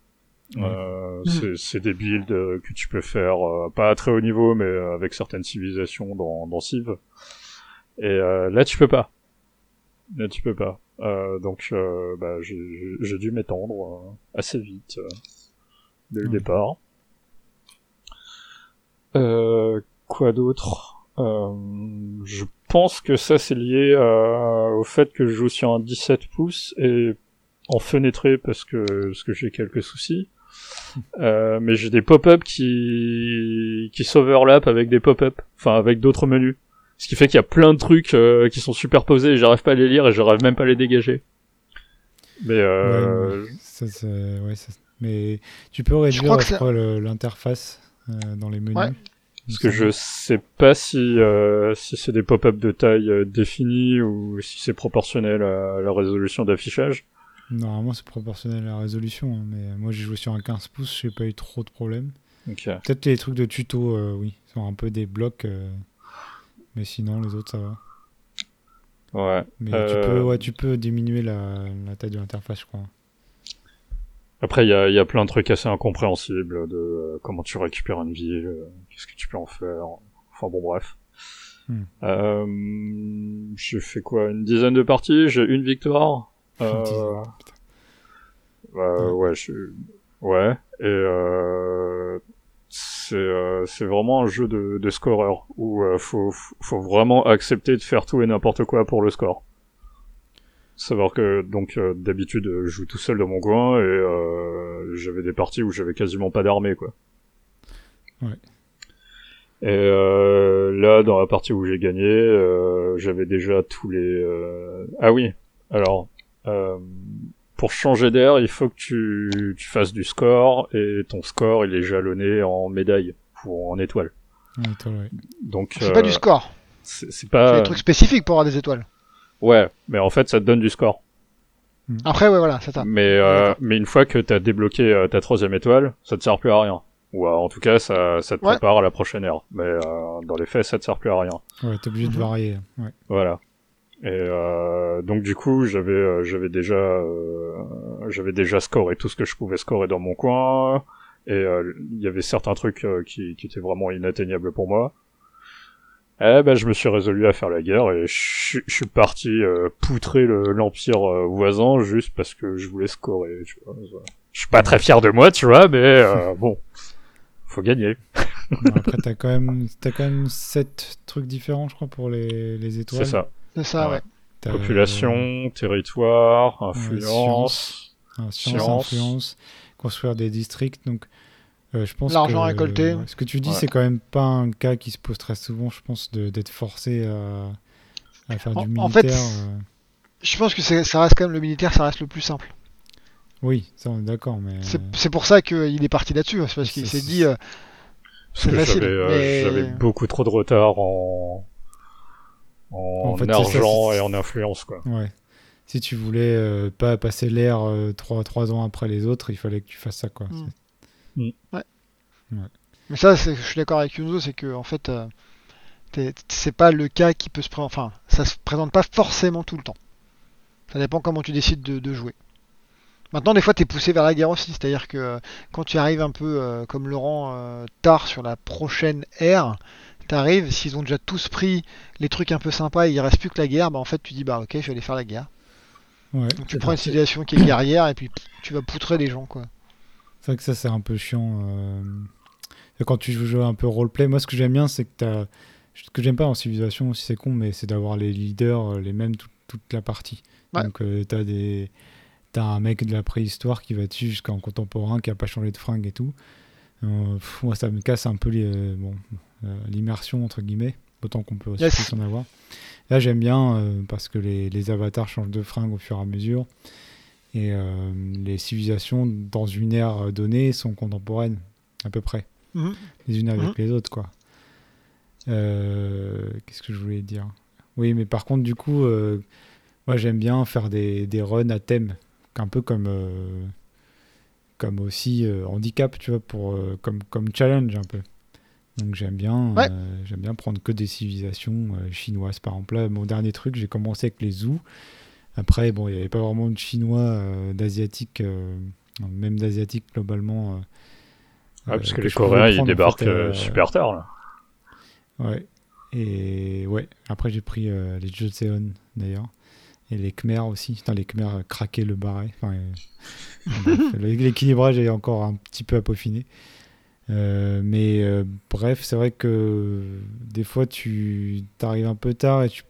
Euh, c'est- C'est des builds euh, que tu peux faire euh, pas à très haut niveau mais avec certaines civilisations dans, dans Civ. Et euh, là tu peux pas. Là tu peux pas. Euh, donc euh, bah, j'ai- dû m'étendre euh, assez vite euh, dès le départ. Euh, quoi d'autre? Euh, Je pense que ça c'est lié à- au fait que je joue sur un 17 pouces et en fenêtré parce que parce que j'ai quelques soucis. Euh, mais j'ai des pop-up qui qui s'overlap avec des pop-up, enfin avec d'autres menus. Ce qui fait qu'il y a plein de trucs euh, qui sont superposés et j'arrive pas à les lire et j'arrive même pas à les dégager. Mais euh, ouais, ça, ça- ouais, ça- Mais tu peux réduire, l'interface euh, dans les menus. Ouais. parce que je sais pas si euh, si c'est des pop-up de taille euh, définie ou si c'est proportionnel à la résolution d'affichage. Normalement, c'est proportionnel à la résolution, hein, mais moi j'ai joué sur un 15 pouces, j'ai pas eu trop de problèmes. Peut-être les trucs de tuto, euh, oui, sont un peu des blocs, euh, mais sinon les autres ça va. ouais. Mais tu, Euh, peux, ouais, tu peux diminuer la, la taille de l'interface, je crois. Après, il y a, y a plein de trucs assez incompréhensibles de comment tu récupères une ville, qu'est-ce que tu peux en faire. Enfin bon, bref. Hmm. J'ai fait quoi Une dizaine de parties, j'ai une victoire. Euh, euh, ouais, je... ouais. Et euh, c'est euh, c'est vraiment un jeu de, de scoreur où euh, faut faut vraiment accepter de faire tout et n'importe quoi pour le score. Savoir que donc euh, d'habitude je joue tout seul dans mon coin et euh, j'avais des parties où j'avais quasiment pas d'armée quoi. Ouais. Et euh, là dans la partie où j'ai gagné, euh, j'avais déjà tous les euh, ah oui alors euh, pour changer d'air il faut que tu tu fasses du score et ton score il est jalonné en médaille ou en étoile. Ouais. Donc C'est pas euh, du score. c'est c'est C'est pas des trucs spécifiques pour avoir des étoiles. ouais mais en fait ça te donne du score. Après, ouais, voilà, c'est ça. Mais, euh, mais une fois que t'as débloqué euh, ta troisième étoile, ça te sert plus à rien. Ou euh, en tout cas, ça, ça te Ouais. prépare à la prochaine ère. Mais euh, dans les faits, ça te sert plus à rien. Ouais, t'es obligé de varier. Ouais. Voilà. Et euh, donc du coup, j'avais euh, j'avais déjà euh, j'avais déjà scoré tout ce que je pouvais scorer dans mon coin. Et euh, il y avait certains trucs euh, qui, qui étaient vraiment inatteignables pour moi. Eh ben, je me suis résolu à faire la guerre et je, suis- parti euh, poutrer le- l'empire voisin juste parce que je voulais scorer. Tu vois. Je suis pas très fier de moi, tu vois, mais euh, bon, faut gagner. Après, t'as quand même, t'as quand même 7 trucs différents, je crois, pour les, les étoiles. C'est ça. C'est ça, Ouais. Population, territoire, influence. euh, ah, science, science. influence, construire des districts. Donc, euh, je pense L'argent que, récolté. ce que tu dis, Ouais. c'est quand même pas un cas qui se pose très souvent, je pense, de- d'être forcé à, à faire En- du en fait, militaire. euh. Je pense que c'est- ça reste quand même le militaire, ça reste le plus simple. Oui, ça on est d'accord, mais C'est c'est pour ça qu'il est parti là-dessus. hein. C'est parce qu'il C'est- s'est dit. euh, Parce C'est que facile, j'avais euh, mais- j'avais beaucoup trop de retard en, en, En fait, c'est ça, argent et en influence, quoi. ouais. Si tu voulais euh, pas passer l'air 3 trois, ans après les autres, il fallait que tu fasses ça, quoi. Mm. C'est- Mais ça, je suis d'accord avec Yunzo, c'est que en fait, euh, c'est pas le cas qui peut se présenter. Enfin, ça se présente pas forcément tout le temps. Ça dépend comment tu décides de, de jouer. Maintenant, des fois, t'es poussé vers la guerre aussi. C'est-à-dire que euh, quand tu arrives un peu euh, comme Laurent euh, tard sur la prochaine ère, t'arrives, s'ils ont déjà tous pris les trucs un peu sympas et il reste plus que la guerre, bah en fait, tu dis bah ok, je vais aller faire la guerre. Ouais. Donc tu prends une civilisation qui est guerrière et puis tu vas poutrer les gens quoi. C'est vrai que ça, c'est un peu chiant. euh, Quand tu joues un peu roleplay, moi, ce que j'aime bien, c'est que t'as. Ce que j'aime pas en civilisation, si c'est con, mais c'est d'avoir les leaders, euh, les mêmes tout- toute la partie. Ouais. Donc, euh, t'as des. T'as un mec de la préhistoire qui va dessus jusqu'en contemporain, qui a pas changé de fringue et tout. Euh, pff, moi, ça me casse un peu euh, bon, euh, l'immersion, entre guillemets. Autant qu'on peut aussi Yes. en avoir. Là, j'aime bien parce que les, les avatars changent de fringue au fur et à mesure. Et les civilisations, dans une ère donnée, sont contemporaines, à peu près, Mhm. les unes avec Mhm. les autres, quoi. Euh, Qu'est-ce que je voulais dire? Oui, mais par contre, du coup, euh, moi, j'aime bien faire des, des runs à thème, un peu comme, euh, comme aussi euh, handicap, tu vois, pour, euh, comme, comme challenge, un peu. Donc j'aime bien, Ouais. euh, j'aime bien prendre que des civilisations euh, chinoises. Par exemple, là, mon dernier truc, j'ai commencé avec les zoos. Après, bon, il n'y avait pas vraiment de chinois, euh, d'asiatiques, euh, même d'asiatiques globalement. euh, Ah, euh, parce que, que les Coréens, ils en débarquent fait, super tard, là. Ouais. Et ouais, après j'ai pris euh, les Joseon d'ailleurs. Et les Khmer aussi. Putain, les Khmer euh, craquaient le barret. Euh, L'équilibrage est encore un petit peu à peaufiner. Euh, mais bref, c'est vrai que des fois tu arrives un peu tard et tu,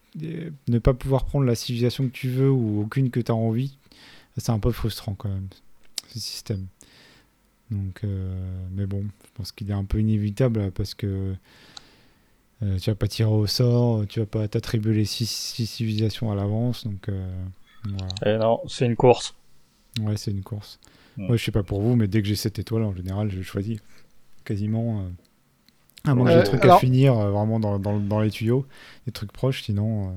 ne pas pouvoir prendre la civilisation que tu veux ou aucune que tu as envie, c'est un peu frustrant quand même, ce système. Donc, mais bon, je pense qu'il est un peu inévitable parce que euh, tu vas pas tirer au sort, tu vas pas t'attribuer les six, six civilisations à l'avance, donc euh, voilà. Et non, c'est une course. Ouais, c'est une course. Ouais. Moi, je sais pas pour vous, mais dès que j'ai cette étoile, en général, je choisis quasiment. euh, à moins que Euh, j'ai des trucs alors- à finir euh, vraiment dans, dans, dans les tuyaux, des trucs proches, sinon. euh,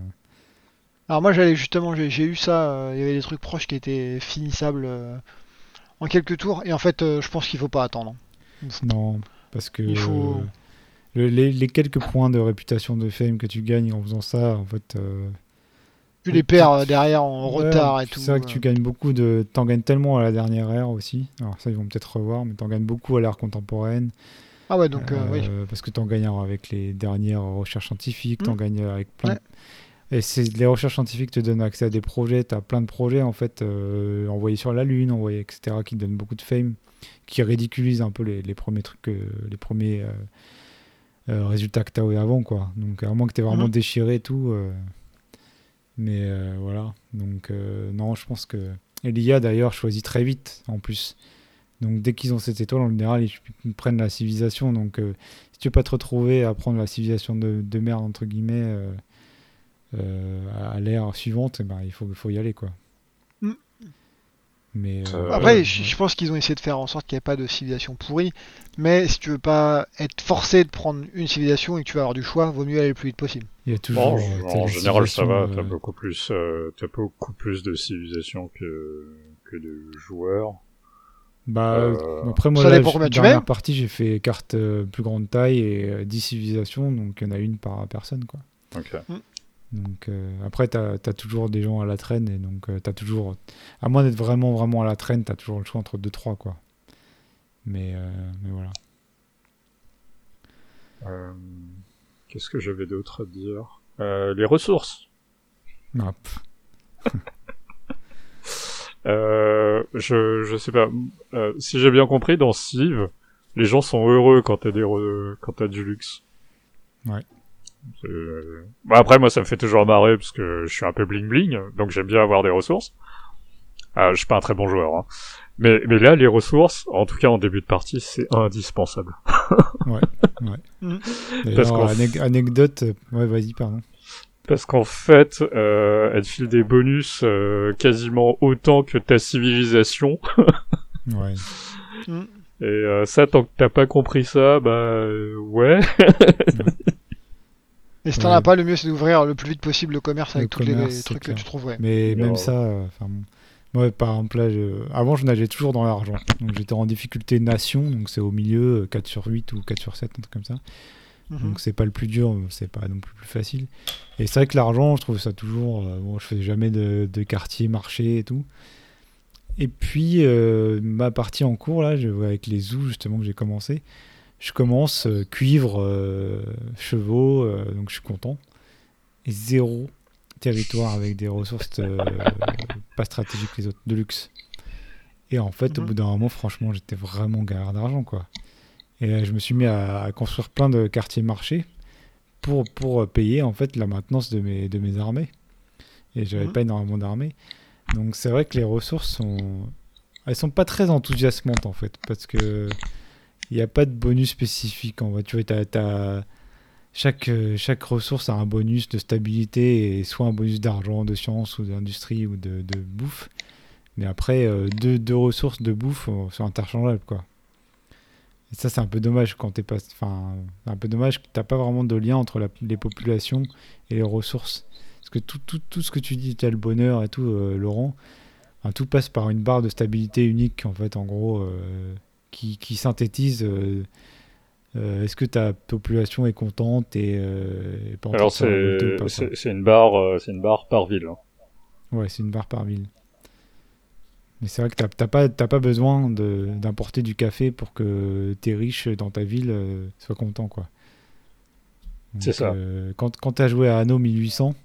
Alors moi j'allais justement, j'ai eu ça, euh, il y avait des trucs proches qui étaient finissables euh, en quelques tours, et en fait euh, je pense qu'il faut pas attendre. non, parce que Il faut- euh, le- les, les quelques points de réputation de fame que tu gagnes en faisant ça, en fait. euh, Tu les perds derrière en ouais, retard et tout. C'est vrai que tu gagnes beaucoup de. T'en gagnes tellement à la dernière ère aussi. Alors ça, ils vont peut-être revoir, mais t'en gagnes beaucoup à l'ère contemporaine. Ah ouais donc euh, oui. Euh, Parce que tu en gagnes avec les dernières recherches scientifiques, tu en Mm. gagnes avec plein. Ouais. de- Et c'est les recherches scientifiques te donnent accès à des projets, tu as plein de projets en fait euh, envoyés sur la Lune, envoyés, etc., qui te donnent beaucoup de fame, qui ridiculisent un peu les, les premiers trucs, les premiers euh, euh, résultats que tu as eu avant, quoi. Donc à moins que tu vraiment Mhm. déchiré et tout. euh, Mais euh, voilà. Donc non, je pense que. Et l'IA d'ailleurs choisit très vite en plus. Donc dès qu'ils ont cette étoile, en général, ils, prennent la civilisation. Donc si tu veux pas te retrouver à prendre la civilisation de, de merde, entre guillemets, à l'ère suivante, eh ben, il faut, il faut y aller, quoi. Mm. Mais Euh, Après je, je pense qu'ils ont essayé de faire en sorte qu'il n'y ait pas de civilisation pourrie, mais si tu veux pas être forcé de prendre une civilisation et que tu vas avoir du choix, vaut mieux aller le plus vite possible. il y a toujours. Bon, euh, t'as en les général, ça va. civilisations, T'as euh, beaucoup plus, euh, t'as beaucoup plus de civilisation que que de joueurs. Bah, Euh, après, moi, ça là, dépend je- combien tu dernière mets. partie, j'ai fait carte euh, plus grande taille et euh, 10 civilisations, donc il y en a une par personne, quoi. Ok. Donc euh, après, tu as, toujours des gens à la traîne, et donc tu as toujours, à moins d'être vraiment, vraiment à la traîne, tu as toujours le choix entre 2-3, quoi. Mais, euh, mais voilà. Euh, Qu'est-ce que j'avais d'autre à dire? Euh, Les ressources. Ah, pff, Euh, je, je sais pas. Euh, si j'ai bien compris, dans Civ, les gens sont heureux quand t'as des quand t'as du luxe. Ouais. Bon, après, moi, ça me fait toujours marrer parce que je suis un peu bling bling, donc j'aime bien avoir des ressources. Ah, je suis pas un très bon joueur, hein. mais mais là, les ressources, en tout cas en début de partie, c'est indispensable. ouais. ouais. Parce anecdote, ouais, vas-y, pardon. Parce qu'en fait, euh, elle file des bonus euh, quasiment autant que ta civilisation. ouais. Mm. Et euh, ça, tant que t'as pas compris ça, bah euh, ouais. Et si t'en as pas, le mieux c'est d'ouvrir le plus vite possible le commerce avec tous les trucs que tu trouves. Ouais. Mais même ça, enfin, moi par exemple là, avant je nageais toujours dans l'argent. Donc j'étais en difficulté nation, donc c'est au milieu 4 sur 8 ou 4 sur 7, un truc comme ça. Mhm. Donc c'est pas le plus dur, c'est pas non plus plus facile. Et c'est vrai que l'argent, je trouve ça toujours. Euh, bon, je faisais jamais de, de, quartier, marché et tout. Et puis euh, ma partie en cours là, je, avec les zoos justement que j'ai commencé, je commence euh, cuivre, chevaux, donc je suis content. Et zéro territoire avec des ressources pas stratégiques les autres, de luxe. Et en fait, au mhm. bout d'un moment, franchement, j'étais vraiment galère d'argent quoi. Et euh, je me suis mis à, construire plein de quartiers marchés pour, pour payer en fait la maintenance de mes, de mes armées. Et j'avais mhm. pas énormément d'armées. Donc c'est vrai que les ressources sont. Elles sont pas très enthousiasmantes en fait. Parce que. Il n'y a pas de bonus spécifique. En fait. Tu vois, chaque, chaque ressource a un bonus de stabilité et soit un bonus d'argent, de science ou d'industrie ou de, bouffe. Mais après, euh, deux, deux, ressources de bouffe euh, sont interchangeables. quoi. Et ça, c'est un peu dommage quand t'es pas. Enfin, un peu dommage que t'as pas vraiment de lien entre les populations et les ressources. Parce que tout, tout, tout ce que tu dis, tu as le bonheur et tout, euh, Laurent, tout passe par une barre de stabilité unique, en fait, en gros, euh, qui, qui, synthétise. Euh, est-ce que ta population est contente et, et Alors c'est une barre, c'est une barre par ville. Hein. Ouais, c'est une barre par ville. Mais c'est vrai que tu n'as pas, pas besoin d'importer du café pour que tes riches dans ta ville euh, soient contents. quoi. C'est ça. Euh, quand quand tu as joué à Anno 1800,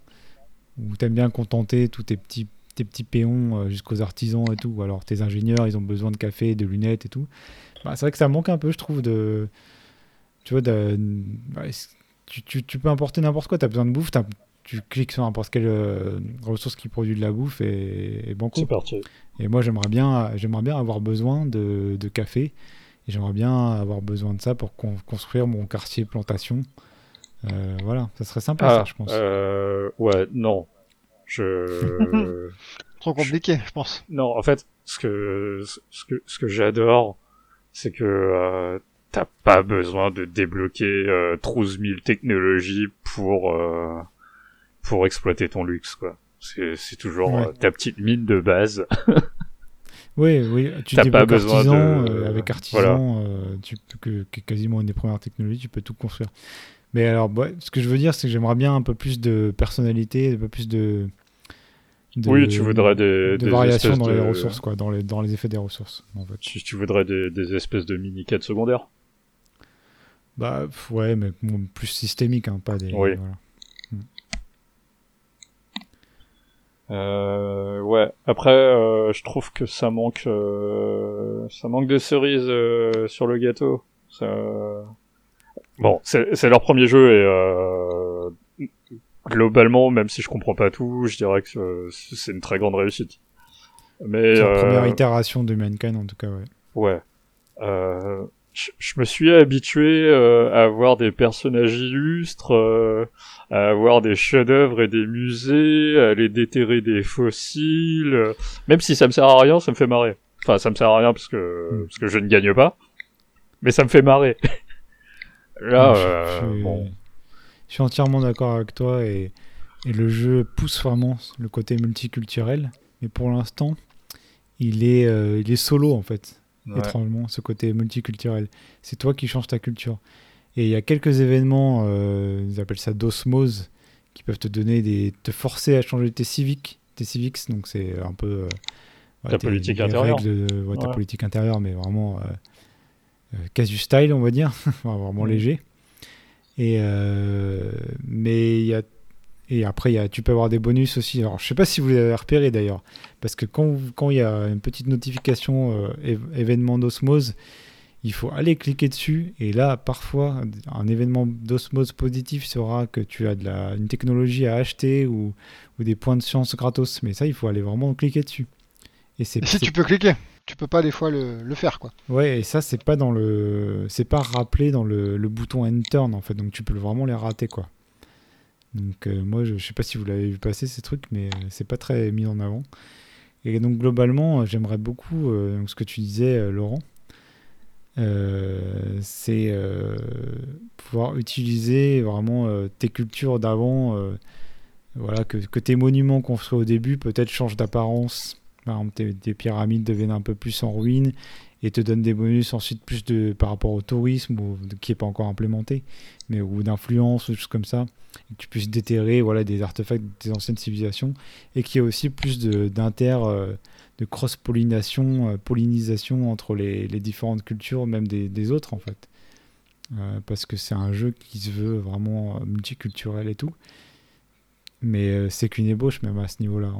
où tu aimes bien contenter tous tes petits, tes petits péons euh, jusqu'aux artisans et tout, ou alors tes ingénieurs, ils ont besoin de café, de lunettes et tout, bah, c'est vrai que ça manque un peu, je trouve, de. Tu vois, de, bah, tu, tu, tu, peux importer n'importe quoi, tu as besoin de bouffe, tu cliques sur n'importe quelle euh, ressource qui produit de la bouffe et, et C'est parti. Et moi, j'aimerais bien, j'aimerais bien avoir besoin de, de café. Et j'aimerais bien avoir besoin de ça pour construire mon quartier plantation. Euh, voilà, ça serait sympa, ça, ah, je pense. Euh, ouais, non. Je. Trop compliqué, je pense. Non, en fait, ce que, ce que, ce que j'adore, c'est que euh, t'as pas besoin de débloquer euh, 12 000 technologies pour euh, pour exploiter ton luxe, quoi. C'est toujours euh, ta petite mine de base. oui, oui, tu n'as pas besoin artisan, de... Euh, avec artisan, euh, tu peux que, quasiment une des premières technologies, tu peux tout construire. Mais alors, ce que je veux dire, c'est que j'aimerais bien un peu plus de personnalité, un peu plus de, oui, tu voudrais des, de variations dans les ressources, quoi, dans les, dans les effets des ressources. En fait. tu, tu voudrais des, des espèces de mini quêtes secondaires? Bah ouais, mais plus systémique, hein, pas des. Oui. Voilà. Euh, ouais. Après, euh, je trouve que ça manque, euh, ça manque de cerises sur le gâteau. Ça... Bon, c'est leur premier jeu et euh, globalement, même si je comprends pas tout, je dirais que c'est une très grande réussite. Mais la première itération de Mankind en tout cas, ouais. Ouais. Euh, je, me suis habitué euh, à voir des personnages illustres, euh, à avoir des chefs-d'œuvre et des musées, à aller déterrer des fossiles. Euh, même si ça me sert à rien, ça me fait marrer. Enfin, ça me sert à rien parce que hmm. parce que je ne gagne pas, mais ça me fait marrer. Là, je, suis, bon. je suis entièrement d'accord avec toi et, et le jeu pousse vraiment le côté multiculturel, mais pour l'instant, il est il est solo en fait étrangement, ce côté multiculturel. C'est toi qui changes ta culture. Et il y a quelques événements, euh, ils appellent ça d'osmose, qui peuvent te donner des, te forcer à changer tes civiques, tes civics. Donc c'est un peu euh, ta politique intérieure. ta politique intérieure, mais vraiment euh, casu style, on va dire, vraiment mm. léger. Et mais il y a Et après, y a, tu peux avoir des bonus aussi. Alors, je sais pas si vous l'avez repéré d'ailleurs, parce que quand quand il y a une petite notification euh, événement d'osmose, il faut aller cliquer dessus. Et là, parfois, un événement d'osmose positif sera que tu as de la, une technologie à acheter ou, ou des points de science gratos. Mais ça, il faut aller vraiment cliquer dessus. Et, c'est, si tu peux cliquer, tu peux pas des fois le, faire quoi. Ouais, et ça c'est pas dans le, c'est pas rappelé dans le, bouton Enter en fait, donc tu peux vraiment les rater quoi. Donc euh, moi je, je, sais pas si vous l'avez vu passer ces trucs, mais euh, c'est pas très mis en avant. Et donc globalement, euh, j'aimerais beaucoup ce que tu disais Laurent, c'est pouvoir utiliser vraiment tes cultures d'avant. voilà, que, que, tes monuments construits au début peut-être changent d'apparence par exemple, tes, pyramides deviennent un peu plus en ruine et te donnent des bonus ensuite plus de, par rapport au tourisme ou, qui n'est pas encore implémenté, mais ou d'influence ou des choses comme ça. Et que tu puisses déterrer voilà, des artefacts des anciennes civilisations et qu'il y ait aussi plus d'inter, euh, de, cross-pollination, euh, pollinisation entre les, les, différentes cultures, même des, des autres en fait. Euh, parce que c'est un jeu qui se veut vraiment multiculturel et tout. Mais c'est qu'une ébauche même à ce niveau-là,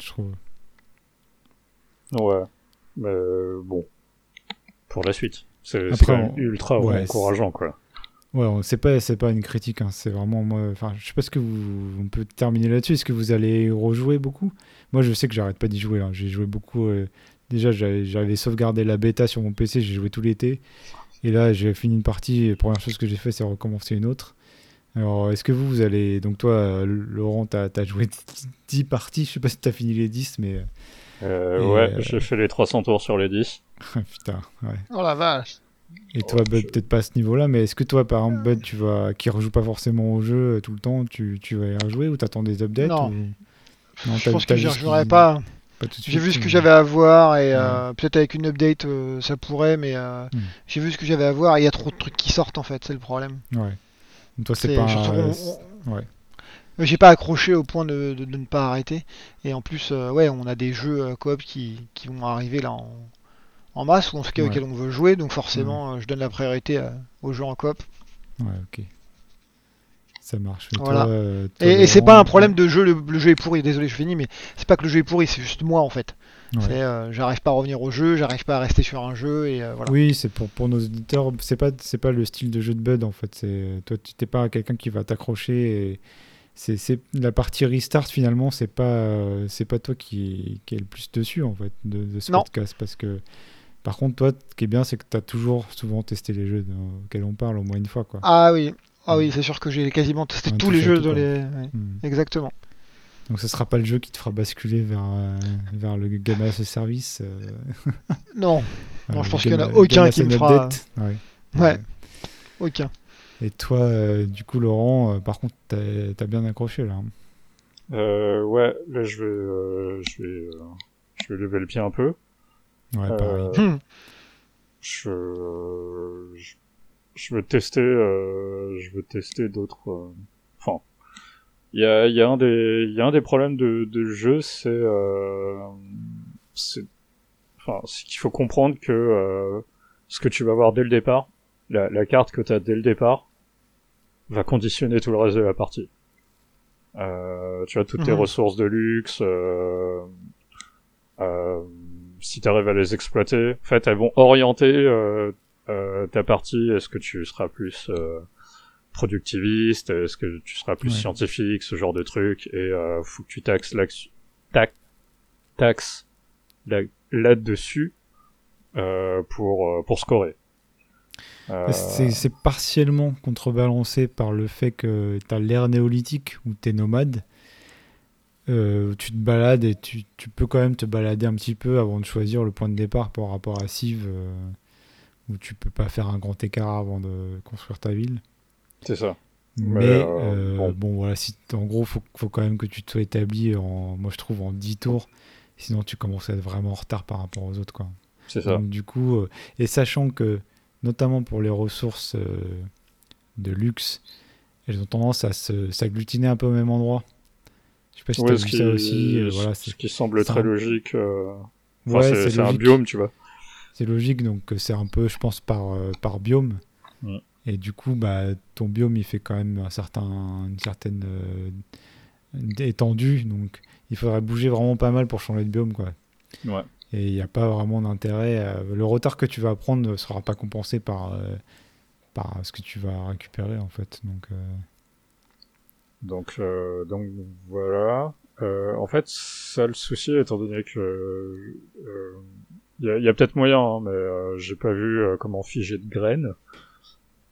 je trouve. Ouais. Mais bon. Pour la suite. C'est ultra encourageant, quoi. Ouais, c'est pas, c'est pas une critique, hein. c'est vraiment moi. Enfin, je sais pas ce que vous. On peut terminer là-dessus. Est-ce que vous allez rejouer beaucoup? Moi, je sais que j'arrête pas d'y jouer. Hein. J'ai joué beaucoup. Euh, déjà, j'avais sauvegardé la bêta sur mon PC, j'ai joué tout l'été. Et là, j'ai fini une partie. La première chose que j'ai fait, c'est recommencer une autre. Alors, est-ce que vous, vous allez. Donc, toi, Laurent, t'as as joué 10 parties? Je sais pas si t'as fini les 10, mais. Euh, ouais, euh, j'ai fait les 300 tours sur les 10. Putain, ouais. Oh la vache. Et toi, Bud, peut-être pas à ce niveau-là, mais est-ce que toi, par exemple, Bud, tu vas, qui rejoue pas forcément au jeu euh, tout le temps, tu, tu vas y rejouer ou t'attends des updates Non. non je pense que j'y rejouerai pas. j'ai vu ce que j'avais à voir et peut-être avec une update ça pourrait, mais hmm. j'ai vu ce que j'avais à voir et il y a trop de trucs qui sortent en fait, c'est le problème. Ouais. toi, c'est pas. Ouais. J'ai pas accroché au point de, de, ne pas arrêter. Et en plus, euh, ouais, on a des jeux euh, coop qui, qui, vont arriver là en, en masse, ou en tout cas auxquels on veut jouer. Donc forcément, euh, je donne la priorité aux jeux en coop. Ouais, ok. Ça marche. Voilà. et, c'est pas un problème de jeu, le, jeu est pourri, désolé je finis, mais c'est pas que le jeu est pourri, c'est juste moi en fait. j'arrive pas à revenir au jeu, j'arrive pas à rester sur un jeu et voilà. Oui, c'est pour, pour nos auditeurs, c'est pas c'est pas le style de jeu de Bud en fait. C'est toi tu t'es pas quelqu'un qui va t'accrocher c'est la partie restart finalement c'est pas c'est pas toi qui, qui est le plus dessus en fait de, ce podcast parce que par contre toi ce qui est bien c'est que tu as toujours souvent testé les jeux auxquels on parle au moins une fois quoi ah oui ah oui mm. c'est sûr que j'ai quasiment testé tous les jeux dans les mm. exactement donc ce sera pas le jeu qui te fera basculer vers euh, vers le game as a service euh. non non je pense qu'il y en a aucun qui me fera ouais. ouais. aucun et toi, euh, du coup, Laurent, euh, par contre, t'as as bien accroché là. Hein. Euh, ouais, là je vais, euh, je vais, je vais lever le pied un peu. Ouais, pareil. Hmm. Je, je, je, veux tester, je veux tester d'autres. Enfin, il y a, y a un des, il y a un des problèmes de, de jeu, c'est, c'est, enfin, c'est qu'il faut comprendre que ce que tu vas voir dès le départ, la, la carte que tu as dès le départ, va conditionner tout le reste de la partie. Euh, tu as toutes tes ressources de luxe. Euh, euh, si tu arrives à les exploiter, en fait, elles vont orienter euh, euh, ta partie. Est-ce que tu seras plus euh, productiviste? Est-ce que tu seras plus scientifique? Ce genre de truc. Et faut que tu taxes tac, taxes là-dessus pour pour scorer. Euh, c'est partiellement contrebalancé par le fait que tu as l'ère néolithique où tu es nomade. Euh, tu te balades et tu, tu, peux quand même te balader un petit peu avant de choisir le point de départ par rapport à Civ, euh, où tu peux pas faire un grand écart avant de construire ta ville. C'est ça. Mais, bon. voilà, si, en gros, faut, faut quand même que tu te sois établi, en, moi je trouve, en 10 tours. Sinon, tu commences à être vraiment en retard par rapport aux autres. C'est ça. du coup, et sachant que notamment pour les ressources euh, de luxe, elles ont tendance à s'agglutiner un peu au même endroit. Je sais pas si tu as vu ça aussi. Euh, voilà, ce qui semble très logique. Euh, c'est un biome, tu vois. C'est logique, donc c'est un peu, je pense, par, par biome. Et du coup, bah, ton biome, il fait quand même un certain, une certaine euh, étendue. Donc, il faudrait bouger vraiment pas mal pour changer de biome. Quoi. Ouais. Et il n'y a pas vraiment d'intérêt. euh, le retard que tu vas prendre ne sera pas compensé par, euh, par ce que tu vas récupérer, en fait. Donc, euh, Donc, euh, donc voilà. Euh, en fait, ça le souci, étant donné que euh, il y a, peut-être moyen, hein, mais euh, j'ai pas vu euh, comment figer de graines.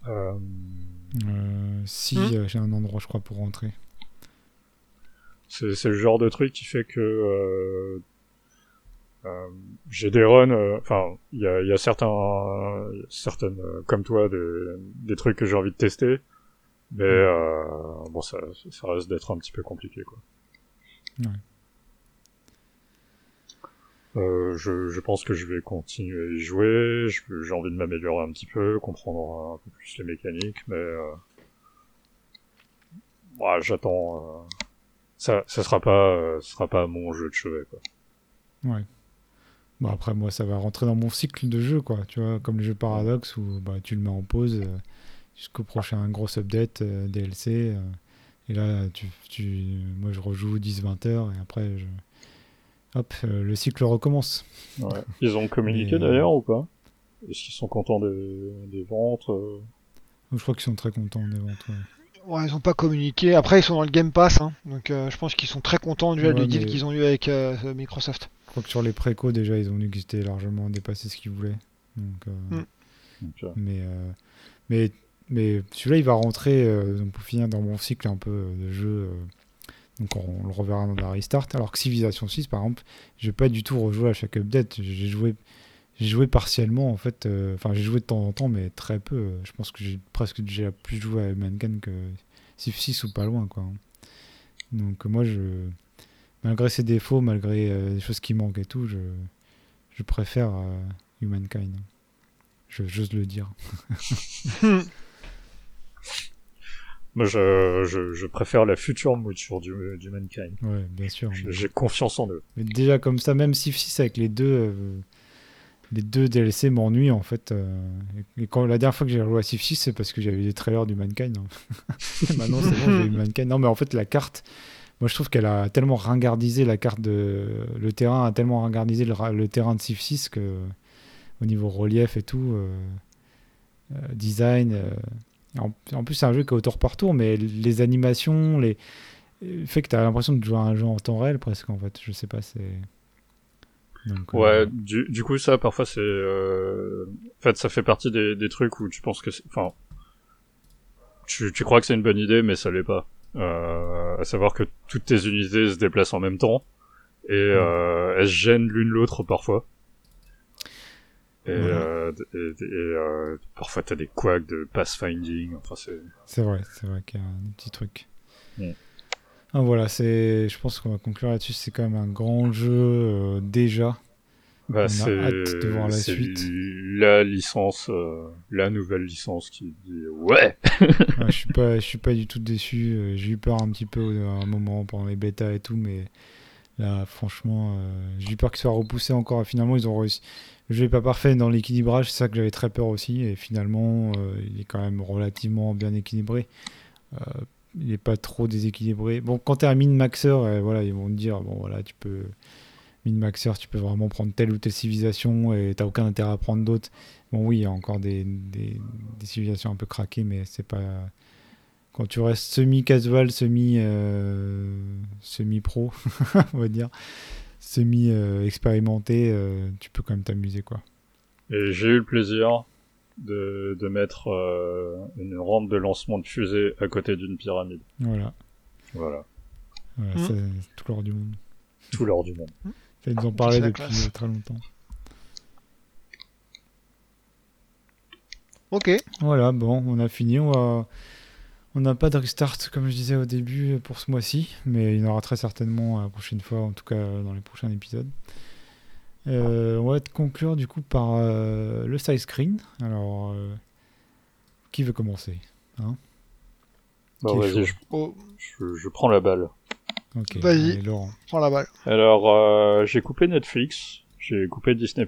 Euh, euh, si Hmm. j'ai un endroit, je crois, pour rentrer. c'est le genre de truc qui fait que j'ai des runs. euh, Enfin, il y a, il y a certains, certaines, euh, comme toi, des, des trucs que j'ai envie de tester, mais euh, bon, ça, ça reste d'être un petit peu compliqué, quoi. Ouais. Euh, je, je pense que je vais continuer à y jouer. J'ai envie de m'améliorer un petit peu, comprendre un peu plus les mécaniques, mais euh, ouais, j'attends. euh, ça, ça sera pas, euh, sera pas mon jeu de chevet, quoi. Ouais. Bon, après, moi, ça va rentrer dans mon cycle de jeu, quoi. Tu vois, comme le jeu Paradox où bah, tu le mets en pause euh, jusqu'au prochain gros update euh, DLC. euh, et là, tu, tu, moi, je rejoue 10-20 heures et après, je... hop, le cycle recommence. Ouais. Ils ont communiqué d'ailleurs ou pas? Est-ce qu'ils sont contents des, des ventes je crois qu'ils sont très contents des ventes. ouais. Ouais, ils ont pas communiqué. Après, ils sont dans le Game Pass, hein. donc euh, je pense qu'ils sont très contents du Ouais, du deal mais- qu'ils ont eu avec euh, Microsoft. Je crois que sur les précos, déjà, ils ont dit qu'ils étaient largement dépassé ce qu'ils voulaient. Donc, euh, Mm. Euh, Mais, euh, mais, mais celui-là, il va rentrer euh, donc pour finir dans mon cycle un peu de jeu. euh, donc on, le reverra dans la restart. Alors que Civilization 6, par exemple, je vais pas du tout rejouer à chaque update. J'ai joué, j'ai joué partiellement en fait. euh, Enfin, j'ai joué de temps en temps, mais très peu. Je pense que j'ai presque déjà plus joué à Humankind que Civ 6 ou pas loin, quoi. Donc moi, je, malgré ses défauts, malgré euh, les choses qui manquent et tout, je, je préfère euh, Humankind. Je- J'ose le dire. moi, je, je, je préfère la future mouture du, du Mankind. Ouais, bien sûr. J'ai confiance en eux. Mais déjà comme ça, même Civ 6 avec les deux, euh, les deux DLC m'ennuient en fait. euh, et quand la dernière fois que j'ai joué à Civ 6, c'est parce que j'avais eu des trailers du Mankind. hein. Maintenant c'est bon, j'ai eu Mankind. Non mais en fait la carte, moi je trouve qu'elle a tellement ringardisé la carte de, le terrain a tellement ringardisé le, ra- le terrain de Civ 6 que au niveau relief et tout, euh, euh, design. euh, en, plus c'est un jeu qui est au tour par tour, mais les animations, les euh, fait que tu as l'impression de jouer à un jeu en temps réel presque en fait. Je sais pas, c'est. Euh, Ouais, du, du coup, ça, parfois, c'est... Euh... En fait, ça fait partie des, des trucs où tu penses que... Enfin... Tu, tu crois que c'est une bonne idée, mais ça l'est pas. Euh, à savoir que toutes tes unités se déplacent en même temps, et euh, elles se gênent l'une l'autre parfois. Et, euh, et, et, euh, parfois t'as des quacks de pathfinding, enfin c'est... C'est vrai, c'est vrai qu'il y a un petit truc. Ouais. Ah, voilà, c'est. Je pense qu'on va conclure là-dessus. C'est quand même un grand jeu euh, déjà. Bah, On a c'est hâte de voir la suite. la licence, euh, la nouvelle licence qui dit ouais. Ouais, je suis pas, je suis pas du tout déçu. Euh, J'ai eu peur un petit peu au- à un moment pendant les bêtas et tout, mais là, franchement, euh, j'ai eu peur qu'il soit repoussé encore. Et finalement, ils ont réussi. Le jeu est pas parfait dans l'équilibrage, c'est ça que j'avais très peur aussi. Et finalement, euh, il est quand même relativement bien équilibré. Euh, il est pas trop déséquilibré. Bon, quand min-maxer, euh, voilà, ils vont te dire, bon voilà, tu peux min-maxer, tu peux vraiment prendre telle ou telle civilisation et t'as aucun intérêt à prendre d'autres. Bon, oui, il y a encore des, des, des civilisations un peu craquées, mais c'est pas. Quand tu restes semi-casual, semi, euh, semi-pro, on va dire, semi-expérimenté, euh, tu peux quand même t'amuser, quoi. Et j'ai eu le plaisir de, de mettre euh, une rampe de lancement de fusée à côté d'une pyramide. Voilà, Voilà, voilà Mhm. c'est tout l'or du monde. tout l'or du monde. Ça, ils nous en parlaient c'est la depuis classe. très longtemps. Ok. Voilà, bon, on a fini. On va... On n'a pas de restart, comme je disais au début, pour ce mois-ci, mais il y en aura très certainement la prochaine fois, en tout cas dans les prochains épisodes. Euh, on va te conclure du coup par euh, le side screen. Alors, euh, qui veut commencer Bah, chaud? je, Oh, je, je prends la balle. Ok, Vas-y. Laurent. prends la balle. Alors, euh, j'ai coupé Netflix, j'ai coupé Disney+,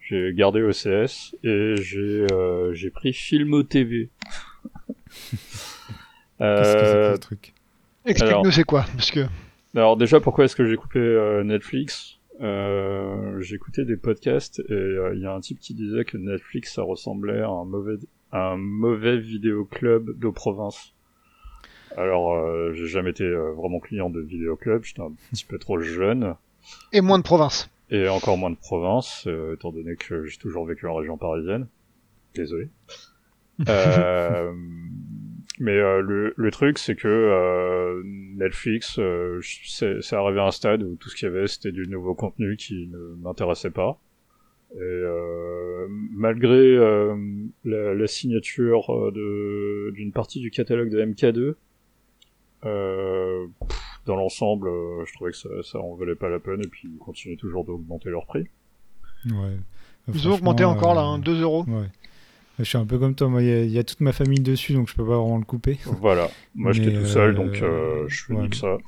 j'ai gardé OCS et j'ai euh, j'ai pris Filmo TV. Qu'est-ce que c'est que ce truc? Explique-nous c'est quoi, parce que Alors déjà, pourquoi est-ce que j'ai coupé euh, Netflix? Euh, J'écoutais des podcasts et euh, il y a un type qui disait que Netflix ça ressemblait à un mauvais à un mauvais vidéoclub de province. Alors euh, j'ai jamais été euh, vraiment client de vidéoclub, j'étais un petit peu trop jeune et moins de province. et encore moins de province, euh, étant donné que j'ai toujours vécu en région parisienne. Désolé. Euh, mais euh, le, le truc, c'est que euh, Netflix, euh, c'est arrivé à un stade où tout ce qu'il y avait, c'était du nouveau contenu qui ne m'intéressait pas. Et euh, malgré euh, la, la signature d'une partie du catalogue de MK2, euh, pff, dans l'ensemble, euh, je trouvais que ça, ça en valait pas la peine. Et puis ils continuent toujours d'augmenter leur prix. Ouais. Ils ont augmenté encore là, euh, hein, 2 euros. Ouais. Je suis un peu comme toi, moi, il y a- il y, a toute ma famille dessus, donc je peux pas vraiment le couper. Voilà. Moi, j'étais tout seul, euh, donc euh, je fais ouais. que ça.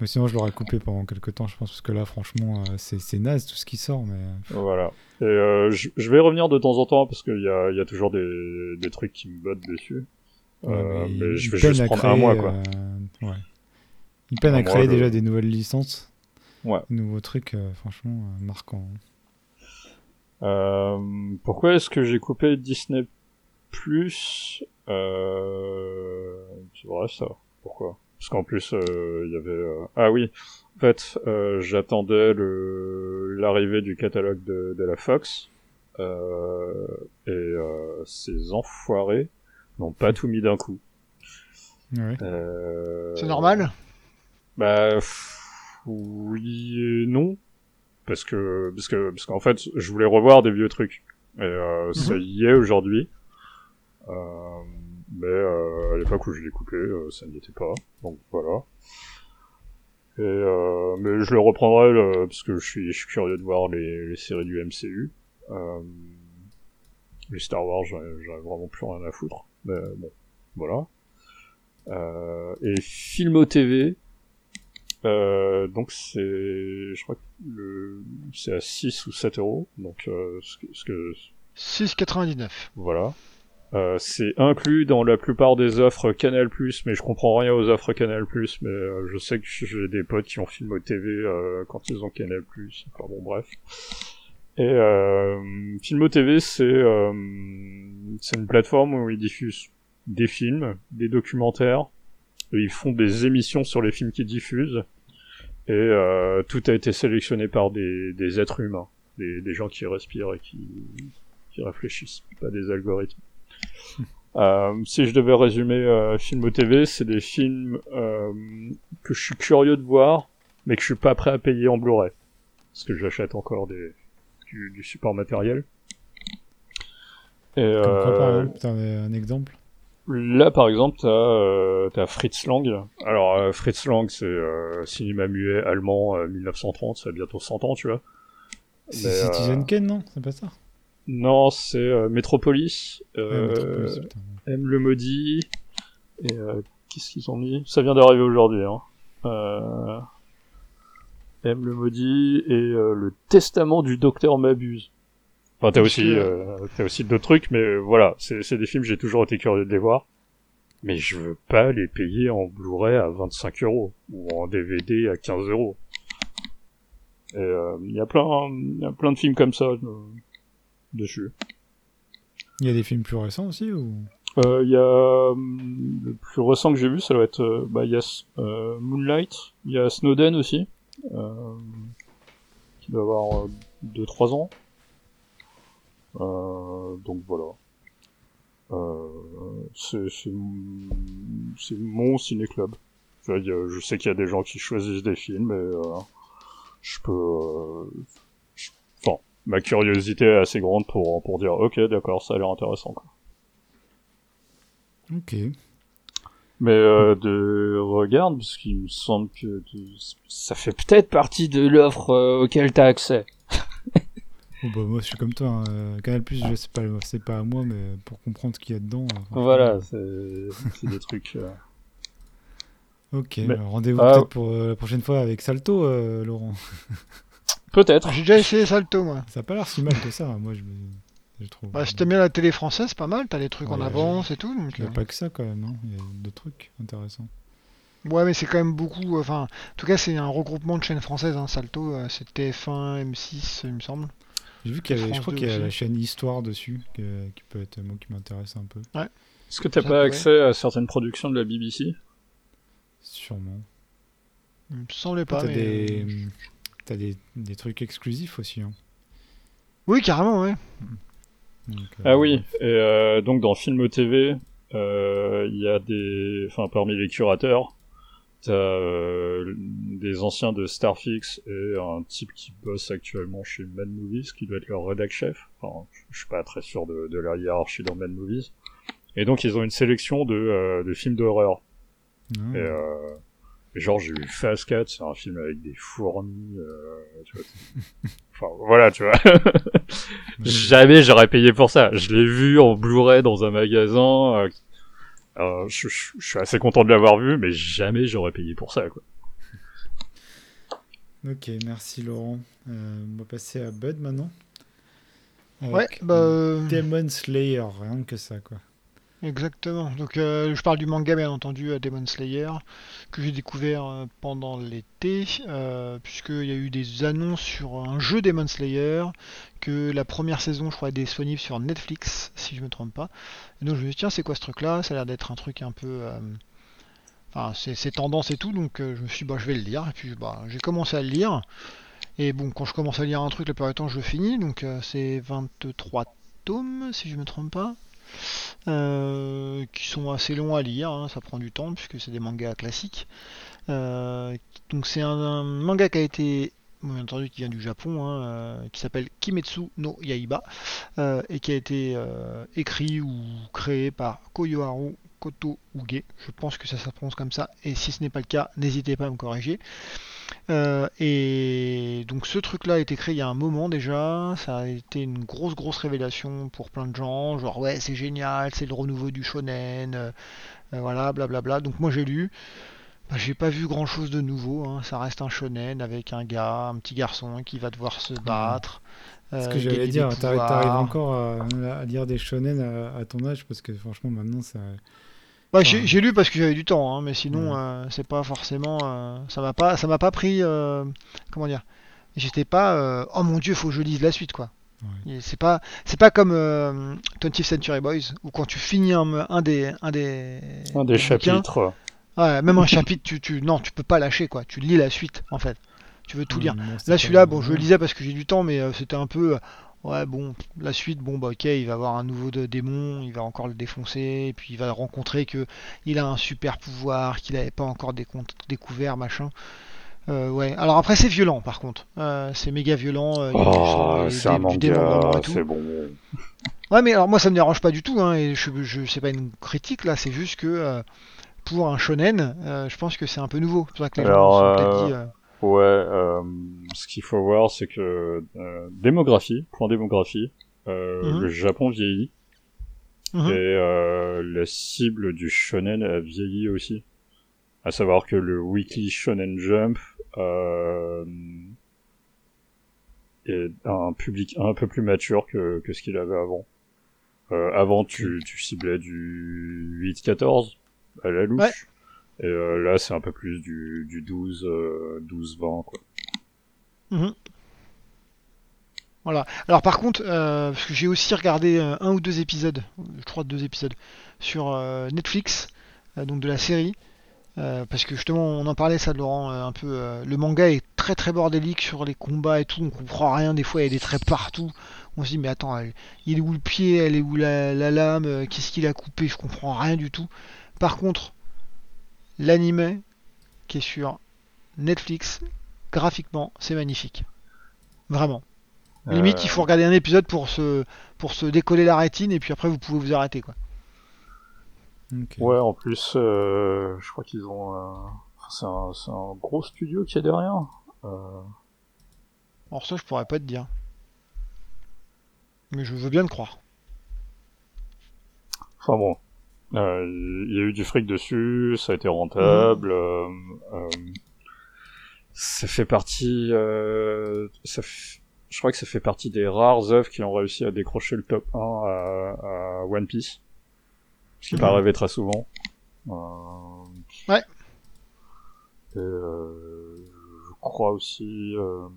Mais sinon, je l'aurais coupé pendant quelques temps, je pense, parce que là, franchement, euh, c'est naze tout ce qui sort. Mais Voilà. Et euh, je, je vais revenir de temps en temps parce qu'il y a, il y a toujours des, des trucs qui me bottent dessus. Ouais, Euh, mais je vais juste à prendre créer, un mois, quoi. euh, ouais. Ils peinent à créer je- déjà des nouvelles licences. Ouais. Nouveaux trucs, euh, franchement, marquants. Euh, pourquoi est-ce que j'ai coupé Disney Plus euh, C'est vrai ça. Pourquoi? Parce qu'en plus euh, il y avait euh, ah oui en fait euh, j'attendais l'arrivée du catalogue de, de la Fox et ces enfoirés n'ont pas tout mis d'un coup. Ouais. Euh, C'est normal Bah pff, oui et non parce que parce que parce qu'en fait je voulais revoir des vieux trucs et euh, ça y est aujourd'hui. Euh, mais euh, à l'époque où je l'ai coupé, euh, ça n'y était pas. Donc voilà. Et euh, mais je le reprendrai là, parce que je suis je suis curieux de voir les, les séries du MCU. Euh, les Star Wars, j'en ai j'en ai vraiment plus rien à foutre. Mais bon, voilà. Euh, et Filmo TV, euh, donc c'est, je crois que le, c'est à 6 ou 7 euros, donc euh, ce que, ce que 6,99. voilà. Euh, c'est inclus dans la plupart des offres Canal+, mais je comprends rien aux offres Canal+, mais euh, je sais que j'ai des potes qui ont Filmo TV euh, quand ils ont Canal+, enfin bon bref. Et euh, Filmo TV, c'est euh, c'est une plateforme où ils diffusent des films, des documentaires, et ils font des émissions sur les films qu'ils diffusent, et euh, tout a été sélectionné par des, des êtres humains, des, des gens qui respirent et qui, qui réfléchissent, pas des algorithmes. Euh, si je devais résumer euh, Filmo TV, c'est des films euh, que je suis curieux de voir, mais que je suis pas prêt à payer en Blu-ray, parce que j'achète encore des du, du support matériel. Et, Comme quoi, par euh, exemple, t'as un exemple Là, par exemple, t'as euh, t'as Fritz Lang. Alors, euh, Fritz Lang, c'est euh, cinéma muet allemand euh, 1930, ça a bientôt 100 ans, tu vois. C'est euh, Citizen Kane, non? C'est pas ça? Non, c'est euh, Metropolis, Ouais, euh, Metropolis, putain. M le maudit, et euh, qu'est-ce qu'ils ont mis? Ça vient d'arriver aujourd'hui, hein. Euh, M le maudit et euh, le testament du docteur Mabuse. Enfin, t'as aussi, euh, t'as aussi d'autres trucs, mais euh, voilà, c'est c'est des films, j'ai toujours été curieux de les voir. Mais je veux pas les payer en Blu-ray à 25 euros, ou en DVD à 15 euros. Et euh, il y a plein, il y a plein de films comme ça euh, dessus. Il y a des films plus récents aussi ou? Euh, Il y a le plus récent que j'ai vu, ça doit être euh, bah il y a euh, Moonlight, il y a Snowden aussi, euh, qui doit avoir 2-3 ans. Euh, donc voilà. Euh, c'est mon ciné club. Je, sais qu'il y a des gens qui choisissent des films, euh, je peux. euh, Enfin, ma curiosité est assez grande pour pour dire ok d'accord ça a l'air intéressant. Quoi. Ok. Mais euh, de regarde, parce qu'il me semble que de- ça fait peut-être partie de l'offre euh, auquel t'as accès. Oh, bah, moi, je suis comme toi. hein. Euh, Canal Plus, je sais pas, c'est pas à moi, mais pour comprendre ce qu'il y a dedans. Voilà, c'est c'est des trucs. euh. Ok. Mais- Rendez-vous Ah. peut-être pour euh, la prochaine fois avec Salto, euh, Laurent. Peut-être. J'ai déjà essayé Salto, moi. Ça a pas l'air si mal que ça, moi je, je trouve. Bah, si t'aimes bien la télé française, c'est pas mal. T'as les trucs en Ouais, avance et tout. Donc, Il n'y a euh, pas que ça quand même, hein. il y a d'autres trucs intéressants. Ouais, mais c'est quand même beaucoup. Enfin, en tout cas, c'est un regroupement de chaînes françaises. Hein, Salto, euh, c'est TF1, M6, il me semble. J'ai vu qu'il y avait, je crois 2 qu'il y a aussi. la chaîne Histoire dessus, qui peut être moi qui m'intéresse un peu, Est-ce que t'as pas accès à certaines productions de la BBC sûrement. Il me semblait pas. T'as mais, des, euh, t'as des, des trucs exclusifs aussi. Hein. Oui, carrément, ouais. Donc, euh, Ah oui, et euh, donc dans Film TV, euh, il y a des... Enfin, parmi les curateurs, t'as euh, des anciens de Starfix et un type qui bosse actuellement chez Mad Movies, qui doit être leur rédac chef. Enfin, je suis pas très sûr de, de leur hiérarchie dans Mad Movies. Et donc ils ont une sélection de, euh, de films d'horreur. ah, Et, euh, genre j'ai eu Fast Cat, c'est un film avec des fourmis, euh, tu vois. enfin voilà, tu vois. Jamais j'aurais payé pour ça. Je l'ai vu en Blu-ray dans un magasin. euh, euh, je, je- je suis assez content de l'avoir vu, mais jamais j'aurais payé pour ça, quoi. Ok, merci Laurent. Euh, on va passer à Bud maintenant. Avec, Ouais, bah. Demon Slayer, rien que ça quoi. Exactement. Donc euh, je parle du manga bien entendu euh, Demon Slayer que j'ai découvert euh, pendant l'été euh, puisqu'il y a eu des annonces sur un jeu Demon Slayer que la première saison je crois est disponible sur Netflix si je me trompe pas. Et donc je me suis dit tiens c'est quoi ce truc là Ça a l'air d'être un truc un peu euh, enfin c'est tendance et tout donc je me suis dit bah je vais le lire. Et puis bah j'ai commencé à le lire. Et bon quand je commence à lire un truc la plupart du temps je finis. Donc c'est 23 tomes si je me trompe pas euh, qui sont assez longs à lire, hein, ça prend du temps puisque c'est des mangas classiques. Euh, donc c'est un, manga qui a été, bien entendu, qui vient du Japon, hein, euh, qui s'appelle Kimetsu no Yaiba et qui a été écrit ou créé par Koyoharu Koto Uge. Je pense que ça se prononce comme ça et si ce n'est pas le cas, n'hésitez pas à me corriger. Euh, et donc ce truc-là a été créé il y a un moment déjà, ça a été une grosse grosse révélation pour plein de gens, genre ouais c'est génial, c'est le renouveau du shonen, euh, euh, voilà blablabla. Donc moi j'ai lu, Bah, j'ai pas vu grand-chose de nouveau, hein. ça reste un shonen avec un gars, un petit garçon qui va devoir se battre. C'est ce euh, que j'allais dire, t'arrives encore à, à lire des shonen à, à ton âge parce que franchement maintenant ça. Bah, j'ai Enfin, j'ai lu parce que j'avais du temps, hein, mais sinon euh, c'est pas forcément, euh, ça m'a pas, ça m'a pas pris, euh, comment dire, j'étais pas, euh, oh mon dieu, faut que je lise la suite quoi. C'est pas, c'est pas comme euh, 20th Century Boys où quand tu finis un, un des, un des, Un des chapitres. ouais, même un chapitre, tu, tu, non, tu peux pas lâcher quoi. Tu lis la suite en fait. Tu veux tout lire. Là, celui-là, bon, je le lisais parce que j'ai du temps, mais euh, c'était un peu. euh, Ouais, bon, la suite, bon, bah, ok, il va avoir un nouveau de- démon, il va encore le défoncer, et puis il va rencontrer que il a un super pouvoir qu'il n'avait pas encore découvert, machin. Euh, ouais, alors après, c'est violent, par contre. Euh, c'est méga violent. euh, il y a du sang, Oh, c'est un manga, et tout. c'est bon. Ouais, mais alors moi, ça me dérange pas du tout, hein, et je, je, c'est pas une critique, là, c'est juste que euh, pour un shonen, je pense que c'est un peu nouveau. C'est pour ça que les Alors, gens sont Ouais, euh, ce qu'il faut voir, c'est que euh, démographie, point démographie, euh, Mhm. le Japon vieillit mhm. et euh, la cible du shonen a vieilli aussi. À savoir que le Weekly Shonen Jump euh, est un public un peu plus mature que, que ce qu'il avait avant. Euh, avant, tu, tu ciblais du 8-14 à la louche. Ouais. Et euh, là, c'est un peu plus du, du 12, euh, 12-20, quoi. Mhm. Voilà. Alors par contre, euh, parce que j'ai aussi regardé un ou deux épisodes, je crois deux épisodes, sur Netflix, donc de la série, parce que justement on en parlait ça de Laurent un peu, le manga est très très bordélique sur les combats et tout, on comprend rien, des fois il y a des traits partout, on se dit mais attends, elle- il est où le pied, elle est où la, la lame, qu'est-ce qu'il a coupé, je comprends rien du tout. Par contre, l'anime qui est sur Netflix, graphiquement, c'est magnifique. Vraiment. Limite, il faut regarder un épisode pour se, pour se décoller la rétine et puis après vous pouvez vous arrêter quoi. Ouais, en plus, euh, je crois qu'ils ont... euh, C'est un, c'est un gros studio qui est derrière. Euh, Alors ça, je pourrais pas te dire. Mais je veux bien le croire. Enfin bon, Euh, il y a eu du fric dessus, ça a été rentable. euh, euh, ça fait partie. Euh, ça f- Je crois que ça fait partie des rares œuvres qui ont réussi à décrocher le top 1 à, à One Piece. Ce qui n'est pas Mhm. arrivé très souvent. Ouais. Et euh, je crois aussi euh,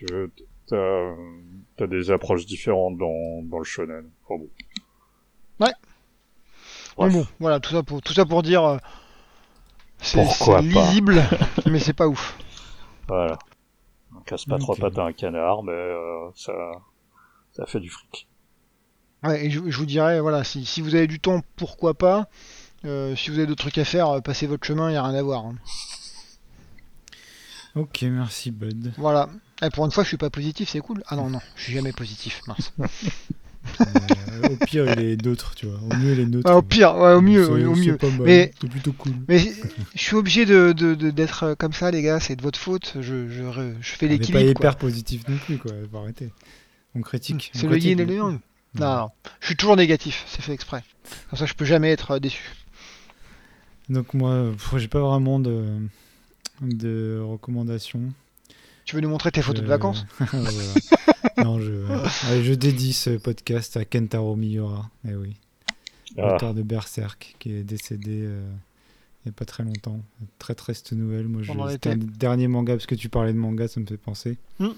que t'as as des approches différentes dans, dans le shonen. Enfin bon. Mais bon, voilà, tout ça pour, tout ça pour dire. euh, c'est lisible, mais c'est pas ouf. Voilà. On casse pas trois pattes à un canard, mais euh, ça, ça fait du fric. Ouais, et je, je vous dirais, voilà, si, si vous avez du temps, pourquoi pas. Euh, si vous avez d'autres trucs à faire, passez votre chemin, il n'y a rien à voir. hein. Ok, merci Bud. Voilà. Et pour une fois, je suis pas positif, c'est cool. Ah non, non, je suis jamais positif, mince. Euh, au pire, il est d'autres, tu vois. Au mieux, il est neutre. Ah, au pire, ouais, au mieux, au mieux. pas mal. Mais- C'est plutôt cool. Mais je suis obligé de, de- de- d'être comme ça, les gars, c'est de votre faute. Je, je, je fais On pas quoi. hyper positif non plus, quoi. Faut arrêter. On critique. C'est on le critique, yin et le yang. Non, non, je suis toujours négatif, c'est fait exprès. Comme ça, je peux jamais être euh, déçu. Donc moi, j'ai pas vraiment de, de recommandations. Tu veux nous montrer tes photos de vacances. Non, je, je dédie ce podcast à Kentaro Miura. Eh oui, Ah, l'auteur de Berserk, qui est décédé euh, il y a pas très longtemps. Très triste nouvelle. Moi, je, c'était un dernier manga parce que tu parlais de manga, ça me fait penser. Mm.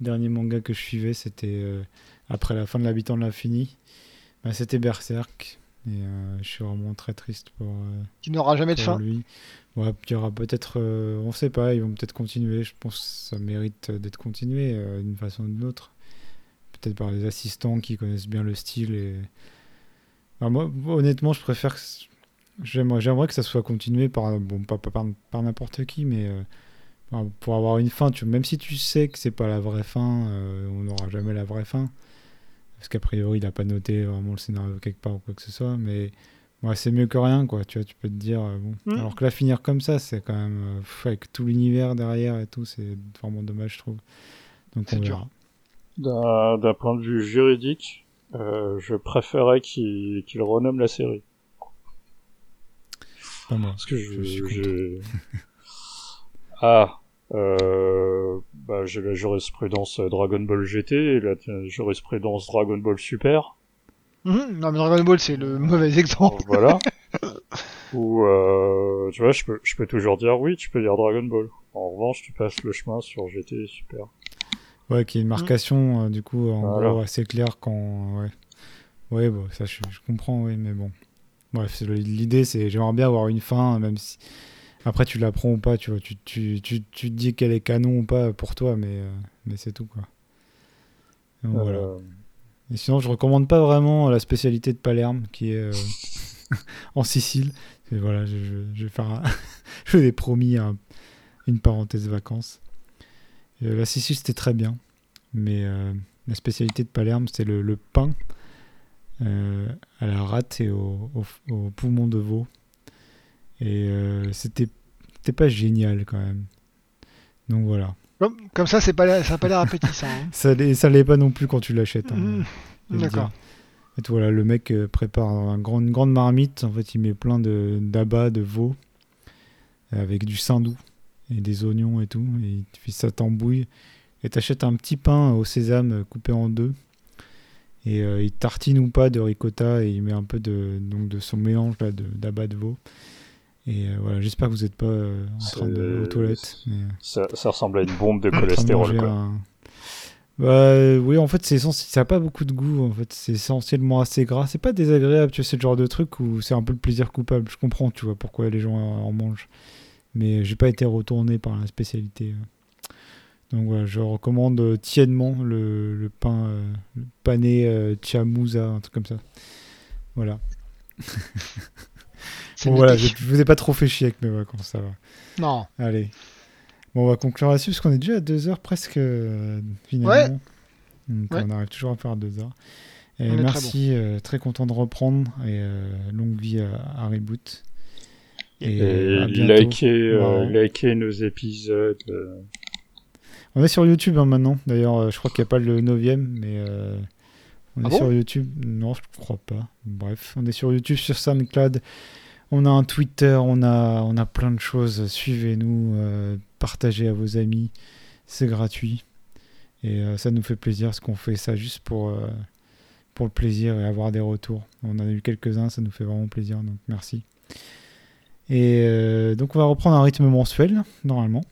Dernier manga que je suivais, c'était euh, après la fin de l'habitant de l'infini. Bah, c'était Berserk. Et euh, je suis vraiment très triste pour, euh, Tu n'auras jamais de pour fin. lui. Ouais, il y aura peut-être, euh, on sait pas, ils vont peut-être continuer. Je pense que ça mérite d'être continué euh, d'une façon ou d'une autre. Peut-être par les assistants qui connaissent bien le style. Et... Enfin, moi, honnêtement, je préfère que j'aimerais, j'aimerais que ça soit continué par, bon, pas, pas par, par n'importe qui, mais euh, pour avoir une fin. Tu, même si tu sais que c'est pas la vraie fin, euh, on n'aura jamais la vraie fin. Parce qu'a priori, il a pas noté vraiment le scénario quelque part ou quoi que ce soit, mais Ouais, c'est mieux que rien, quoi. Tu vois, tu peux te dire, euh, bon. Mm. Alors que là, finir comme ça, c'est quand même. euh, avec tout l'univers derrière et tout, c'est vraiment dommage, je trouve. Donc C'est on verra. D'un point de vue juridique, euh, je préférais qu'il qu'il renomme la série. Pas moi. Parce que je, Je suis Ah, euh, bah, j'ai la jurisprudence Dragon Ball GT et la jurisprudence Dragon Ball Super. Mhm. Non, mais Dragon Ball, c'est le mauvais exemple. voilà. Ou, euh, tu vois, je peux, je peux toujours dire oui, tu peux dire Dragon Ball. En revanche, tu passes le chemin sur GT et Super. Ouais, qui est une marcation, euh, du coup, en Voilà. gros, assez claire quand. Ouais, ouais bon, ça, je, je comprends, oui, mais bon. Bref, l'idée, c'est j'aimerais bien avoir une fin, même si. Après, tu l'apprends ou pas, tu vois. Tu, tu, tu, tu te dis qu'elle est canon ou pas pour toi, mais, euh, mais c'est tout, quoi. Donc, voilà. Euh, Et sinon, je recommande pas vraiment la spécialité de Palerme, qui est euh, en Sicile. Et voilà, je, je- je vais faire un- je l'ai promis un- une parenthèse vacances. Euh, la Sicile, c'était très bien. Mais euh, la spécialité de Palerme, c'est le, le pain euh, à la rate et au, au- au poumon de veau. Et euh, c'était c'était pas génial quand même. Donc voilà. Comme, comme ça, c'est pas, ça a pas l'air appétissant. hein. Ça ça l'est pas non plus quand tu l'achètes. hein. Veux D'accord. Et tout, voilà, le mec euh, prépare un grand- une grande marmite. En fait, il met plein de d'abats, de veau, euh, avec du saindoux et des oignons et tout. Et fait ça tambouille. Et t'achètes un petit pain au sésame coupé en deux. Et euh, il tartine ou pas de ricotta et il met un peu de, donc de son mélange là, de- d'abats de veau. Et euh, voilà, j'espère que vous n'êtes pas euh, en train de aux toilettes. mais, ça, ça ressemble à une bombe de de cholestérol, manger quoi. un- Bah oui, en fait, c'est essentiel. Ça a pas beaucoup de goût. En fait, c'est essentiellement assez gras. C'est pas désagréable. Tu vois, c'est le genre de truc où c'est un peu le plaisir coupable. Je comprends, tu vois, pourquoi les gens en mangent. Mais j'ai pas été retourné par la spécialité. Donc voilà, je recommande euh, tièdement le, le pain, euh, le pané euh, chamouza, un truc comme ça. Voilà. Bon, voilà, je, je vous ai pas trop fait chier avec mes vacances, ça va. Non. Allez. Bon, on va conclure là-dessus parce qu'on est déjà à deux heures presque euh, finalement. Ouais. Donc Ouais. on arrive toujours à faire deux heures. Et On est très merci, euh, très content de reprendre et euh, longue vie à, à Reboot. Et, Et euh, likez, euh, Wow. likez nos épisodes. euh, On est sur YouTube hein, maintenant. D'ailleurs, euh, je crois qu'il n'y a pas le 9 mais euh, on Ah est bon? Sur YouTube. Non, je crois pas. Bref, on est sur YouTube, sur SoundCloud. On a un Twitter, on a, on a plein de choses. Suivez-nous, euh, partagez à vos amis. C'est gratuit. Et euh, ça nous fait plaisir parce qu'on fait ça juste pour, euh, pour le plaisir et avoir des retours. On en a eu quelques-uns, ça nous fait vraiment plaisir. Donc merci. Et donc on va reprendre un rythme mensuel, normalement.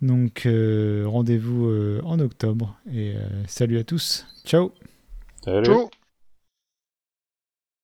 Donc rendez-vous en octobre. Et salut à tous. Ciao. Salut.